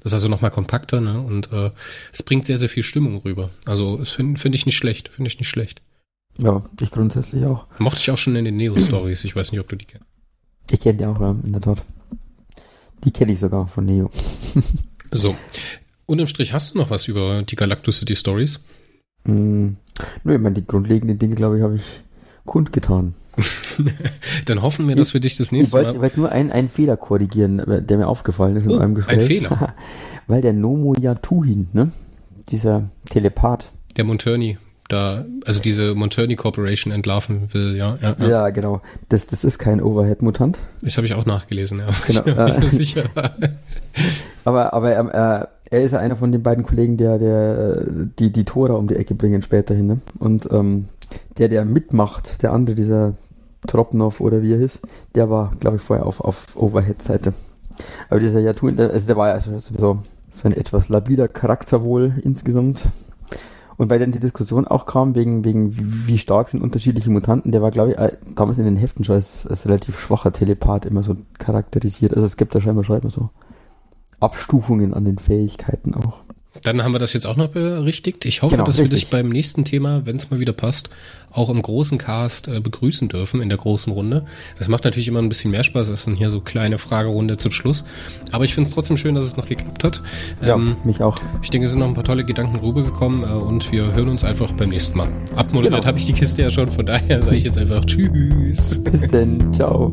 Das ist also nochmal kompakter, ne? Und äh, es bringt sehr, sehr viel Stimmung rüber. Also, das finde find ich nicht schlecht, finde ich nicht schlecht. Ja, ich grundsätzlich auch. Mochte ich auch schon in den Neo-Stories. Ich weiß nicht, ob du die kennst. Ich kenne die auch, ja, in der Tat. Die kenne ich sogar von Neo. so. Unterm Strich hast du noch was über die Galactus City Stories? Mm, nö, ich meine, die grundlegenden Dinge, glaube ich, habe ich kundgetan. Dann hoffen wir, dass wir dich das nächste ich wollte, Mal. Ich wollte nur einen, einen Fehler korrigieren, der mir aufgefallen ist in oh, einem Gespräch. Ein Fehler. Weil der Nomo Yatuhin, ne? Dieser Telepath. Der Monturni, da, also diese Monturni Corporation entlarven will, ja. Ja, ja. ja genau. Das, das ist kein Overhead-Mutant. Das habe ich auch nachgelesen, ja. Genau. Äh, aber aber er, er ist ja einer von den beiden Kollegen, der, der die, die Tora um die Ecke bringen späterhin. Ne? Und ähm, der, der mitmacht, der andere, dieser Tropnov oder wie er hieß, der war, glaube ich, vorher auf, auf Overhead-Seite. Aber dieser Yatu, also der war ja sowieso so ein etwas labiler Charakter wohl insgesamt. Und weil dann die Diskussion auch kam, wegen, wegen wie stark sind unterschiedliche Mutanten, der war, glaube ich, äh, damals in den Heften schon als, als relativ schwacher Telepath immer so charakterisiert. Also es gibt da scheinbar schon immer so Abstufungen an den Fähigkeiten auch. Dann haben wir das jetzt auch noch berichtigt. Ich hoffe, genau, dass richtig. wir dich beim nächsten Thema, wenn es mal wieder passt, auch im großen Cast äh, begrüßen dürfen, in der großen Runde. Das macht natürlich immer ein bisschen mehr Spaß, als dann hier so kleine Fragerunde zum Schluss. Aber ich finde es trotzdem schön, dass es noch geklappt hat. Ja, ähm, mich auch. Ich denke, es sind noch ein paar tolle Gedanken rübergekommen äh, und wir hören uns einfach beim nächsten Mal. Abmoderiert genau. habe ich die Kiste ja schon, von daher sage ich jetzt einfach Tschüss. Bis denn, ciao.